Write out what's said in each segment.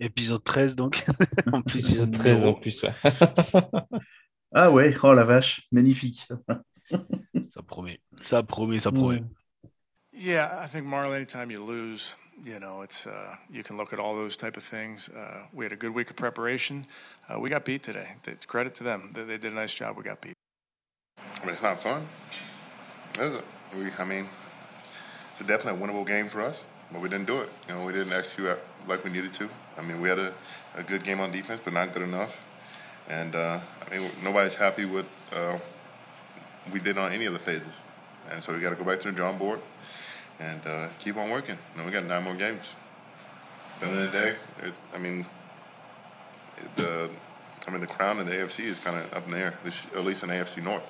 Épisode 13, donc. en plus, épisode 13 en plus. ah ouais, oh la vache, magnifique. ça promet, ça promet, ça promet. Mm. Yeah, I think Marlon, anytime you lose, you know, it's uh, you can look at all those type of things. Uh, we had a good week of preparation. Uh, we got beat today. It's credit to them. They, they, did a nice job. We got beat. I mean, it's not fun, is it? We, I mean, it's a definitely a winnable game for us, but we didn't do it. You know, we didn't execute like we needed to. I mean, we had a, a good game on defense, but not good enough. And uh, I mean, nobody's happy with uh, we did on any of the phases. And so we got to go back to the drawing board and uh, keep on working. And we got nine more games. At the end of the day, I mean, the I mean the crown of the AFC is kind of up in the air, at least in AFC North.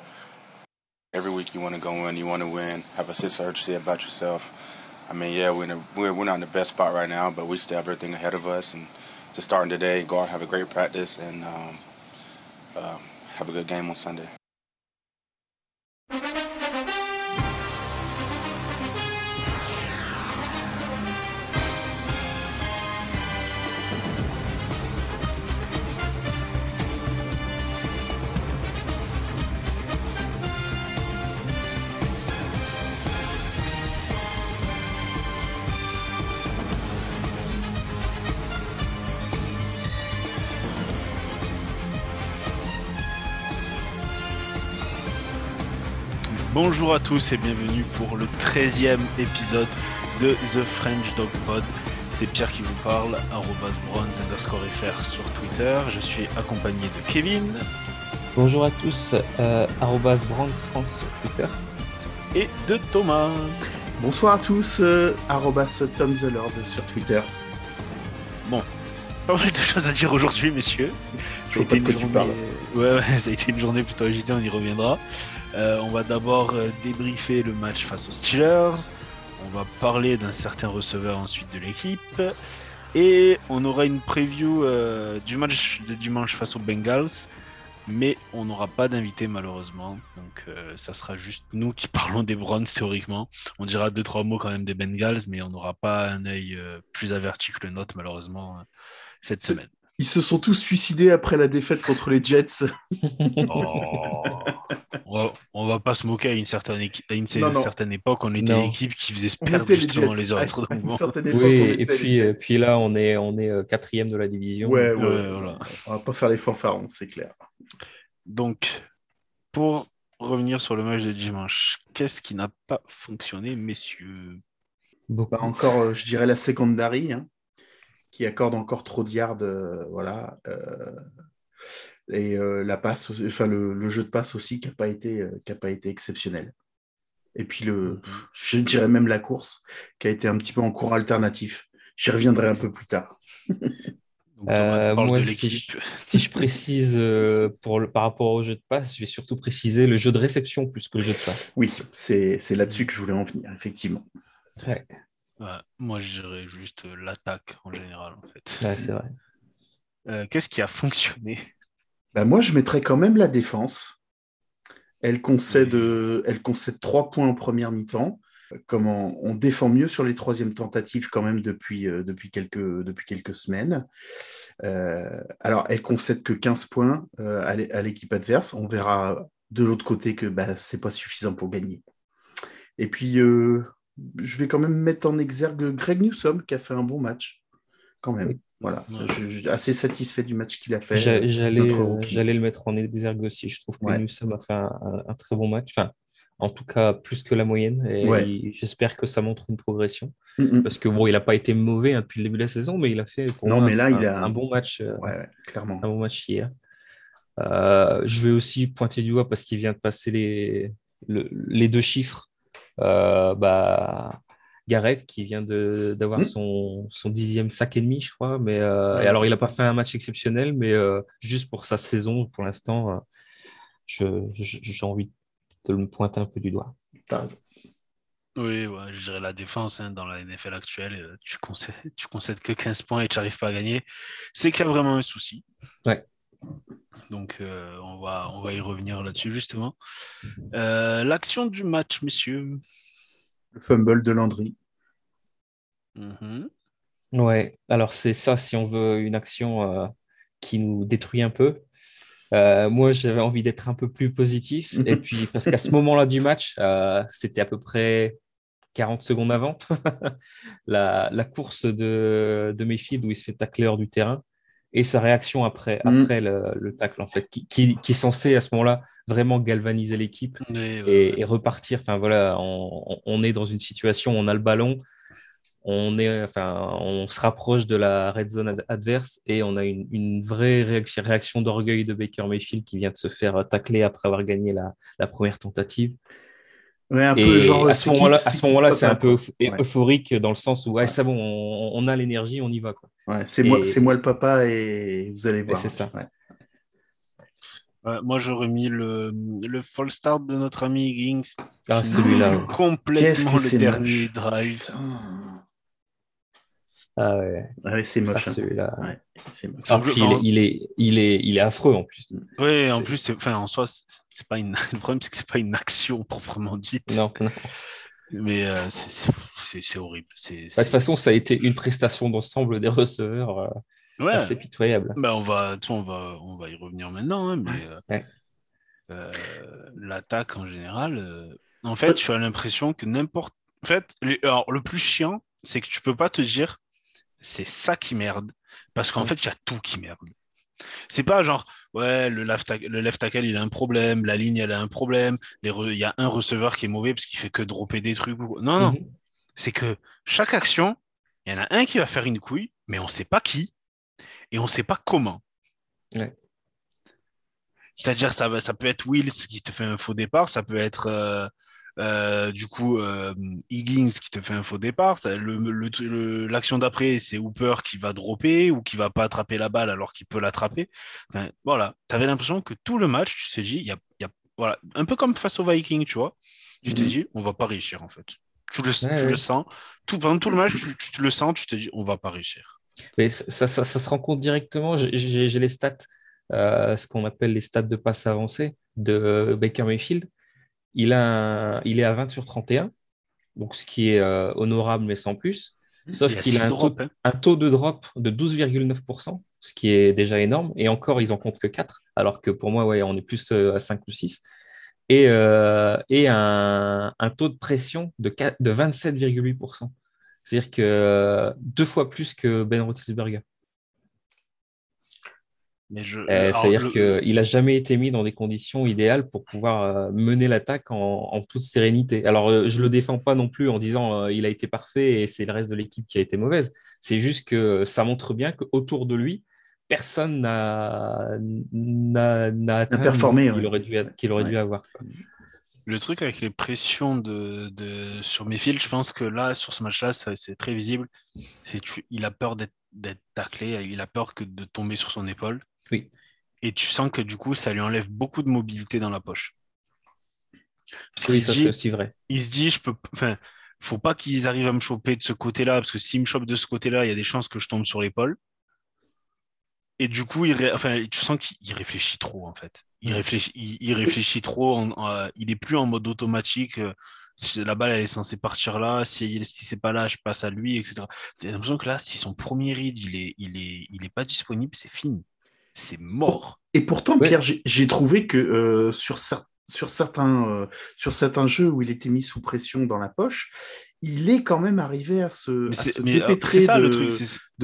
Every week you want to go in, you want to win, have a sense of urgency about yourself. I mean, yeah, we're, a, we're we're not in the best spot right now, but we still have everything ahead of us. And just starting today, go out have a great practice and um, um, have a good game on Sunday. Bonjour à tous et bienvenue pour le 13e épisode de The French Dog Pod. C'est Pierre qui vous parle, bronze underscore FR sur Twitter. Je suis accompagné de Kevin. Bonjour à tous, euh, bronze France sur Twitter. Et de Thomas. Bonsoir à tous, euh, Tom the Lord sur Twitter. Bon, pas mal de choses à dire aujourd'hui, messieurs. Ça a, été une journée... ouais, ça a été une journée plutôt agitée, on y reviendra. Euh, on va d'abord euh, débriefer le match face aux Steelers. On va parler d'un certain receveur ensuite de l'équipe. Et on aura une preview euh, du match de dimanche face aux Bengals. Mais on n'aura pas d'invité malheureusement. Donc ça sera juste nous qui parlons des Browns théoriquement. On dira deux, trois mots quand même des Bengals, mais on n'aura pas un œil plus averti que le nôtre malheureusement cette semaine. Ils se sont tous suicidés après la défaite contre les Jets. Oh. on, va, pas se moquer à une certaine, une certaine époque. On était l'équipe qui faisait perdre justement les, autres. oui, et puis, euh, puis là, on est, on est euh, quatrième de la division. Ouais, ouais, On va pas faire les fanfarons, c'est clair. Donc, pour revenir sur le match de dimanche, qu'est-ce qui n'a pas fonctionné, messieurs? Bah, Encore, euh, je dirais la secondary. Hein qui accorde encore trop de yards. Euh, voilà. Euh, et euh, la passe, enfin le, jeu de passe aussi qui n'a pas, été, pas été exceptionnel. Et puis le, je dirais même la course qui a été un petit peu en cours alternatif. J'y reviendrai un peu plus tard. moi, si je, précise pour le, par rapport au jeu de passe, je vais surtout préciser le jeu de réception plus que le jeu de passe. Oui, c'est là-dessus que je voulais en venir, effectivement. Ouais moi, je dirais juste euh, l'attaque en général, en fait. c'est vrai. Euh, qu'est-ce qui a fonctionné? Bah, Moi, je mettrais quand même la défense. Elle concède, euh, elle concède 3 points en première mi-temps. Comment on défend mieux sur les troisièmes tentatives quand même depuis, depuis, quelques, depuis quelques semaines. alors, elle concède que 15 points à l'équipe adverse. On verra de l'autre côté que bah, ce n'est pas suffisant pour gagner. Et puis, je vais quand même mettre en exergue Greg Newsom qui a fait un bon match, quand même. Voilà, je, suis assez satisfait du match qu'il a fait. J'allais, euh, j'allais le mettre en exergue aussi. Je trouve que Newsom a fait un, très bon match. Enfin, en tout cas, plus que la moyenne. Et j'espère que ça montre une progression. Parce que bon, il n'a pas été mauvais hein, depuis le début de la saison, mais il a fait non, mais là, un, il a un bon match. Euh, clairement. Un bon match hier. Euh, je vais aussi pointer du doigt parce qu'il vient de passer les, les deux chiffres bah, Garrett qui vient d'avoir hmm. son, son, dixième sac et demi, je crois. Mais euh, alors, il n'a pas fait un match exceptionnel, mais euh, juste pour sa saison, pour l'instant, j'ai envie de me pointer un peu du doigt. Oui, je dirais la défense hein, dans la NFL actuelle. Tu concèdes, tu concèdes que 15 points et tu n'arrives pas à gagner. C'est qu'il y a vraiment un souci. Ouais. Donc, euh, on, va, on va y revenir là-dessus, justement. Euh, l'action du match, messieurs. Le fumble de Landry. Mm-hmm. Ouais, alors c'est ça si on veut une action euh, qui nous détruit un peu. Euh, moi, j'avais envie d'être un peu plus positif. Et puis, parce qu'à ce moment-là du match, euh, c'était à peu près 40 secondes avant la, la course de, de Mayfield où il se fait tacler hors du terrain et sa réaction après, Mm. après le, le tacle, en fait, qui, qui, qui est censé à ce moment-là vraiment galvaniser l'équipe Et, ouais, et, ouais. et repartir. Enfin voilà, on, est dans une situation, où on a le ballon, on est, enfin, on se rapproche de la red zone ad- adverse et on a une, une vraie réaction, réaction d'orgueil de Baker Mayfield qui vient de se faire tacler après avoir gagné la, la première tentative. Ouais, un Et peu genre. à ce moment-là, à c'est ce c'est un peu quoi. euph- Ouais. euphorique dans le sens où ouais, Ouais. c'est bon, on, on a l'énergie, on y va quoi. Ouais, c'est moi, c'est moi le papa et vous allez voir. c'est ça. Ouais. Ouais, moi, j'aurais mis le, le fall start de notre ami Higgins. Ah, celui-là. Complètement le dernier moche. drive. Putain. Ah ouais, Ouais, c'est ah, moche. hein. celui-là. Ouais, c'est moche. Ah, puis il, est, il, est, il, est, il est affreux en plus. Oui, en plus, enfin, en soi, c'est pas une... le problème, c'est que c'est pas une action proprement dite. Non, non. Mais euh, c'est- horrible. Bah, de toute façon, ça a été une prestation d'ensemble des receveurs euh, ouais. assez pitoyable. Bah, on va, on va, on va y revenir maintenant, hein, mais euh, Ouais. euh, l'attaque en général, euh, en fait, tu as l'impression que n'importe, en fait, les- alors, le plus chiant, c'est que tu peux pas te dire, c'est ça qui merde, parce qu'en fait, il y a tout qui merde. C'est pas genre, ouais, le left, tackle, le left tackle, il a un problème, la ligne, elle a un problème, il y a un receveur qui est mauvais parce qu'il fait que dropper des trucs. Non, non, Mhm. c'est que chaque action, il y en a un qui va faire une couille, mais on sait pas qui et on sait pas comment. Ouais. C'est-à-dire ça, ça peut être Wills qui te fait un faux départ, ça peut être euh, euh, du coup euh, Higgins qui te fait un faux départ. Ça- le- le- le- L'action d'après, c'est Hooper qui va dropper ou qui va pas attraper la balle alors qu'il peut l'attraper. Enfin, voilà, tu avais l'impression que tout le match, tu t'es dit, y a, y a- voilà, un peu comme face aux Vikings, tu vois. Tu t'es Mhm. dit, on va pas réussir en fait. Tu le, Ouais, tu ouais. le sens. Tout, pendant tout le match, tu, le sens, tu te dis, on va pas réussir. Mais ça, ça, ça- ça se rend compte directement. J'ai les stats, euh, ce qu'on appelle les stats de passe avancée de Baker Mayfield. Il, a un- il est à 20 sur 31, donc ce qui est euh, honorable mais sans plus. Sauf y a qu'il a un taux, hein. un taux de drop de 12,9%, ce qui est déjà énorme. Et encore, ils en comptent que 4, alors que pour moi, ouais, on est plus euh, à 5 ou 6. Et, euh, et un, un taux de pression de, 4 de 27,8%. C'est-à-dire que deux fois plus que Ben Roethlisberger. Mais je, Euh, alors, C'est-à-dire le- qu'il n'a jamais été mis dans des conditions idéales pour pouvoir euh, mener l'attaque en, en toute sérénité. Alors, euh, je ne le défends pas non plus en disant euh, il a été parfait et c'est le reste de l'équipe qui a été mauvaise. C'est juste que ça montre bien qu'autour de lui, personne n'a n'a- n'a atteint performé, qu'il ouais. aurait, dû, qu'il aurait Ouais. dû avoir. Le truc avec les pressions de, de, sur Mayfield, je pense que là, sur ce match-là, ça- c'est très visible. C'est tu- il a peur d'être d'être taclé, il a peur que de tomber sur son épaule. Oui. Et tu sens que du coup, ça lui enlève beaucoup de mobilité dans la poche. Parce Oui, ça c'est aussi vrai. il se dit, je peux, enfin, faut pas qu'ils arrivent à me choper de ce côté-là, parce que s'ils me chopent de ce côté-là, il y a des chances que je tombe sur l'épaule. Et du coup, il ré- enfin, tu sens qu'il il réfléchit trop, en fait. Il réfléchit, il, il réfléchit trop. en- en- il est plus en mode automatique. euh, la balle elle est censée partir là, si, si c'est pas là, je passe à lui, etc. J'ai l'impression que là, si son premier read il est, il est, il est pas disponible, c'est fini. C'est mort. Et pourtant, Ouais. Pierre, j'ai- trouvé que euh, sur, cer- sur, certains, euh, sur certains jeux où il était mis sous pression dans la poche, il est quand même arrivé à se, à euh, dépêtrer ça de, truc.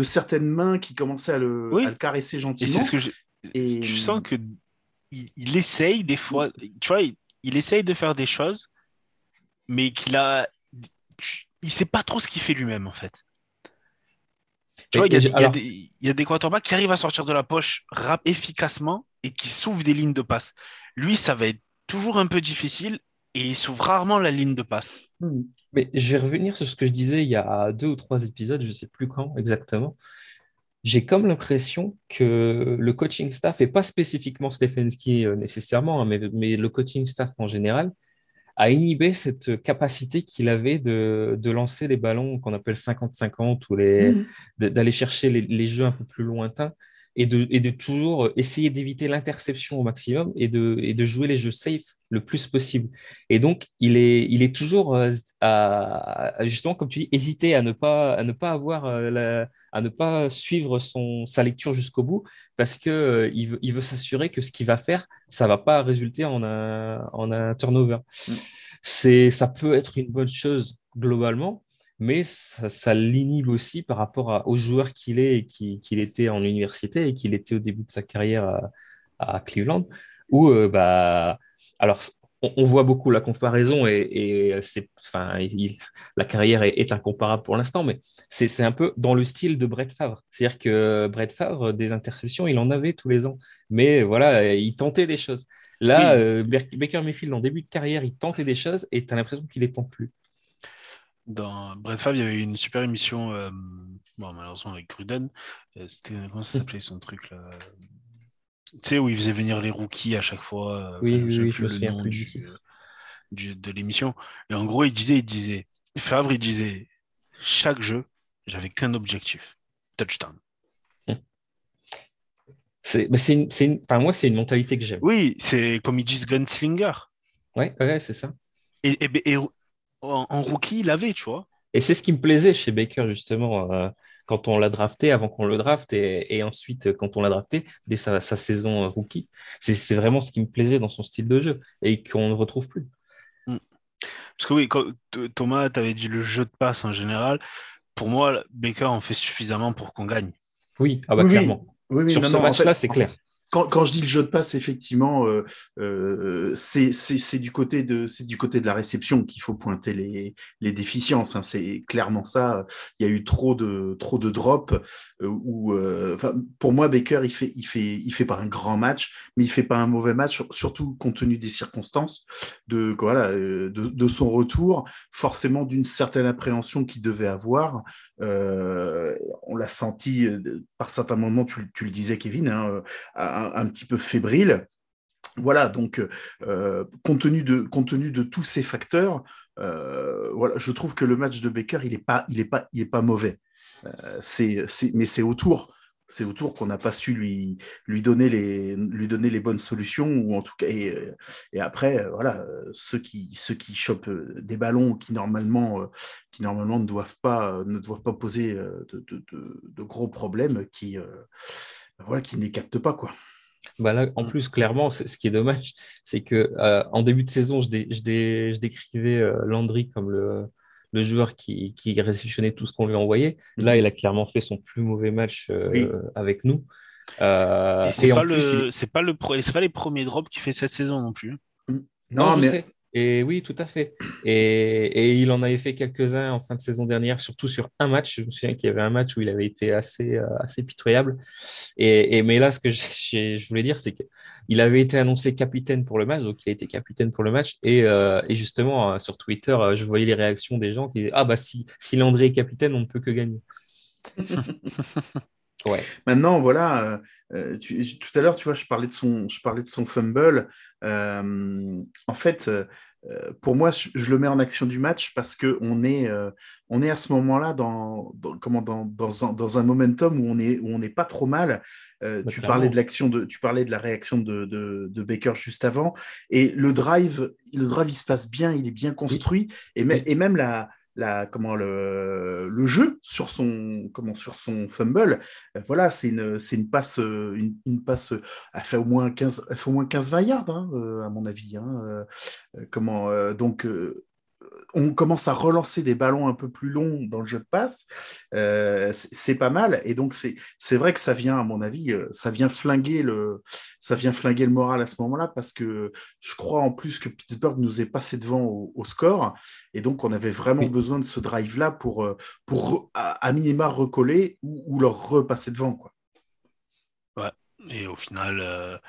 certaines mains qui commençaient à le, Oui. à le caresser gentiment. ce que j'ai- Et- tu sens que il, il essaye des fois, tu vois, il, il essaye de faire des choses, mais qu'il a, il sait pas trop ce qu'il fait lui-même en fait. Tu vois, il y, a- y des- il y a des quarterbacks qui arrivent à sortir de la poche rap efficacement et qui s'ouvrent des lignes de passe. Lui, ça va être toujours un peu difficile et il s'ouvre rarement la ligne de passe. Hmm. Mais je vais revenir sur ce que je disais il y a deux ou trois épisodes, je ne sais plus quand exactement. J'ai comme l'impression que le coaching staff, et pas spécifiquement Stefanski euh, nécessairement, hein, mais, mais le coaching staff en général, a inhibé cette capacité qu'il avait de, de lancer les ballons qu'on appelle 50-50 ou les, de- d'aller chercher les, les jeux un peu plus lointains. Et de, et de toujours essayer d'éviter l'interception au maximum et de, et de jouer les jeux safe le plus possible. Et donc, il est, il est toujours euh, à, justement, comme tu dis, hésiter à ne pas, à ne pas avoir, euh, à ne pas suivre son, sa lecture jusqu'au bout parce que euh, il veut, il veut s'assurer que ce qu'il va faire, ça va pas résulter en un, en un turnover. Mm. C'est, ça peut être une bonne chose globalement, mais ça, l'inhibe aussi par rapport au joueur qu'il est et qu'il était en université et qu'il était au début de sa carrière à, Cleveland, où euh, bah, alors on, voit beaucoup la comparaison et, c'est, enfin, la carrière est, incomparable pour l'instant, mais c'est un peu dans le style de Brett Favre. C'est-à-dire que Brett Favre, des interceptions, il en avait tous les ans, mais voilà, il tentait des choses. Là, euh, Baker Mayfield, en début de carrière, il tentait des choses et tu as l'impression qu'il les tente plus dans Brett Favre, il y avait une super émission, euh, bon, malheureusement avec Gruden. Euh, c'était, comment ça s'appelait son truc là Tu sais, où il faisait venir les rookies à chaque fois. Euh, oui, oui, je me souviens plus du, de l'émission. Et en gros, il disait, il disait, Favre, il disait, chaque jeu, j'avais qu'un objectif, touchdown. C'est, c'est c'est enfin, moi, c'est une mentalité que j'aime. Oui, c'est comme ils disent gunslinger. Ouais, ouais, c'est ça. Et, et, et, en, rookie, il l'avait, tu vois. Et c'est ce qui me plaisait chez Baker, justement, euh, quand on l'a drafté, avant qu'on le draft, et, ensuite euh, quand on l'a drafté, dès sa, saison euh, rookie. C'est vraiment ce qui me plaisait dans son style de jeu et qu'on ne retrouve plus. Mm. Parce que oui, Thomas, tu avais dit le jeu de passe en général. Pour moi, Baker en fait suffisamment pour qu'on gagne. Oui, ah bah, clairement. Sur ce match-là, c'est clair quand, je dis le jeu de passe, effectivement, euh, euh, c'est du côté de la réception qu'il faut pointer les, déficiences. Hein. C'est clairement ça. Il y a eu trop de drops. Euh, pour moi, Baker, il fait il fait pas un grand match, mais il fait pas un mauvais match, surtout compte tenu des circonstances de son retour, forcément d'une certaine appréhension qu'il devait avoir. On l'a senti par certains moments. Tu, le disais, Kevin. Hein, un, petit peu fébrile. Voilà, donc euh, compte, tenu de, compte tenu de tous ces facteurs, euh, voilà, je trouve que le match de Baker, il n'est pas, est pas, est pas mauvais. Euh, c'est, mais c'est autour, c'est autour qu'on n'a pas su lui, lui, donner les, lui donner les bonnes solutions, ou en tout cas, et, après, voilà, ceux qui, ceux qui chopent des ballons qui normalement, qui normalement ne doivent pas, ne doivent pas poser de, de, de, gros problèmes, qui, voilà, qui ne les captent pas, quoi. Bah en mm. plus, clairement, ce qui est dommage, c'est que euh, en début de saison, je, je, décrivais euh, Landry comme le, le joueur qui, qui, réceptionnait tout ce qu'on lui envoyait. Mm. Là, il a clairement fait son plus mauvais match euh, avec nous. c'est pas, le... pas, le pas les premiers drops qu'il fait cette saison non plus. Mm. Non, je sais. Et oui, tout à fait. Et, il en avait fait quelques-uns en fin de saison dernière, surtout sur un match. Je me souviens qu'il y avait un match où il avait été assez, euh, assez pitoyable. Et, mais là, ce que je, voulais dire, c'est qu'il avait été annoncé capitaine pour le match, donc il a été capitaine pour le match. Et, euh, justement, euh, sur Twitter, je voyais les réactions des gens qui disaient Ah, bah si, si Landré est capitaine, on ne peut que gagner. Ouais. Maintenant, voilà, tout à l'heure, tu vois, je parlais de son, je parlais de son fumble. en fait, pour moi, je, le mets en action du match parce que on est, on est à ce moment-là dans, comment, dans, dans, un, dans, un, momentum où on est, où on n'est pas trop mal. Bah, tu parlais de l'action de, tu parlais de la réaction de, de, Baker juste avant, et le drive, le drive, il se passe bien, il est bien construit, et, et même la la, comment le, le, jeu sur son, comment, sur son fumble. Euh, voilà, c'est une, passe, une, passe, elle fait au moins 15, elle fait au moins 15-20 yards, hein, euh, à mon avis. Hein, euh, comment, donc, on commence à relancer des ballons un peu plus longs dans le jeu de passe, euh, c'est pas mal. Et donc c'est vrai que ça vient, à mon avis, euh, ça vient flinguer le ça vient flinguer le moral à ce moment-là parce que je crois en plus que Pittsburgh nous est passé devant au, score et donc on avait vraiment besoin de ce drive là pour euh, pour à, minima recoller ou, leur repasser devant quoi. Ouais. Et au final.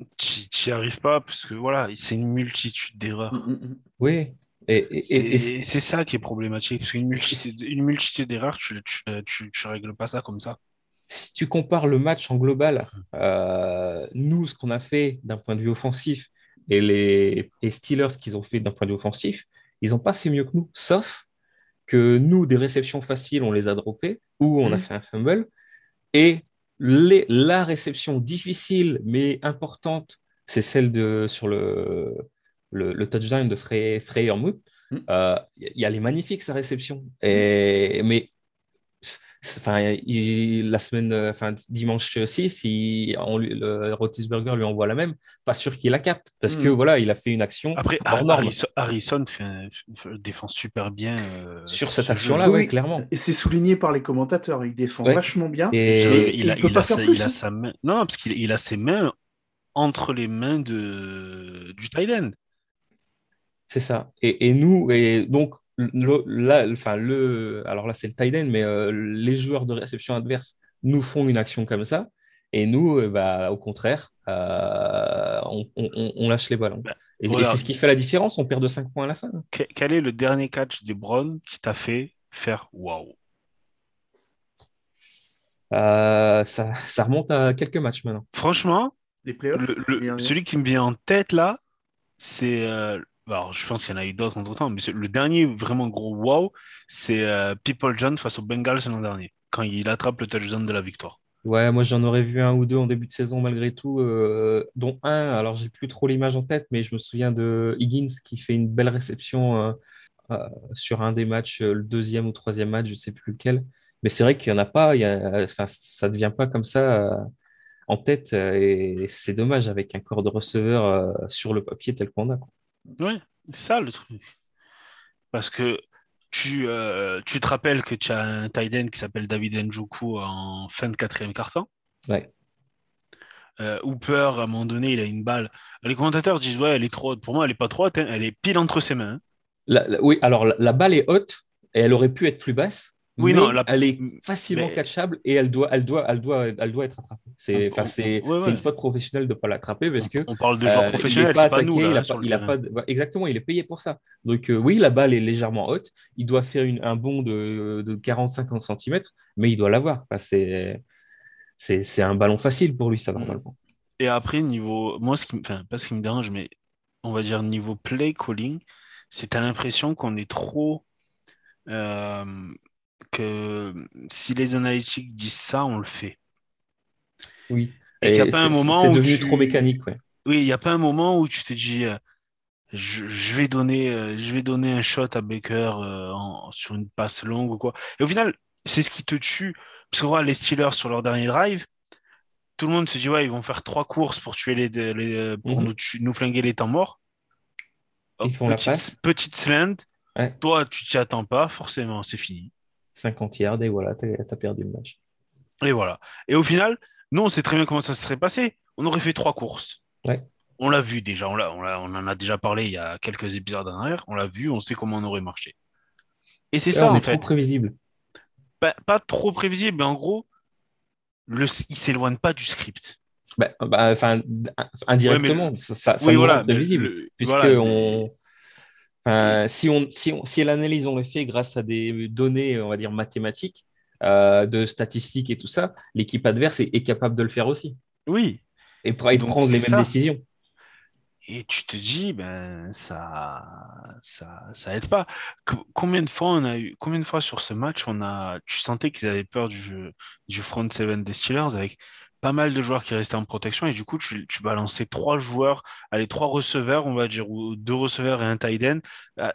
N'y arrives pas parce que voilà, c'est une multitude d'erreurs. Mm, mm, mm. Oui, et, c'est ça qui est problématique. Parce qu'une multitude, une multitude d'erreurs, tu, ne règles pas ça comme ça. Si tu compares le match en global, euh, nous, ce qu'on a fait d'un point de vue offensif et les, Steelers, ce qu'ils ont fait d'un point de vue offensif, ils n'ont pas fait mieux que nous, sauf que nous, des réceptions faciles, on les a droppées ou on a fait un fumble. Et les, la réception difficile mais importante, c'est celle de sur le, le, touchdown de Frey, Freyermuth. Mm. Euh, Il y a les magnifiques sa réception. Et, mais enfin, il- la semaine, euh, enfin, dimanche 6, il, on le Rotisberger lui envoie la même. Pas sûr qu'il la capte parce que Mm. voilà, il a fait une action Après, hors Har- norme. Harrison, Harrison fait un- défend super bien. euh, sur ce cette action-là, Oui, ouais, clairement. Et c'est souligné par les commentateurs. Il défend Ouais. vachement bien. Et il peut pas a faire sa, plus, il a sa main. Non, non, parce qu'il il a ses mains entre les mains de, du Thailand. C'est ça. Et, et nous, et donc le, là, enfin le, alors là c'est le tight end, mais euh, les joueurs de réception adverse nous font une action comme ça, et nous, euh, bah, au contraire, euh, on, on- on lâche les ballons. Bah, Et, c'est ce qui fait la différence. On perd de 5 points à la fin. Que- Quel est le dernier catch des Browns qui t'a fait faire waouh? Ça, ça remonte à quelques matchs maintenant. Franchement, Les playoffs. le- le- celui qui me vient en tête là, c'est. euh, alors, je pense qu'il y en a eu d'autres entre temps, mais le dernier vraiment gros wow, c'est euh, People John face aux Bengals l'an dernier, quand il attrape le touchdown de la victoire. Ouais, moi j'en aurais vu un ou deux en début de saison malgré tout, euh, dont un, alors j'ai plus trop l'image en tête, mais je me souviens de Higgins qui fait une belle réception euh, sur un des matchs, le deuxième ou troisième match, je sais plus lequel. Mais c'est vrai qu'il y en a pas, enfin, ça ne devient pas comme ça en tête, et c'est dommage avec un corps de receveur sur le papier tel qu'on a. Ouais, c'est ça le truc. Parce que tu, euh, tu te rappelles que tu as un tight end qui s'appelle David Njoku en fin de quatrième quart-temps. Ouais. Euh, Hooper, à un moment donné, il a une balle. Les commentateurs disent Ouais, elle est trop haute. Pour moi, elle est pas trop haute, hein. elle est pile entre ses mains. hein. La- la- oui, alors la, la balle est haute et elle aurait pu être plus basse. Oui, mais non, la- elle est facilement mais- catchable et elle doit, elle doit, elle doit, elle doit être attrapée. C'est, enfin, ouais, ouais. une faute professionnelle de ne pas l'attraper parce que On parle de joueurs euh, professionnels, pas pas nous. Là, il a pas- le il a terrain. pas de- exactement, il est payé pour ça. Donc euh, oui, la balle est légèrement haute. Il doit faire une- un bond de, de 40-50 cm, mais il doit l'avoir. Enfin, c'est, c'est, un ballon facile pour lui, ça Mm. normalement. Et après, niveau. Moi, ce qui me... enfin, pas ce qui me dérange, mais on va dire niveau play calling, c'est t'as l'impression qu'on est trop. euh, que si les analytiques disent ça, on le fait. Oui. Et qu'il y a pas un moment c'est devenu tu- trop mécanique, ouais. Oui, il n'y a pas un moment où tu te dis euh, je, je vais donner, euh, je vais donner un shot à Baker euh, en- sur une passe longue ou quoi. Et au final, c'est ce qui te tue. Parce que voilà, les Steelers, sur leur dernier drive, tout le monde se dit ouais, ils vont faire trois courses pour tuer les, les- pour Mhm. nous, tu- nous flinguer les temps morts. Ils font la petite, passe. Petite slant. Ouais. Toi, tu t'y attends pas, forcément, c'est fini. 50 yards et voilà, t'as, t'as perdu le match. Et voilà. Et au final, nous, on sait très bien comment ça se serait passé. On aurait fait trois courses. Ouais. On l'a vu déjà, on, en a déjà parlé il y a quelques épisodes en arrière. On l'a vu, on sait comment on aurait marché. Et c'est ça, on en est trop prévisible. Pas, pas trop prévisible, mais en gros, le, il s'éloigne pas du script. Bah, bah, enfin, indirectement, Ouais, mais- ça, ça, ça oui, voilà. prévisible. le- puisque voilà, mais- on, enfin, si on, si on, si l'analyse on le fait grâce à des données, on va dire mathématiques, euh, de statistiques et tout ça, l'équipe adverse est, est capable de le faire aussi Oui. et, et de prendre les mêmes décisions. Et tu te dis, ben, ça, ça, ça aide pas. Co- combien de fois on a eu, combien de fois sur ce match, on a, tu sentais qu'ils avaient peur du du front seven des Steelers avec pas mal de joueurs qui restaient en protection et du coup, tu, tu balançais trois joueurs, allez, trois receveurs, on va dire, ou deux receveurs et un tight end. euh,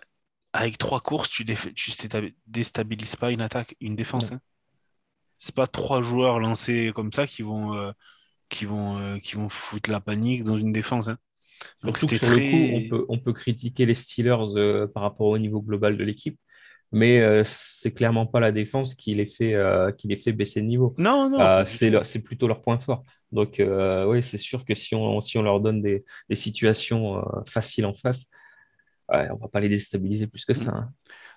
Avec trois courses, tu, déf- tu désta- déstabilises pas une attaque, une défense. hein. C'est pas trois joueurs lancés comme ça qui vont, euh, qui vont, euh, qui vont foutre la panique dans une défense. hein. Donc Surtout que c'était sur très... le coup, on peut, on peut critiquer les Steelers euh, par rapport au niveau global de l'équipe, mais euh, c'est clairement pas la défense qui les fait, euh, qui les fait baisser de niveau. Non, non. Euh, c'est c'est plutôt leur point fort. Donc, oui, c'est sûr que si on, si on leur donne des, des situations faciles en face, ouais, on va pas les déstabiliser plus que ça. hein.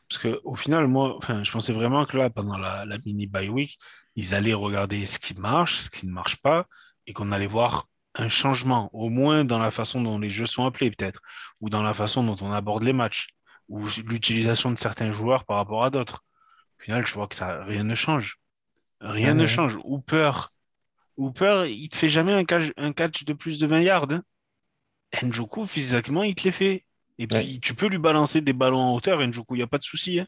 Parce que au final, moi, enfin, je pensais vraiment que là, pendant la, la mini bye week, ils allaient regarder ce qui marche, ce qui ne marche pas, et qu'on allait voir un changement, au moins dans la façon dont les jeux sont appelés, peut-être, ou dans la façon dont on aborde les matchs, ou l'utilisation de certains joueurs par rapport à d'autres. Au final, je vois que ça, rien ne change. Rien Ah ne ouais. change. Hooper, Hooper, il te fait jamais un catch, un catch de plus de 20 yards. hein. Njoku, physiquement, il te les fait. Et puis, Ouais. tu peux lui balancer des ballons en hauteur, Njoku, il n'y a pas de souci. hein.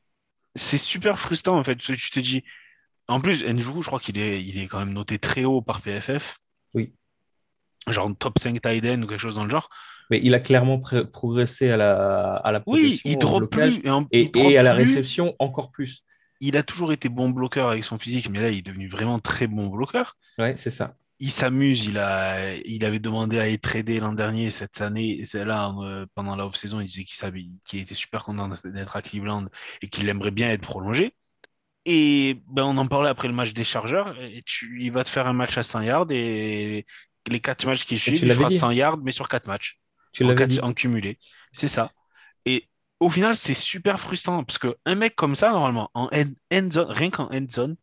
C'est super frustrant, en fait. parce que Tu te dis, En plus, Njoku, je crois qu'il est, il est quand même noté très haut par PFF. Oui. Genre top 5 tight end ou quelque chose dans le genre. Mais il a clairement progressé à la, à la Oui, il drop blocage, plus. Et, en- Et, il drop et à la plus. réception, encore plus. Il a toujours été bon bloqueur avec son physique, mais là, il est devenu vraiment très bon bloqueur. Ouais, c'est ça. il s'amuse. Il, a, il avait demandé à être tradé l'an dernier, cette année. Là, euh, pendant la off-saison, il disait qu'il savait- qu'il était super content d'être à Cleveland et qu'il aimerait bien être prolongé. Et ben, on en parlait après le match des Chargeurs. Et tu, il va te faire un match à 100 yards et les quatre matchs qui suivent, il fera dit. 100 yards, mais sur quatre matchs Tu en, quatre- cumulé. C'est ça. Et au final, c'est super frustrant parce qu'un mec comme ça, normalement, en end, end zone, rien qu'en end zone,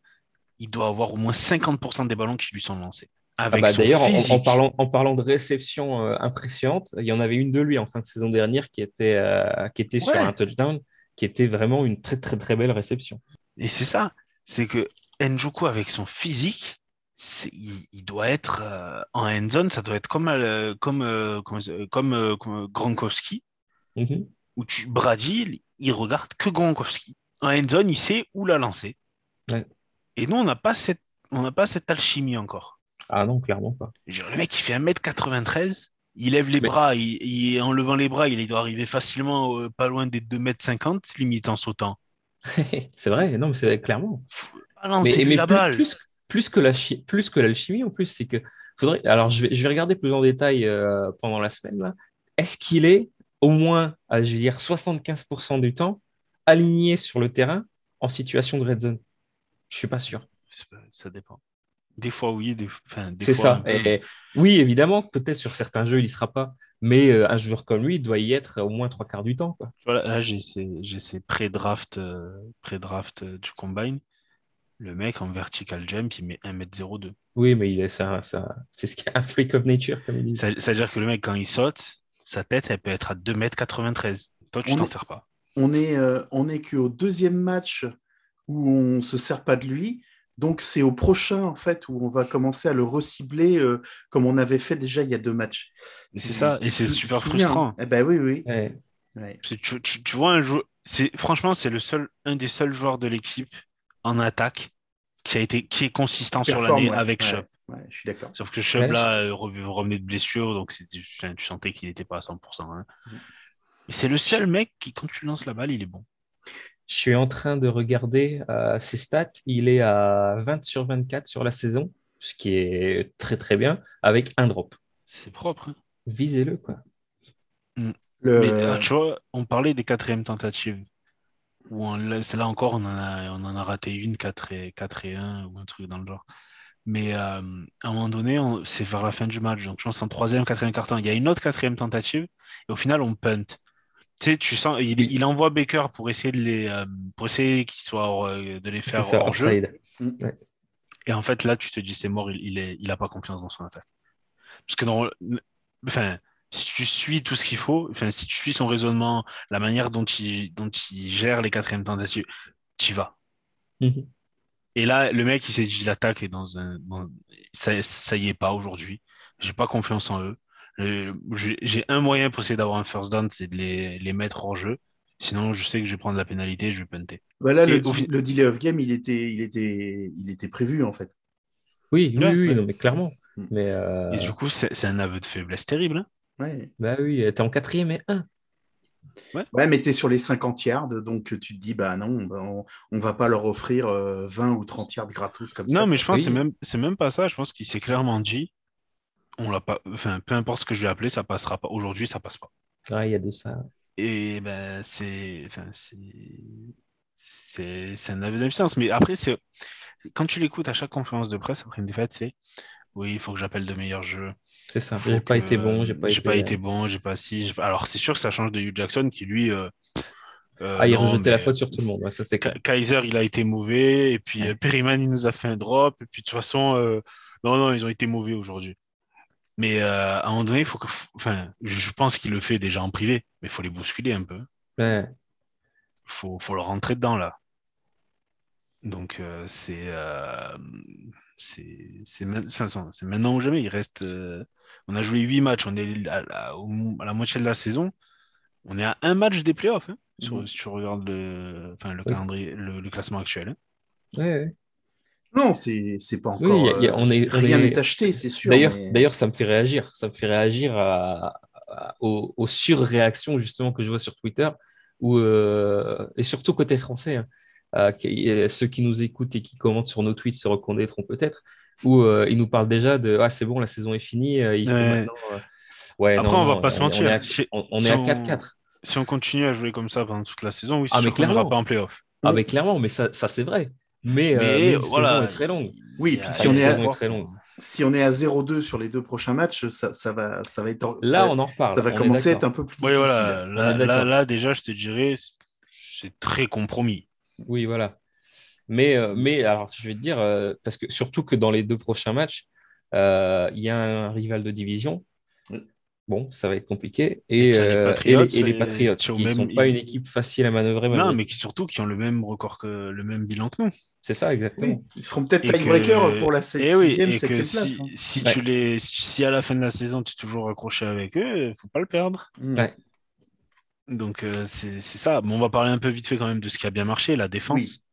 il doit avoir au moins 50% des ballons qui lui sont lancés. Ah Avec bah, D'ailleurs, en, parlant, en parlant de réception euh, impressionnante, il y en avait une de lui en fin de saison dernière qui était, euh, qui était sur un touchdown, qui était vraiment une très très très belle réception. Et c'est ça, c'est que Njoku avec son physique, il, il doit être euh, en end zone, ça doit être comme, euh, comme, euh, comme, comme Gronkowski, Mhm. où tu Brady, il- il regarde que Gronkowski. En end zone, il sait où la lancer. Ouais. Et nous, on n'a pas cette, on n'a pas cette alchimie encore. Ah non, clairement pas. Dire, Le mec, il fait 1m93, il lève les Mais- bras, il, il- en levant les bras, il doit arriver facilement pas loin des 2m50, limite en sautant. c'est vrai, non, mais c'est clairement. Balancer Mais, mais la plus, balle. plus, plus que la chi- plus que l'alchimie en plus, c'est que faudrait. Alors, je vais, je vais regarder plus en détail euh, pendant la semaine. là. Est-ce qu'il est au moins, à, je vais dire, 75% du temps aligné sur le terrain en situation de red zone? Je suis pas sûr. Ça dépend. Des fois, oui, des, enfin, des C'est ça. Et, oui, évidemment, peut-être sur certains jeux, il y sera pas. Mais euh, un joueur comme lui, il doit y être au moins trois quarts du temps. Quoi. Vois, là, j'ai ces, pré-draft euh, pré-draft, euh, du combine. Le mec en vertical jump, il met 1m02. Oui, mais il est, ça, ça, c'est ce qu'il y a, un freak of nature, comme ils disent. Ça- C'est-à-dire que le mec, quand il saute, sa tête, elle peut être à 2m93. Toi, tu On t'en est- sers pas. On est, euh, on est qu'au deuxième match où on se sert pas de lui. Donc c'est au prochain en fait où on va commencer à le recibler euh, comme on avait fait déjà il y a deux matchs. Et c'est ça, et c'est tu- super souviens, frustrant. hein Eh ben oui, oui. Ouais. Ouais. Tu, tu- tu vois un joueur, c'est franchement, c'est le seul, un des seuls joueurs de l'équipe en attaque qui a été, qui est consistant sur l'année ouais. avec Chubb. ouais, je suis d'accord. Sauf que Chubb là euh, rev- revenait de blessure, donc tu sentais qu'il n'était pas à 100%. hein. Mhm. Et c'est le seul mec qui, quand tu lances la balle, il est bon. Je suis en train de regarder euh, ses stats. Il est à 20 sur 24 sur la saison, ce qui est très très bien, avec un drop. C'est propre. hein. Visez-le, quoi. Le... Mais euh, tu vois, on parlait des quatrièmes tentatives. Où on, là, encore, on en a, on en a raté une, 4 et, 4 et 1 ou un truc dans le genre. Mais euh, à un moment donné, on- c'est vers la fin du match. Donc je pense en troisième, quatrième carton, il y a une autre quatrième tentative. Et au final, on punt. Tu sais, tu sens, il, envoie Baker pour essayer de les, euh, pour essayer qu'ils soient hors, euh, de les C'est faire ça, hors jeu. offside. Et en fait, là, tu te dis, c'est mort, il, il, est, il a pas confiance dans son attaque. Parce que dans, enfin, si tu suis tout ce qu'il faut, enfin, si tu suis son raisonnement, la manière dont il, dont il gère les quatrièmes tentatives, tu y vas. Mhm. Et là, le mec, il s'est dit, l'attaque est dans un, dans- ça, ça y est pas aujourd'hui. J'ai pas confiance en eux. Le- J'ai un moyen pour essayer d'avoir un first down, c'est de les, les mettre hors jeu. Sinon, je sais que je vais prendre la pénalité, je vais punter. Voilà, Et le, au fi- le delay of game, il était, il était, il était prévu en fait. Oui, oui, Ouais, oui, ouais. non, mais clairement. Mm. Mais euh, Et du coup, c'est c'est un aveu de faiblesse terrible. hein. Ouais. bah oui, t'es en quatrième et un. Ouais, mais tu es sur les 50 yards, donc tu te dis, bah non, bah, on, on va pas leur offrir euh, 20 ou 30 yards gratos comme ça. Non, mais je pense que c'est même, c'est même pas ça. Je pense qu'il s'est clairement dit, on l'a pas, enfin, peu importe ce que je vais appeler, ça passera pas. Aujourd'hui, ça passe pas. Ah, il y a de ça. Et ben, c'est, enfin, c'est, c'est, c'est un aveu d'impuissance. Mais après, c'est, quand tu l'écoutes à chaque conférence de presse après une défaite, c'est, oui, il faut que j'appelle de meilleurs jeux. C'est ça. J'ai pas que- été bon, j'ai pas, pas été bon, j'ai pas si. j'ai pas- Alors, c'est sûr que ça change de Hugh Jackson qui lui. euh, euh, Ah, il non, rejetait la faute sur tout le monde. Ouais, ça, c'est Kaiser, il a été mauvais. Et puis Ouais. euh, Perryman, il nous a fait un drop. Et puis de toute façon, euh, non, non, ils ont été mauvais aujourd'hui. Mais euh, à un moment donné, il faut que. Enfin, je pense qu'il le fait déjà en privé, mais il faut les bousculer un peu. Ouais. Il faut, faut leur rentrer dedans là. Donc c'est. Euh, c'est maintenant ou jamais. Il reste. euh, on a joué huit matchs. On est à la, au- à la moitié de la saison. On est à un match des playoffs. hein, sur- Mhm. si tu regardes le, enfin, le calendrier, le, le classement actuel. hein. Ouais, ouais. Non, c'est c'est pas encore. Oui, y a- y a- on euh, est- on rien est- n'est acheté, c'est sûr. D'ailleurs, mais- d'ailleurs, ça me fait réagir. Ça me fait réagir à- à- aux, aux surréactions justement que je vois sur Twitter, où, euh, et surtout côté français. hein, euh, qui- euh, ceux qui nous écoutent et qui commentent sur nos tweets se reconnaîtront peut-être, où euh, ils nous parlent déjà de ah c'est bon, la saison est finie. euh, il faut Ouais. maintenant, euh, ouais, Après, non, on va non, pas se on est mentir. à- Si- On, on si est à on- 4-4. Si on continue à jouer comme ça pendant toute la saison, oui, Ah, mais clairement. pas en playoff. Ah, mais clairement, mais ça, ça c'est vrai. Mais, euh, Mais voilà. saison est très longue. Oui, puis si on la est à- saison est très longue. si on est à 0-2 sur les deux prochains matchs, ça, ça va, ça va être. ça Là, va- on en reparle. ça va on commencer à être un peu plus Oui, difficile. voilà. On Là, déjà, je te dirais, c'est très compromis. Oui, voilà. Mais, euh, mais alors, je vais te dire, euh, parce que surtout que dans les deux prochains matchs, euh, il y a un rival de division. Bon, ça va être compliqué. Et, Et les et Patriots, et les Patriots, qui ne même- sont pas ils- une équipe facile à manœuvrer. Non, mais qui surtout qui ont le même record que le même bilan que nous. C'est ça, exactement. Oui, Ils seront peut-être Et que- tiebreaker pour la Eh oui, 6e, et que 7e si, place. hein. si Ouais. tu les, si à la fin de la saison tu es toujours accroché avec eux, faut pas le perdre. Mm. Ouais. Donc euh, c'est c'est ça. Bon, on va parler un peu vite fait quand même de ce qui a bien marché, la défense.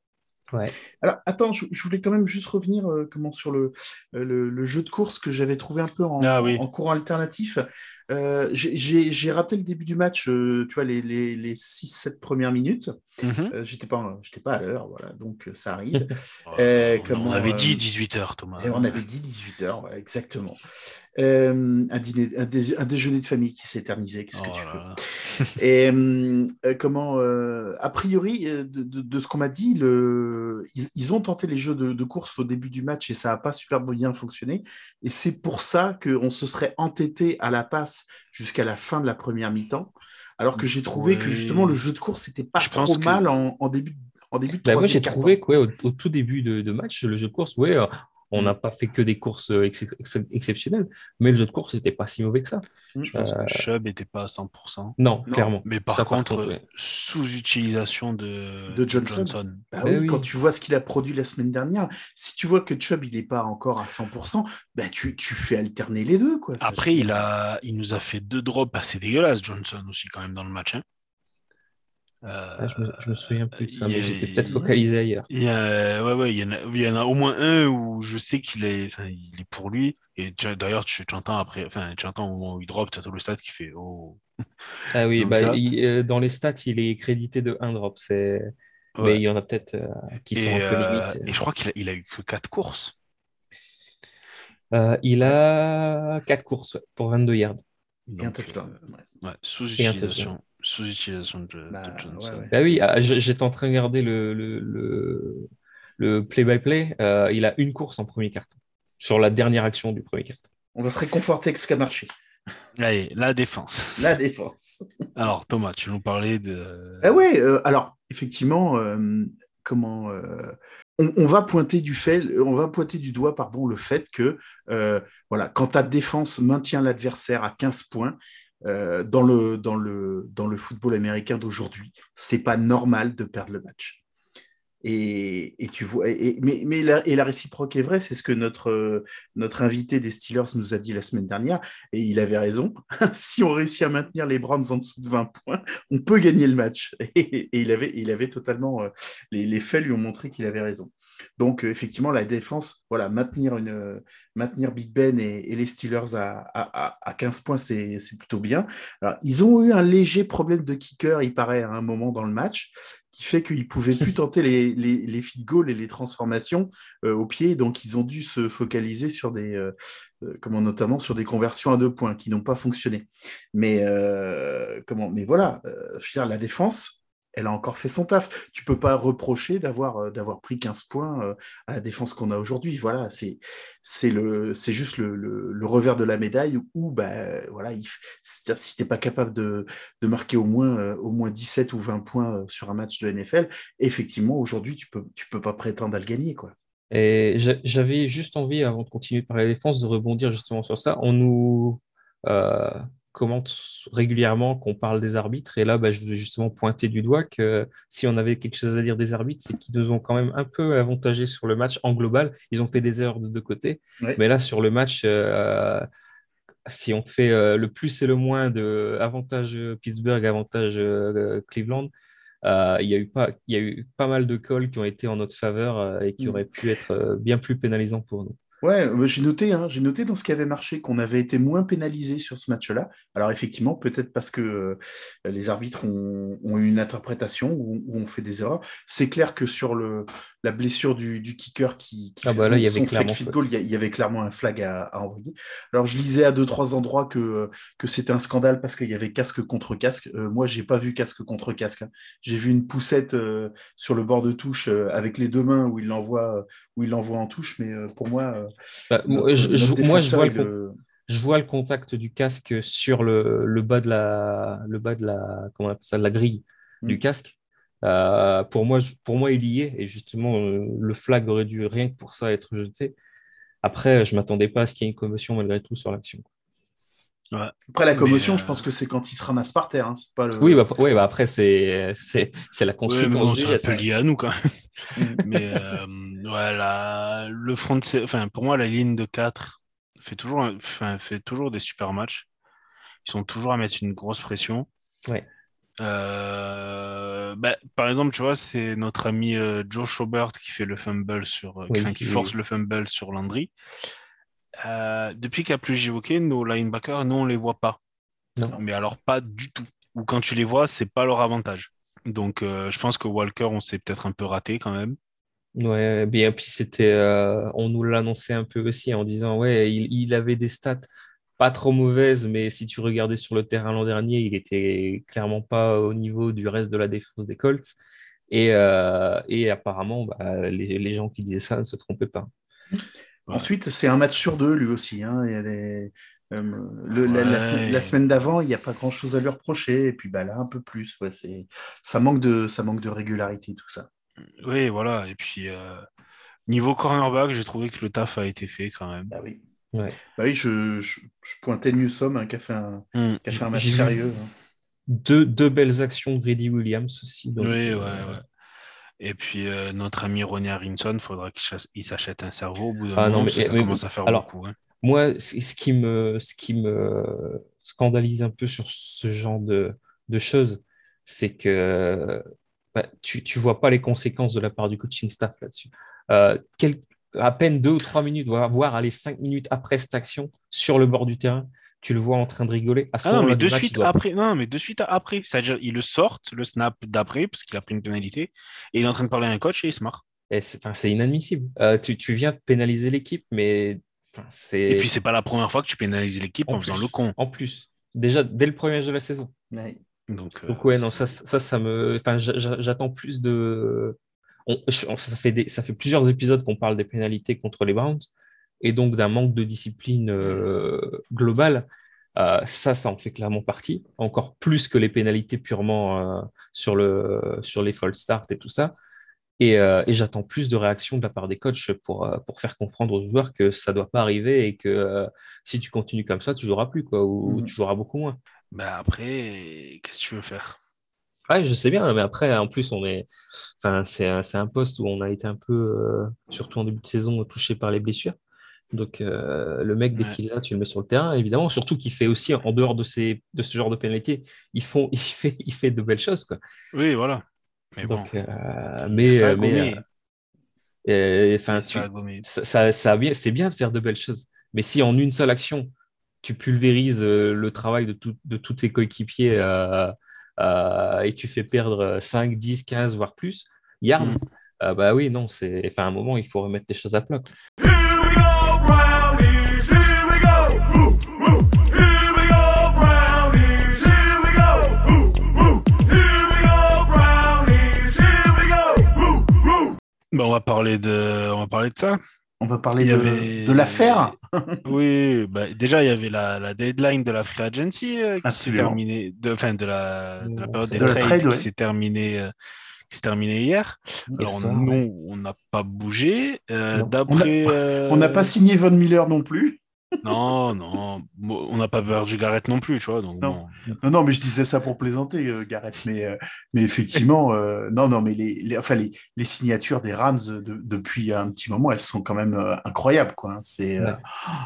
Alors, attends, je, je voulais quand même juste revenir euh, comment, sur le, euh, le, le jeu de course que j'avais trouvé un peu en, Ah oui. en courant alternatif. Euh, j'ai- raté le début du match, euh, tu vois, les, les, les 6-7 premières minutes. Mhm. Euh, J'étais pas, j'étais pas à l'heure, voilà, donc ça arrive. Euh, on, comment, on avait dit 18h, Thomas. Et on avait dit 18h, exactement. Euh, un, dîner, un, dé- un déjeuner de famille qui s'est éternisé, qu'est-ce que Oh tu veux? là. Et euh, euh, comment, euh, a priori, de, de- de ce qu'on m'a dit, le, ils, ils ont tenté les jeux de, de course au début du match et ça n'a pas super bien fonctionné. Et c'est pour ça qu'on se serait entêté à la passe jusqu'à la fin de la première mi-temps. Alors que j'ai trouvé que justement le jeu de course n'était pas Je trop que- mal en, en début, en début de Bah, moi, j'ai trouvé qu'au au tout début de, de match, le jeu de course, ouais, euh, on Mm. n'a pas fait que des courses euh, ex- ex- exceptionnelles, mais le jeu de course n'était pas si mauvais que ça. Je pense Euh, que Chubb était pas à 100%. Non, Non, clairement. Mais par Ça, contre, contre, ouais. sous-utilisation de, De Johnson. Bah Ben oui, oui. quand tu vois ce qu'il a produit la semaine dernière, si tu vois que Chubb il n'est pas encore à 100%, bah tu, tu fais alterner les deux. Quoi. Après, c'est- il, a, il nous a fait deux drops assez dégueulasses, Johnson aussi, quand même, dans le match. hein. Euh, Ah, je, me, je me souviens plus de ça, il y mais j'étais peut-être focalisé ailleurs. Il y a, ouais, ouais, il y, en a, il y en a au moins un où je sais qu'il est, enfin, il est pour lui. Et d'ailleurs, tu, tu entends après, enfin, tu entends au moment où il drop, tu as tout le stade qui fait Oh. Ah oui, Donc bah, ça- il- euh, dans les stats, il est crédité de 1 drop. C'est... Ouais. Mais il y en a peut-être euh, qui sont et, un peu euh, limites. et je crois qu'il a, il a eu que 4 courses. Euh, il a 4 courses pour 22 yards. Et un Donc, touchdown. euh, ouais. ouais, sous-utilisation. Sous-utilisation de, de Bah, Johnson. ouais, ouais. Bah oui, ah, je- j'étais en train de regarder le, le, le, le play-by-play. euh, il a une course en premier carton sur la dernière action du premier carton. On va se réconforter avec ce qui a marché. Allez, la défense. La défense. Alors, Thomas, tu nous parlais de. Ah ouais, euh, alors effectivement, euh, comment euh, on, on va pointer du fait, on va pointer du doigt, pardon, le fait que euh, voilà, quand ta défense maintient l'adversaire à 15 points. Euh, dans, le, dans, le, dans le football américain d'aujourd'hui, c'est pas normal de perdre le match. Et, tu vois, mais, mais la, et la réciproque est vraie, c'est ce que notre, euh, notre invité des Steelers nous a dit la semaine dernière, et il avait raison. si on réussit à maintenir les Browns en dessous de 20 points, on peut gagner le match. Et, et il, avait, il avait totalement. euh, les, les faits lui ont montré qu'il avait raison. Donc, euh, effectivement, la défense, voilà, maintenir, une, euh, maintenir Big Ben et, et les Steelers à, à, à- à 15 points, c'est plutôt bien. Alors, ils ont eu un léger problème de kicker, il paraît, à un moment dans le match, qui fait qu'ils ne pouvaient plus tenter les, les, les feed goals et les transformations euh, au pied. Donc, ils ont dû se focaliser sur des, euh, comment, notamment sur des conversions à deux points qui n'ont pas fonctionné. Mais, euh, comment, mais voilà, la défense, elle a encore fait son taf. Tu peux pas reprocher d'avoir euh, pris 15 points euh, à la défense qu'on a aujourd'hui. Voilà, c'est juste le, revers de la médaille où bah voilà, il si pas capable de, marquer au moins euh, au moins 17 ou 20 points sur un match de NFL, effectivement aujourd'hui tu peux tu peux pas prétendre à le gagner quoi. J'avais juste envie, avant de continuer par la défense, de rebondir justement sur ça. On nous commente régulièrement qu'on parle des arbitres. Et là, bah, je voulais justement pointer du doigt que si on avait quelque chose à dire des arbitres, c'est qu'ils nous ont quand même un peu avantagés sur le match en global. Ils ont fait des erreurs de deux côtés. Ouais. Mais là, sur le match, euh, si on fait euh, le plus et le moins de avantage Pittsburgh, avantage euh, Cleveland, il, y a eu pas, il y a eu pas mal de calls qui ont été en notre faveur et qui Mm. auraient pu être bien plus pénalisants pour nous. Ouais, euh, j'ai noté, hein, j'ai noté dans ce qui avait marché qu'on avait été moins pénalisé sur ce match-là. Alors effectivement, peut-être parce que euh, les arbitres ont, ont eu une interprétation ou, ou ont fait des erreurs. C'est clair que sur le, la blessure du, du kicker qui, qui Ah fait bah là, son, il y avait son clairement fake goal, il y, avait clairement un flag à, à envoyer. Alors je lisais à deux trois endroits que, euh, que c'était un scandale parce qu'il y avait casque contre casque. Euh, moi, j'ai pas vu casque contre casque. hein. J'ai vu une poussette euh, sur le bord de touche avec les deux mains où il l'envoie où il l'envoie en touche, mais pour moi. Bah, moi, notre- je, je- notre moi, je défenseur, vois, le, con- le- je vois le contact du casque sur le, le bas de la, le bas de la, comment on appelle ça, de la grille Mm. du casque. Euh, pour, moi, pour moi, il y est. Et justement, euh, le flag aurait dû rien que pour ça être jeté. Après, je m'attendais pas à ce qu'il y ait une commotion malgré tout sur l'action. Après la commotion, je euh, pense que c'est quand il se ramasse par terre. hein, c'est pas le... Oui, bah, ouais, bah après, c'est c'est c'est la Ouais, conséquence bon, du c'est un peu lié à nous quand même. Mm. mais euh, ouais, la- le front, enfin pour moi la ligne de 4 fait toujours, enfin, fait toujours des super matchs. Ils sont toujours à mettre une grosse pression. Ouais. Euh, bah, par exemple, tu vois, c'est notre ami euh, Joe Schobert qui fait le fumble sur, euh, Oui, qui oui. force le fumble sur Landry. Euh, depuis qu'il n'y a plus JOK, nos linebackers, nous on les voit pas. Non. Mais alors pas du tout. Ou quand tu les vois, c'est pas leur avantage. Donc euh, je pense que Walker, on s'est peut-être un peu raté quand même. Ouais, bien, puis c'était, euh, on nous l'annonçait un peu aussi en disant, ouais, il, il avait des stats pas trop mauvaises, mais si tu regardais sur le terrain l'an dernier, il était clairement pas au niveau du reste de la défense des Colts. Et, et apparemment, bah, les, les gens qui disaient ça ne se trompaient pas. Ouais. Ensuite, c'est un match sur deux, lui aussi. hein. Il y a des... euh, le- la, la Ouais. semaine, la semaine d'avant, il n'y a pas grand-chose à lui reprocher. Et puis bah, là, un peu plus. Ouais, c'est... Ça, manque de... ça manque de régularité, tout ça. Oui, voilà. Et puis euh, niveau cornerback, j'ai trouvé que le taf a été fait quand même. Bah oui. Ouais. Bah oui, je, je, je pointais Newsom hein, qui, a fait un, qui a fait un match sérieux. hein. Deux, deux belles actions de Grady Williams aussi. donc, Oui, ouais, euh, ouais. Et puis euh, notre ami Ronnie Harrison, faudra qu'il s'achète un cerveau au bout d'un Ah non, moment, mais- parce que ça mais- commence à faire alors, beaucoup. hein. Moi, ce qui me, ce qui me scandalise un peu sur ce genre de, de choses, c'est que bah, tu ne vois pas les conséquences de la part du coaching staff là-dessus. Euh, quel- à peine deux ou trois minutes, voire, voire aller cinq minutes après cette action, sur le bord du terrain, tu le vois en train de rigoler. À ce Ah non, moment-là mais de match, suite doit- après, non, mais de suite après, c'est-à-dire ils le sortent, le snap d'après, parce qu'il a pris une pénalité, et il est en train de parler à un coach et il se marre. Et c'est inadmissible. Euh, tu, tu viens de pénaliser l'équipe, mais. Et puis c'est pas la première fois que tu pénalises l'équipe en, en faisant le con. En plus, déjà dès le premier match de la saison. Ouais. Donc, euh, Donc ouais, non, ça, ça, ça me, enfin, j'a- j'a- j'attends plus de. on- ça fait des, ça fait plusieurs épisodes qu'on parle des pénalités contre les Browns et donc d'un manque de discipline euh, globale. Euh, ça, ça en fait clairement partie, encore plus que les pénalités purement euh, sur le, sur les false starts et tout ça. Et, euh, et j'attends plus de réactions de la part des coachs pour, pour faire comprendre aux joueurs que ça doit pas arriver et que si tu continues comme ça, tu joueras plus quoi, ou Mhm. tu joueras beaucoup moins. bah après, qu'est-ce que tu veux faire? Ouais, je sais bien, mais après, en plus, on est, enfin, c'est un, c'est un poste où on a été un peu, euh, surtout en début de saison, touché par les blessures. Donc, euh, le mec, dès Ouais. qu'il est là, tu le mets sur le terrain, évidemment. Surtout qu'il fait aussi, en dehors de, ces, de ce genre de pénalité, font, il, fait, il fait de belles choses, quoi. Oui, voilà. Mais bon, euh, mais, ça a euh, mais, euh, Ça tu, ça, ça, ça a bien, c'est bien de faire de belles choses. Mais si en une seule action, tu pulvérises euh, le travail de, tout- de tous tes coéquipiers et tu fais perdre 5, 10, 15, voire plus, yards, Mm. euh, bah oui, non, c'est, enfin, à un moment, il faut remettre les choses à plat. quoi. Bah, on va parler de, on va parler de ça. On va parler de, avait- de l'affaire. Oui, bah, déjà, il y avait la, la deadline de la free agency euh, qui s'est terminée, de, enfin, de la, de la De période des trades trade, qui ouais. s'est terminée, euh, qui s'est terminée hier. Alors, soir, nous, ouais. on n'a pas bougé. Euh, Non. D'après. euh, On n'a pas signé Von Miller non plus. Non, non, on n'a pas perdu Garrett non plus, tu vois. Donc Non. bon. Non, non, mais je disais ça pour plaisanter, euh, Gareth. Mais, euh, mais effectivement, euh, non, non, mais les, les- enfin, les, les signatures des Rams de- depuis un petit moment, elles sont quand même euh, incroyables, quoi. hein. C'est, euh, Ouais.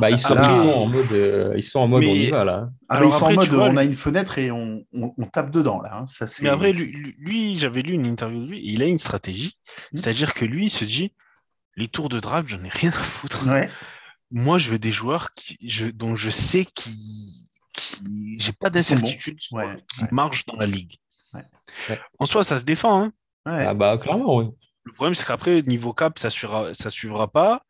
Bah, ils, sont, là- ils sont en mode, euh, ils sont en mode Mais- on y va là. ah, Alors ils sont après, en mode, vois, on a une fenêtre et on, on- on tape dedans, là. hein. Ça, Mais après, lui, j'avais lu une interview de lui, il a une stratégie. Hmm. C'est-à-dire que lui, il se dit les tours de draft, j'en ai rien à foutre. Ouais. Moi, je veux des joueurs qui, je, dont je sais qui, qui j'ai pas d'incertitude, sur- Ouais, qui ouais. marchent dans la ligue. Ouais. Ouais. En soi, ça se défend. hein. Ouais. Ah bah clairement, oui. Le problème, c'est qu'après, niveau cap, ça suivra, ça suivra pas.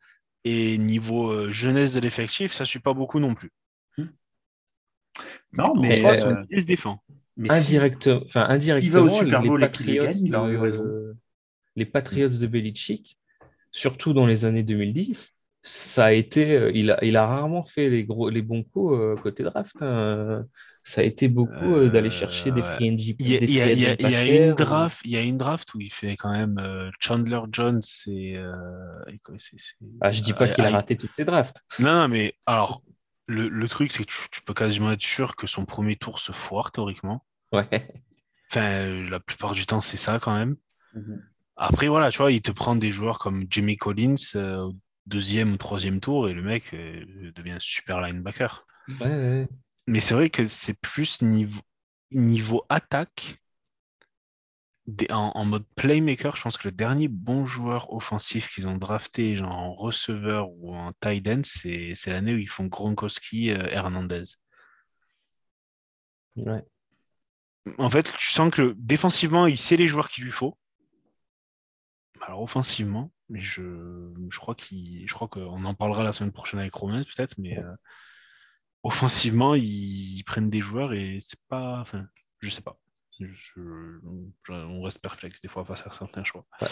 Et niveau euh, jeunesse de l'effectif, ça suit pas beaucoup non plus. Non, En mais, soi, euh, se défend. mais si- Indirect, enfin, indirectement, les Bowl gagne, de- les Patriots de Belichick, surtout dans les années 2010, ça a été, euh, il a, il a rarement fait les gros, les bons coups euh, côté draft. hein. Ça a été beaucoup euh, d'aller chercher des free agents, Il y a, une draft, il y a une draft où il fait quand même euh, Chandler Jones et, euh, c'est- Ah, je dis pas euh, qu'il a I- raté toutes ses drafts. Non, non, mais alors, le, le truc, c'est que tu, tu peux quasiment être sûr que son premier tour se foire théoriquement. Ouais. Enfin, la plupart du temps, c'est ça quand même. Mhm. Après, voilà, tu vois, il te prend des joueurs comme Jamie Collins euh, au deuxième ou troisième tour et le mec euh, devient super linebacker. Ouais, ouais. Mais c'est vrai que c'est plus niveau, niveau attaque. des- en, en mode playmaker, je pense que le dernier bon joueur offensif qu'ils ont drafté, genre en receveur ou en tight end, c'est c'est l'année où ils font Gronkowski euh, Hernandez. Ouais. En fait, tu sens que défensivement, il sait les joueurs qu'il lui faut. Alors offensivement, mais je, je crois qu'il, je crois qu'on en parlera la semaine prochaine avec Romain peut-être, mais euh, offensivement, ils, ils prennent des joueurs et c'est pas, enfin, je sais pas. Je- je- on reste perplexe des fois face à certains choix. Ouais.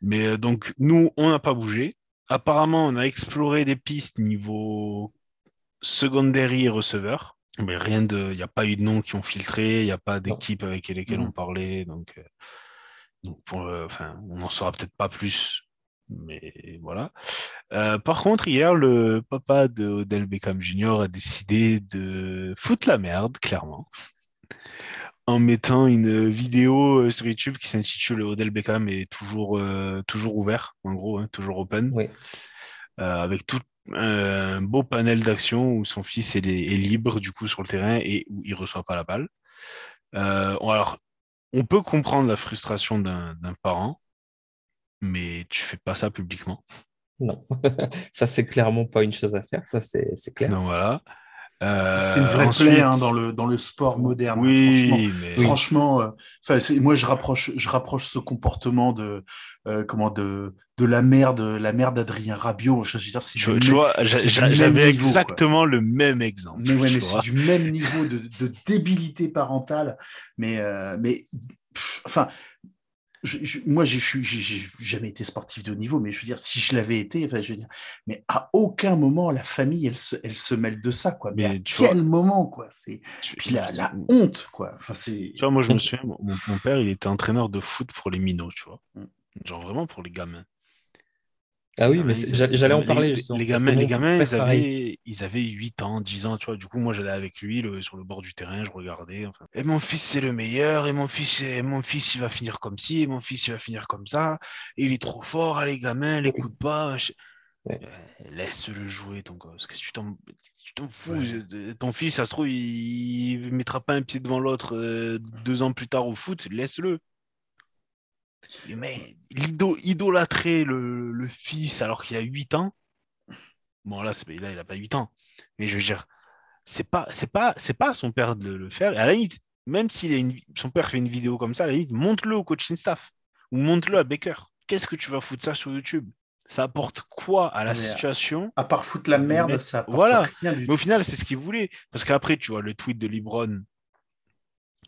Mais euh, donc nous, on n'a pas bougé. Apparemment, on a exploré des pistes niveau secondary et receveur. Mais rien de, il n'y a pas eu de noms qui ont filtré, il n'y a pas d'équipe avec lesquelles Mhm. on parlait. Donc, euh, donc pour, le- enfin, on n'en saura peut-être pas plus. Mais voilà. Euh, par contre, hier, le papa de Odell Beckham Jr. a décidé de foutre la merde, clairement, en mettant une vidéo euh, sur YouTube qui s'intitule Odell Beckham est toujours, euh, toujours ouvert, en gros, hein, toujours open, Oui. euh, avec tout un beau panel d'action où son fils est, est libre du coup sur le terrain et où il reçoit pas la balle. Alors, on peut comprendre la frustration d'un parent, mais tu fais pas ça publiquement. Non. ça, c'est clairement pas une chose à faire. Ça, c'est clair. Donc voilà. Euh, C'est une vraie ensuite- plaie hein, dans, le, dans le sport moderne. hein, franchement. Oui, mais Franchement, euh, enfin, c'est- moi je rapproche, je rapproche ce comportement de, euh, comment de, de la mère de la mère d'Adrien Rabiot. Je veux dire, c'est tu, du tu même- vois, j'avais niveau, quoi. exactement le même exemple. Mais ouais, mais c'est du même niveau de, de débilité parentale. Mais, euh, mais pff, enfin, je- je- moi, je suis, jamais été sportif de haut niveau, mais je veux dire, si je l'avais été, enfin, je veux dire, mais à aucun moment la famille, elle se, elle se mêle de ça, quoi. Mais, Mais à quel vois- moment, quoi? C'est puis la, la honte, quoi. Enfin, c'est. Tu vois, moi, je me souviens, mon, mon père, il était entraîneur de foot pour les minots, tu vois. Mm. Genre vraiment pour les gamins. Ah oui, mais j'allais en parler les- justement. Les parce que gamins, les gamins ils, avaient, ils avaient 8 ans, 10 ans, tu vois. Du coup, moi, j'allais avec lui le- sur le bord du terrain, je regardais. Enfin. Et mon fils, c'est le meilleur. Et mon fils, et mon fils, il va finir comme ci. Et mon fils, il va finir comme ça. Et il est trop fort, ah, les gamins, l'écoute pas. Je- Ouais. Euh, Laisse-le jouer, ton gosse. Qu'est-ce que tu t'en tu t'en fous Ouais. je- Ton fils, ça se trouve, il, il mettra pas un pied devant l'autre euh, deux ans plus tard au foot. Laisse-le. Mais idolâtrer le, le fils alors qu'il a 8 ans, bon là, là il a pas 8 ans, mais je veux dire, c'est pas, c'est pas, c'est pas à son père de le faire. Et à la limite, même si son père fait une vidéo comme ça, à la limite, montre-le au coaching staff ou montre-le à Baker. Qu'est-ce que tu vas foutre ça sur YouTube? Ça apporte quoi à la Mais, euh, situation? À part foutre la merde, ça apporte voilà. rien du Mais au final, c'est ce qu'il voulait. Parce qu'après, tu vois le tweet de Libron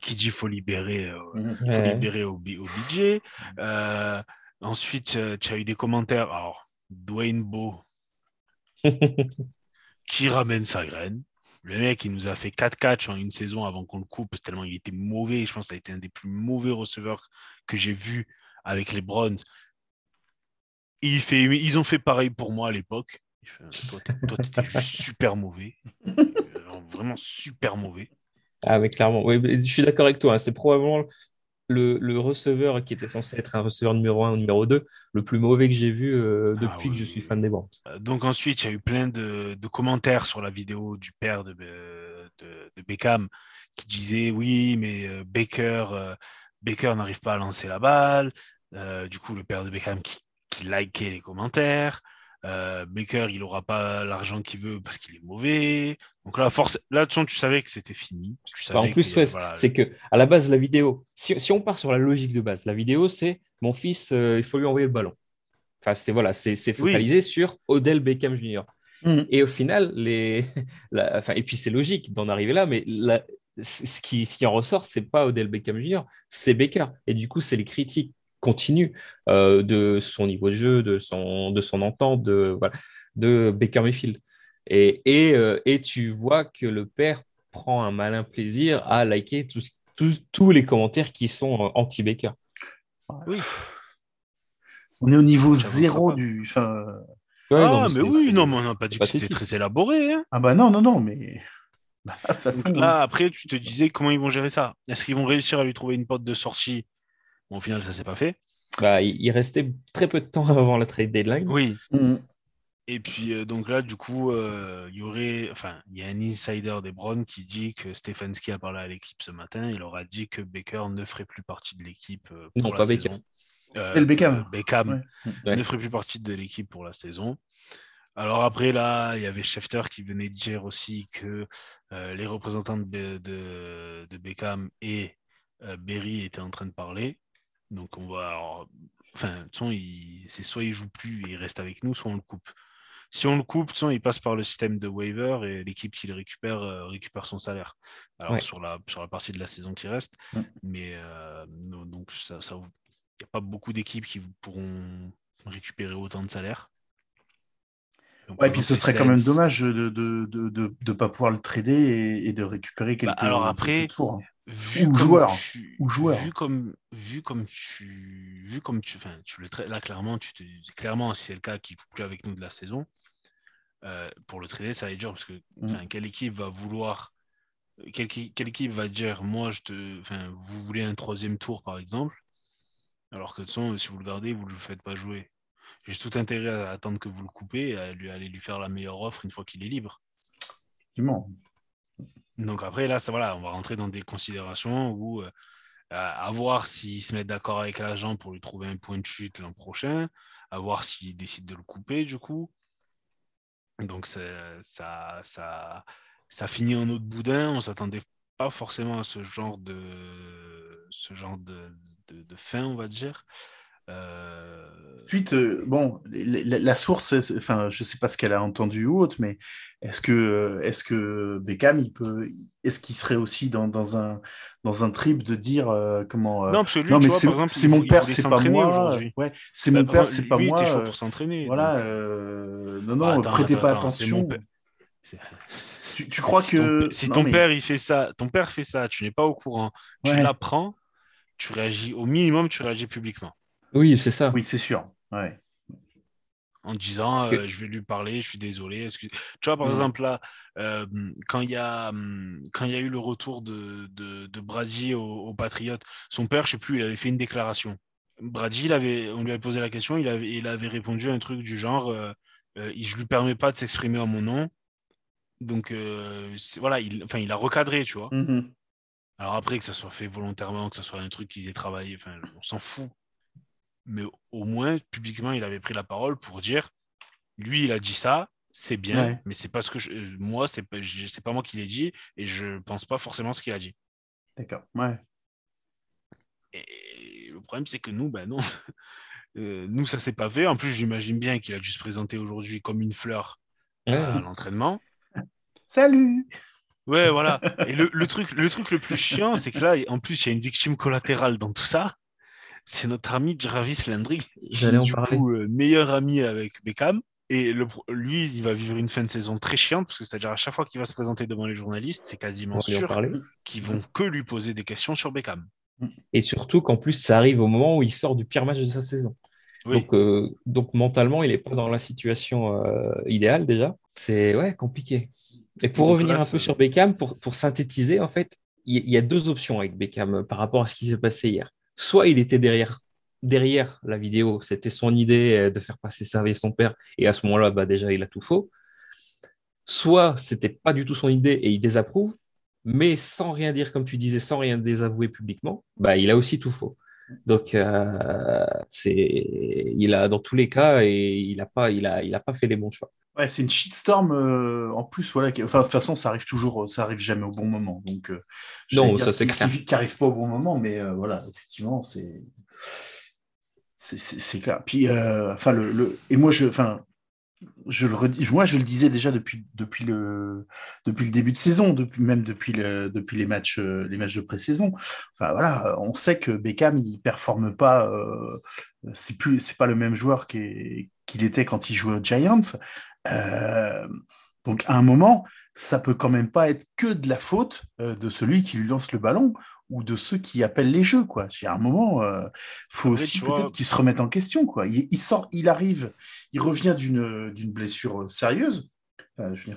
qui dit faut libérer, euh, Mhm. faut Ouais. libérer au, B- au budget. Euh, ensuite, euh, tu as eu des commentaires. Alors, Dwayne Beau qui ramène sa graine. Le mec, il nous a fait 4 catchs en une saison avant qu'on le coupe, tellement il était mauvais. Je pense que ça a été un des plus mauvais receveurs que j'ai vu avec les Browns. Il fait, ils ont fait pareil pour moi à l'époque. Toi, toi, t'étais juste super mauvais. Euh, vraiment super mauvais. Ah, mais clairement, oui, je suis d'accord avec toi. hein. C'est probablement le, le receveur qui était censé être un receveur numéro 1 ou numéro 2, le plus mauvais que j'ai vu euh, Ah, depuis oui, que je suis fan des Browns. Euh, Donc ensuite, il y a eu plein de, de commentaires sur la vidéo du père de, Be- de, de Beckham qui disait oui, mais euh, Baker, euh, Baker n'arrive pas à lancer la balle. Euh, du coup, le père de Beckham qui, qui likait les commentaires. Euh, Baker, il n'aura pas l'argent qu'il veut parce qu'il est mauvais. Donc là, force, là, de toute façon, tu savais que c'était fini. Tu Bah, en plus, que, ouais, voilà, c'est que à la base, la vidéo, si, si on part sur la logique de base, la vidéo, c'est mon fils, euh, il faut lui envoyer le ballon. Enfin, c'est voilà, c'est Oui. focalisé sur Odell Beckham Jr. Mhm. Et au final, les, la- enfin, et puis c'est logique d'en arriver là, mais la- c- ce, qui, ce qui en ressort, c'est pas Odell Beckham Jr., c'est Baker. Et du coup, c'est les critiques continues euh, de son niveau de jeu, de son, de son entente, de, voilà, de Baker Mayfield. Et, et, euh, et tu vois que le père prend un malin plaisir à liker tous, tous, tous les commentaires qui sont euh, anti-Baker. On est au niveau zéro du. Enfin, Ouais, ah, non, mais oui, non, mais on n'a pas dit que c'était très élaboré. hein. Ah bah non, non, non, mais. Bah, de façon, là, après, tu te disais comment ils vont gérer ça. Est-ce qu'ils vont réussir à lui trouver une porte de sortie Bon, au final, ça s'est pas fait. Bah, il, restait très peu de temps avant la trade deadline. Oui. Mhm. Et puis, euh, donc là, du coup, euh, il y aurait. Enfin, il y a un insider des Browns qui dit que Stefanski a parlé à l'équipe ce matin. Il leur a dit que Baker ne ferait plus partie de l'équipe euh, pour Non, la pas saison. Baker. Euh, Et le Beckham. euh, Beckham Ouais. Ouais. ne ferait plus partie de l'équipe pour la saison. Alors après, là, il y avait Schefter qui venait de dire aussi que euh, les représentants de, de, de Beckham et euh, Berry étaient en train de parler. Donc on va... alors, Enfin, de toute façon, c'est soit il joue plus et il reste avec nous, soit on le coupe. Si on le coupe, de toute façon, il passe par le système de waiver et l'équipe qui le récupère euh, récupère son salaire. Alors Ouais. sur, la, sur la partie de la saison qui reste. Mais euh, donc ça, ça, il n'y a pas beaucoup d'équipes qui pourront récupérer autant de salaire. Donc, Ouais, par puis ce serait quand même dommage de ne de, de, de, de pas pouvoir le trader et, et de récupérer quelques, Bah, alors après, quelques tours. Vu Ou comme joueur, tu- ou joueur. Vu comme, vu comme tu, vu comme tu, enfin, tu le traites là clairement, tu te, clairement si c'est le cas qui joue plus avec nous de la saison, euh, pour le trader ça va être dur parce que, Mm. quelle équipe va vouloir, quelle, qui- quelle équipe va dire, moi je te, enfin, vous voulez un troisième tour par exemple, alors que de toute façon, si vous le gardez, vous ne le faites pas jouer. J'ai tout intérêt à attendre que vous le coupez et à lui aller lui faire la meilleure offre une fois qu'il est libre. Effectivement. Donc après, là, ça, voilà, on va rentrer dans des considérations où euh, à voir s'ils se mettent d'accord avec l'agent pour lui trouver un point de chute l'an prochain, à voir s'ils décident de le couper du coup. Donc ça, ça, finit en autre boudin. On s'attendait pas forcément à ce genre de, ce de fin, on va dire. Euh, Ensuite, euh, bon, la, la- source, enfin, je sais pas ce qu'elle a entendu ou autre, mais est-ce que, euh, est-ce que Beckham, il peut, est-ce qu'il serait aussi dans, dans un, dans un trip de dire euh, comment euh, Non, parce que lui, non, tu mais c'est mon père, c'est pas moi. aujourd'hui. Ouais, c'est Bah, mon père, par- c'est pas lui, il moi. était chaud euh, pour s'entraîner. Voilà, donc- euh, non, Bah, non, attends, prêtez attends, pas attends, attention. père. C'est- Tu, tu crois si que ton, si non, ton mais- père il fait ça, ton père fait ça, tu n'es pas au courant, tu Ouais. l'apprends, tu réagis au minimum, tu réagis publiquement Oui, c'est ça. Oui, c'est sûr. Ouais. en disant que- euh, je vais lui parler, je suis désolé. excuse- Tu vois par exemple là, euh, quand il y a hum, quand il y a eu le retour de, de, de Brady au, au Patriots, son père, je sais plus, il avait fait une déclaration. Brady, il avait, on lui avait posé la question, il avait, il avait répondu à un truc du genre euh, euh, je lui permets pas de s'exprimer en mon nom. Donc euh, voilà, il, enfin il a recadré, tu vois. Mhm. Alors après, que ça soit fait volontairement, que ça soit un truc qu'ils aient travaillé, enfin, on s'en fout. Mais au moins, publiquement, il avait pris la parole pour dire, lui, il a dit ça, c'est bien, Ouais. mais c'est parce que je- moi, c'est pas, pas moi qui l'ai dit, et je pense pas forcément ce qu'il a dit. D'accord. Ouais. Et le problème, c'est que nous, ben non, Euh, nous, ça s'est pas fait. En plus, j'imagine bien qu'il a dû se présenter aujourd'hui comme une fleur Ouais. à l'entraînement. Salut. Ouais, voilà. Et le, le truc, le truc le plus chiant, c'est que là, en plus, il y a une victime collatérale dans tout ça. C'est notre ami Jarvis Landry, qui est du parler. coup euh, meilleur ami avec Beckham. Et le, lui, il va vivre une fin de saison très chiante, parce que c'est-à-dire à chaque fois qu'il va se présenter devant les journalistes, c'est quasiment sûr qu'ils vont que lui poser des questions sur Beckham. Et surtout qu'en plus, ça arrive au moment où il sort du pire match de sa saison. Oui. Donc, euh, donc mentalement, il n'est pas dans la situation euh, idéale déjà. C'est ouais, compliqué. Et pour Donc revenir là, un peu sur Beckham, pour, pour synthétiser, en fait, il y, a deux options avec Beckham par rapport à ce qui s'est passé hier. Soit il était derrière, la vidéo, c'était son idée euh, de faire passer servir son père, et à ce moment-là, bah, déjà, il a tout faux. Soit c'était pas du tout son idée et il désapprouve, mais sans rien dire, comme tu disais, sans rien désavouer publiquement, bah, il a aussi tout faux. Donc, euh, c'est, il a dans tous les cas et il n'a pas, il a pas fait les bons choix. Ouais, c'est une shitstorm euh, en plus, voilà. Enfin, de toute façon, ça arrive toujours, ça arrive jamais au bon moment. Donc, euh, Non, ça, c'est clair. Qui, arrive pas au bon moment, mais euh, voilà, effectivement, c'est c'est- clair. Puis, euh, enfin, le, le- et moi, je, enfin, je le redis, moi, je le disais déjà depuis depuis le depuis le début de saison, depuis même depuis le, depuis les matchs euh, les matchs de pré-saison. Enfin, voilà, on sait que Beckham, il performe pas. euh, c'est plus, c'est pas le même joueur qu'il était quand il jouait aux Giants. Euh, donc à un moment, ça peut quand même pas être que de la faute euh, de celui qui lui lance le ballon ou de ceux qui appellent les jeux, quoi. À un moment, euh, faut Après, aussi peut-être qu'il se remette en question, quoi. Il, il sort, il arrive, il revient d'une blessure euh, sérieuse. Enfin, je,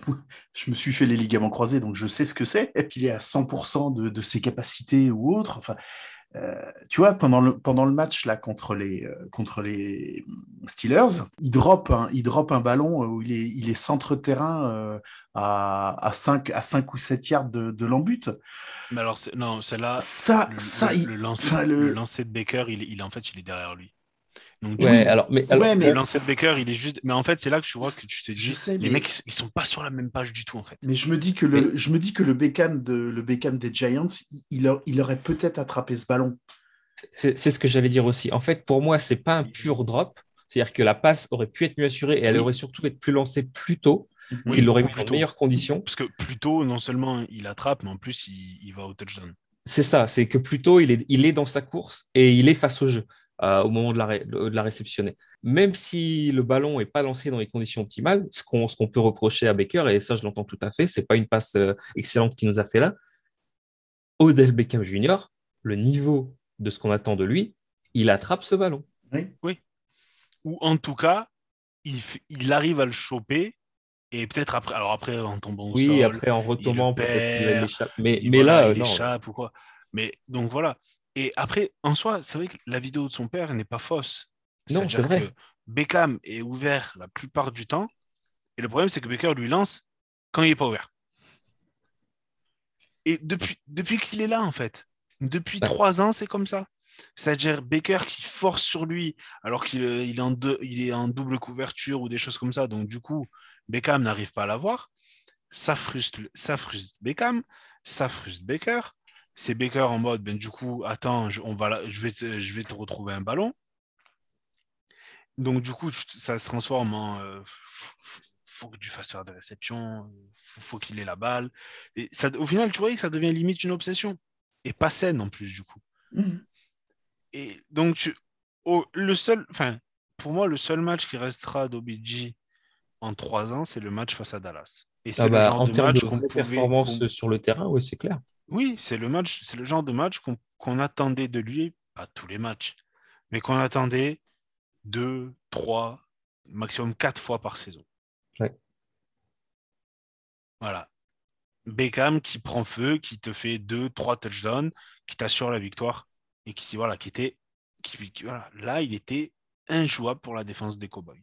je me suis fait les ligaments croisés, donc je sais ce que c'est. Et puis il est à 100% de, de ses capacités ou autres. Enfin, euh, tu vois, pendant le, pendant le match là contre les, euh, contre les Steelers, il drop un, il drop un ballon où il est, il est centre-terrain euh, à, à, 5, à 5 ou 7 yards de, de l'embut. Mais alors, non, c'est là. Ça, le, ça, le, il- le lancer, le... lancer de Baker, il, il, en fait, il est derrière lui. Donc, Ouais, alors, mais, alors, Ouais, mais- le lancer de Baker, il est juste. Mais en fait, c'est là que tu vois que tu te dis, Je sais, les mais- mecs, ils sont pas sur la même page du tout, en fait. Mais je me dis que le, je me dis que le Beckham, de, le Beckham des Giants, il, il, a- il aurait peut-être attrapé ce ballon. c'est ce que j'allais dire aussi. En fait, pour moi, c'est pas un pur drop. C'est-à-dire que la passe aurait pu être mieux assurée et elle Oui. aurait surtout été plus lancée plus tôt, Oui, qu'il l'aurait mis beaucoup dans plus de tôt. meilleures conditions. Parce que plutôt, non seulement il attrape, mais en plus, il, il va au touchdown. C'est ça, c'est que plutôt il est, il est dans sa course et il est face au jeu au moment de la, ré- de la réceptionner. Même si le ballon n'est pas lancé dans les conditions optimales, ce qu'on ce qu'on peut reprocher à Baker, et ça je l'entends tout à fait, c'est pas une passe euh, excellente qu'il nous a fait là. Odell Beckham Jr., le niveau de ce qu'on attend de lui, il attrape ce ballon. Oui. Ou en tout cas, il, il arrive à le choper. Et peut-être après, alors après, en tombant au Oui, sol, après en retombant, peut-être qu'il perd, l'échappe. Mais, mais voilà, là, euh, il non. échappe ou quoi. Mais donc voilà. Et après, en soi, c'est vrai que la vidéo de son père n'est pas fausse. Non, c'est vrai. que Beckham est ouvert la plupart du temps. Et le problème, c'est que Baker lui lance quand il n'est pas ouvert. Et depuis, depuis qu'il est là, en fait, depuis Ouais. trois ans, c'est comme ça. C'est-à-dire Baker qui force sur lui alors qu'il euh, il est, en deux- il est en double couverture ou des choses comme ça. Donc, du coup, Beckham n'arrive pas à l'avoir. Ça frustre, ça frustre Beckham, ça frustre Baker. C'est Baker en mode, ben, du coup, attends, je, on va la- je, vais te, je vais te retrouver un ballon. Donc, du coup, ça se transforme en euh, faut que tu fasses faire des réceptions, faut, faut qu'il ait la balle. Et ça, au final, tu vois que ça devient limite une obsession. Et pas saine en plus, du coup. Mhm. Et donc, tu, au- le seul, enfin, pour moi, le seul match qui restera d'OBG en trois ans, c'est le match face à Dallas. Et c'est Ah le bah, genre en de termes match de qu'on vraie pouvait- performance qu'on- sur le terrain, oui, c'est clair. Oui, c'est le match, c'est le genre de match qu'on attendait de lui, pas tous les matchs, mais qu'on attendait deux, trois, maximum quatre fois par saison. Ouais. Voilà. Beckham qui prend feu, qui te fait deux, trois touchdowns, qui t'assure la victoire et qui voilà, qui était, qui- voilà, là il était injouable pour la défense des Cowboys.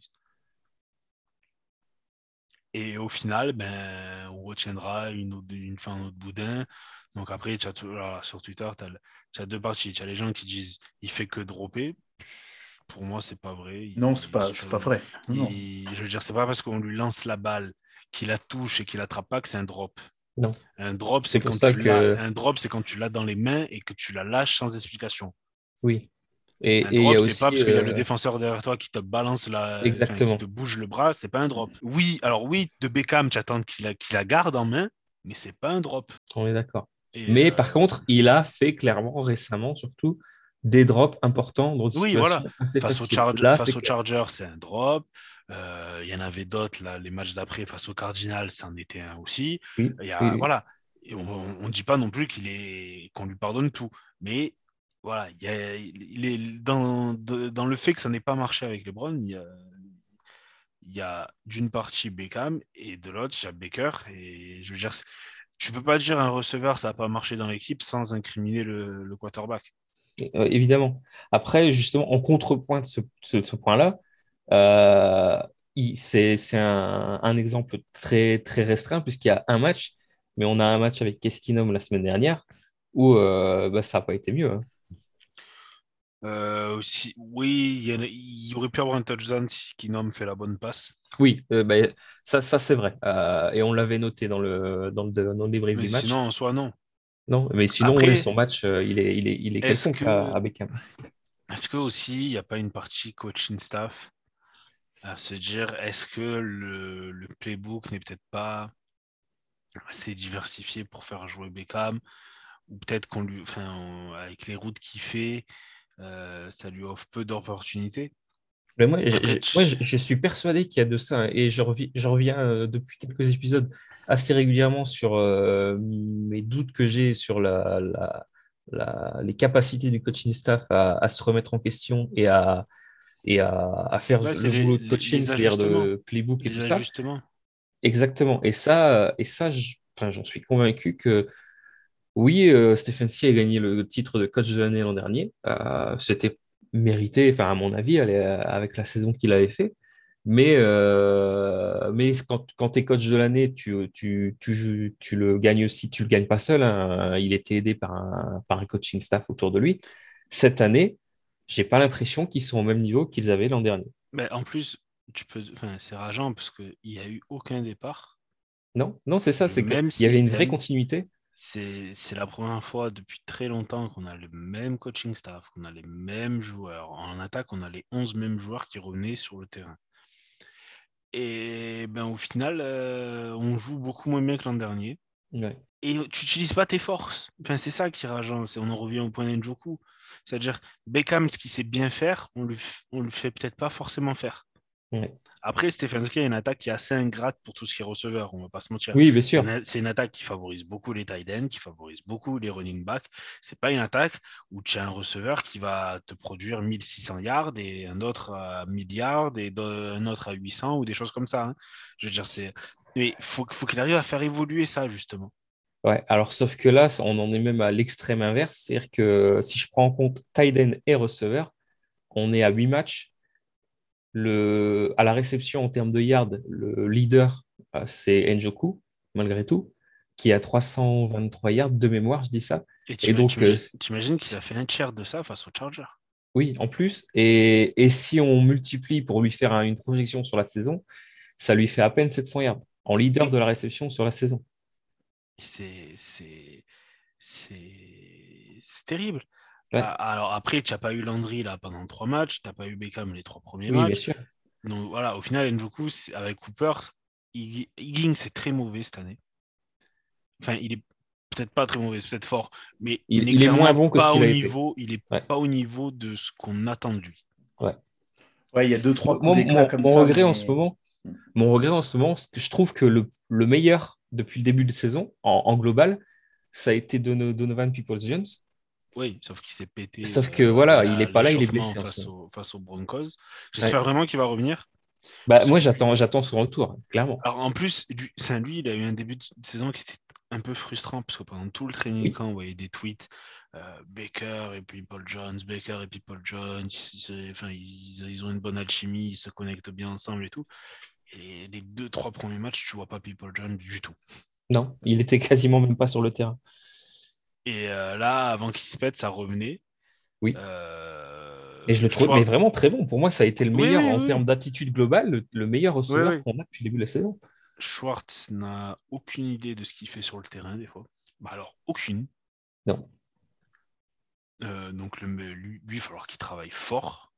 Et au final, ben, on retiendra une, autre- une fin en autre boudin. Donc après, tu as tout- alors, sur Twitter, tu as, deux parties. Tu as les gens qui disent il fait que dropper. Pour moi, c'est pas vrai. Il- Non, c'est pas, c'est pas vrai. Non. il- je veux dire, c'est pas parce qu'on lui lance la balle, qu'il la touche et qu'il l'attrape pas que c'est un drop. Non. Un drop, C'est quand que-. Un drop, c'est quand tu l'as dans les mains et que tu la lâches sans explication. Oui. Et, Un et drop, c'est pas parce qu'il y a le euh, défenseur derrière toi qui te balance la, enfin, Exactement. qui te bouge le bras, c'est pas un drop. Oui, alors oui, de Beckham, tu attends qu'il la, garde en main, mais c'est pas un drop. On est d'accord. Mais euh, par contre, il a fait clairement récemment, surtout, des drops importants dans Oui, voilà. assez face, au Là, face c'est aux Chargers, c'est un drop. Euh, Il y en avait d'autres, là, les matchs d'après, face aux Cardinals, c'en était un aussi. Oui, Il y a, oui, oui. Voilà. Et on ne dit pas non plus qu'il est qu'on lui pardonne tout. Mais voilà, est dans, dans le fait que ça n'ait pas marché avec LeBron, il y a, il y a d'une partie Beckham et de l'autre, il y a Baker. Et je tu peux pas dire un receveur, ça n'a pas marché dans l'équipe sans incriminer le, le quarterback. Euh, évidemment. Après, justement, en contrepoint de ce, ce- point-là, euh, c'est un, exemple très, très restreint puisqu'il y a un match, mais on a un match avec Keskinum la semaine dernière où euh, bah, ça n'a pas été mieux. hein. Euh, aussi, oui, il y, a- il y aurait pu avoir un touchdown si Kinom fait la bonne passe. Oui, euh, bah, ça, ça c'est vrai. Euh, et on l'avait noté dans le, dans le, dans le débrief Mais du match. sinon, en soi, non. Non, mais sinon, Après, oui, son match, il est, il est, il est que- à, à Beckham. Est-ce que aussi, il n'y a pas une partie coaching staff à se dire, est-ce que le, le playbook n'est peut-être pas assez diversifié pour faire jouer Beckham? Ou peut-être qu'on lui, enfin, avec les routes qu'il fait, ça lui offre peu d'opportunités. Mais moi, je, moi, suis persuadé qu'il y a de ça. hein, Et je reviens, je reviens euh, depuis quelques épisodes assez régulièrement sur euh, mes doutes que j'ai sur la, la- la- les capacités du coaching staff à, à se remettre en question et à, et à, à faire Ouais, le les- boulot de coaching, c'est-à-dire de playbook et tout ça. Exactement. Et ça, et ça je- j'en suis convaincu que oui, euh, Stephen C a gagné le titre de coach de l'année l'an dernier. Euh, C'était mérité, enfin, à mon avis, elle est- avec la saison qu'il avait fait. Mais, euh, mais quand, quand tu es coach de l'année, tu, tu, tu, tu le gagnes aussi, tu le gagnes pas seul. hein. Il était aidé par un, par un coaching staff autour de lui. Cette année, j'ai pas l'impression qu'ils sont au même niveau qu'ils avaient l'an dernier. Mais en plus, tu peux, enfin, c'est rageant parce qu'il n'y a eu aucun départ. Non, non, c'est ça, c'est qu'il y avait une vraie continuité. C'est la première fois depuis très longtemps qu'on a le même coaching staff, qu'on a les mêmes joueurs. En attaque, on a les 11 mêmes joueurs qui revenaient sur le terrain. Et ben, au final, euh, on joue beaucoup moins bien que l'an dernier. Ouais. Et tu n'utilises pas tes forces. Enfin, c'est ça qui est rageant. c'est- On en revient au point d'Enjoku. C'est-à-dire, Beckham, ce qu'il sait bien faire, on ne on le fait peut-être pas forcément faire. Ouais. Après, Stefanski a une attaque qui est assez ingrate pour tout ce qui est receveur, on va pas se mentir. Oui, bien sûr. c'est une attaque qui favorise beaucoup les tight ends, qui favorise beaucoup les running backs. C'est pas une attaque où tu as un receveur qui va te produire 1600 yards et un autre à 1000 yards et un autre à 800 ou des choses comme ça. hein. Je veux dire, c'est. Mais faut, faut qu'il arrive à faire évoluer ça, justement. Ouais, alors sauf que là, on en est même à l'extrême inverse. C'est-à-dire que si je prends en compte tight end et receveur, on est à 8 matchs. Le, à la réception en termes de yards, le leader, euh, c'est Njoku, malgré tout, qui a 323 yards de mémoire, je dis ça. Et donc, euh, t'imagines qu'il a fait un tiers de ça face au Charger? Oui, en plus. Et, et si on multiplie pour lui faire un- une projection sur la saison, ça lui fait à peine 700 yards en leader de la réception sur la saison. C'est terrible. Ouais. Ah, Alors après, tu n'as pas eu Landry là pendant trois matchs, tu n'as pas eu Beckham les trois premiers Oui, bien matchs. sûr. Donc voilà, au final, Njoku, avec Cooper, Hig- Higgins, c'est très mauvais cette année. Enfin, il est peut-être pas très mauvais, c'est peut-être fort, mais Il- n'est il est moins bon que ce pas qu'il au a été. niveau, Il est Ouais. pas au niveau de ce qu'on attend de lui. Ouais, il y a deux, trois coups Moi, d'éclat mon, comme mon ça. regret en ce moment, mon regret en ce moment, c'est que je trouve que le, le meilleur depuis le début de saison, en, en global, ça a été Dono- Donovan Peoples-Jones. Oui, sauf qu'il s'est pété. Sauf que, euh, voilà, à il est pas là, il est blessé Face, ce au, face aux Broncos. J'espère vraiment qu'il va revenir. Bah, moi, que- j'attends, j'attends son retour, clairement. Alors en plus, lui, il a eu un début de saison qui était un peu frustrant parce que pendant tout le training Oui. camp, on voyait des tweets euh, Baker et puis Paul Jones, Baker et puis Paul Jones, ils, se- enfin, ils, ils ont une bonne alchimie, ils se connectent bien ensemble et tout. Et les deux, trois premiers matchs, tu vois pas People Jones du tout. Non, il était quasiment même pas sur le terrain. Et euh, là, avant qu'il se pète, ça revenait. Oui. Euh, Et je le trouve mais vraiment très bon. Pour moi, ça a été le meilleur oui, en oui. termes d'attitude globale, le, le meilleur receveur Oui, qu'on a depuis le début de la saison. Schwartz n'a aucune idée de ce qu'il fait sur le terrain, des fois. Bah alors, aucune. Non. Euh, donc, le, lui, lui, il va falloir qu'il travaille fort.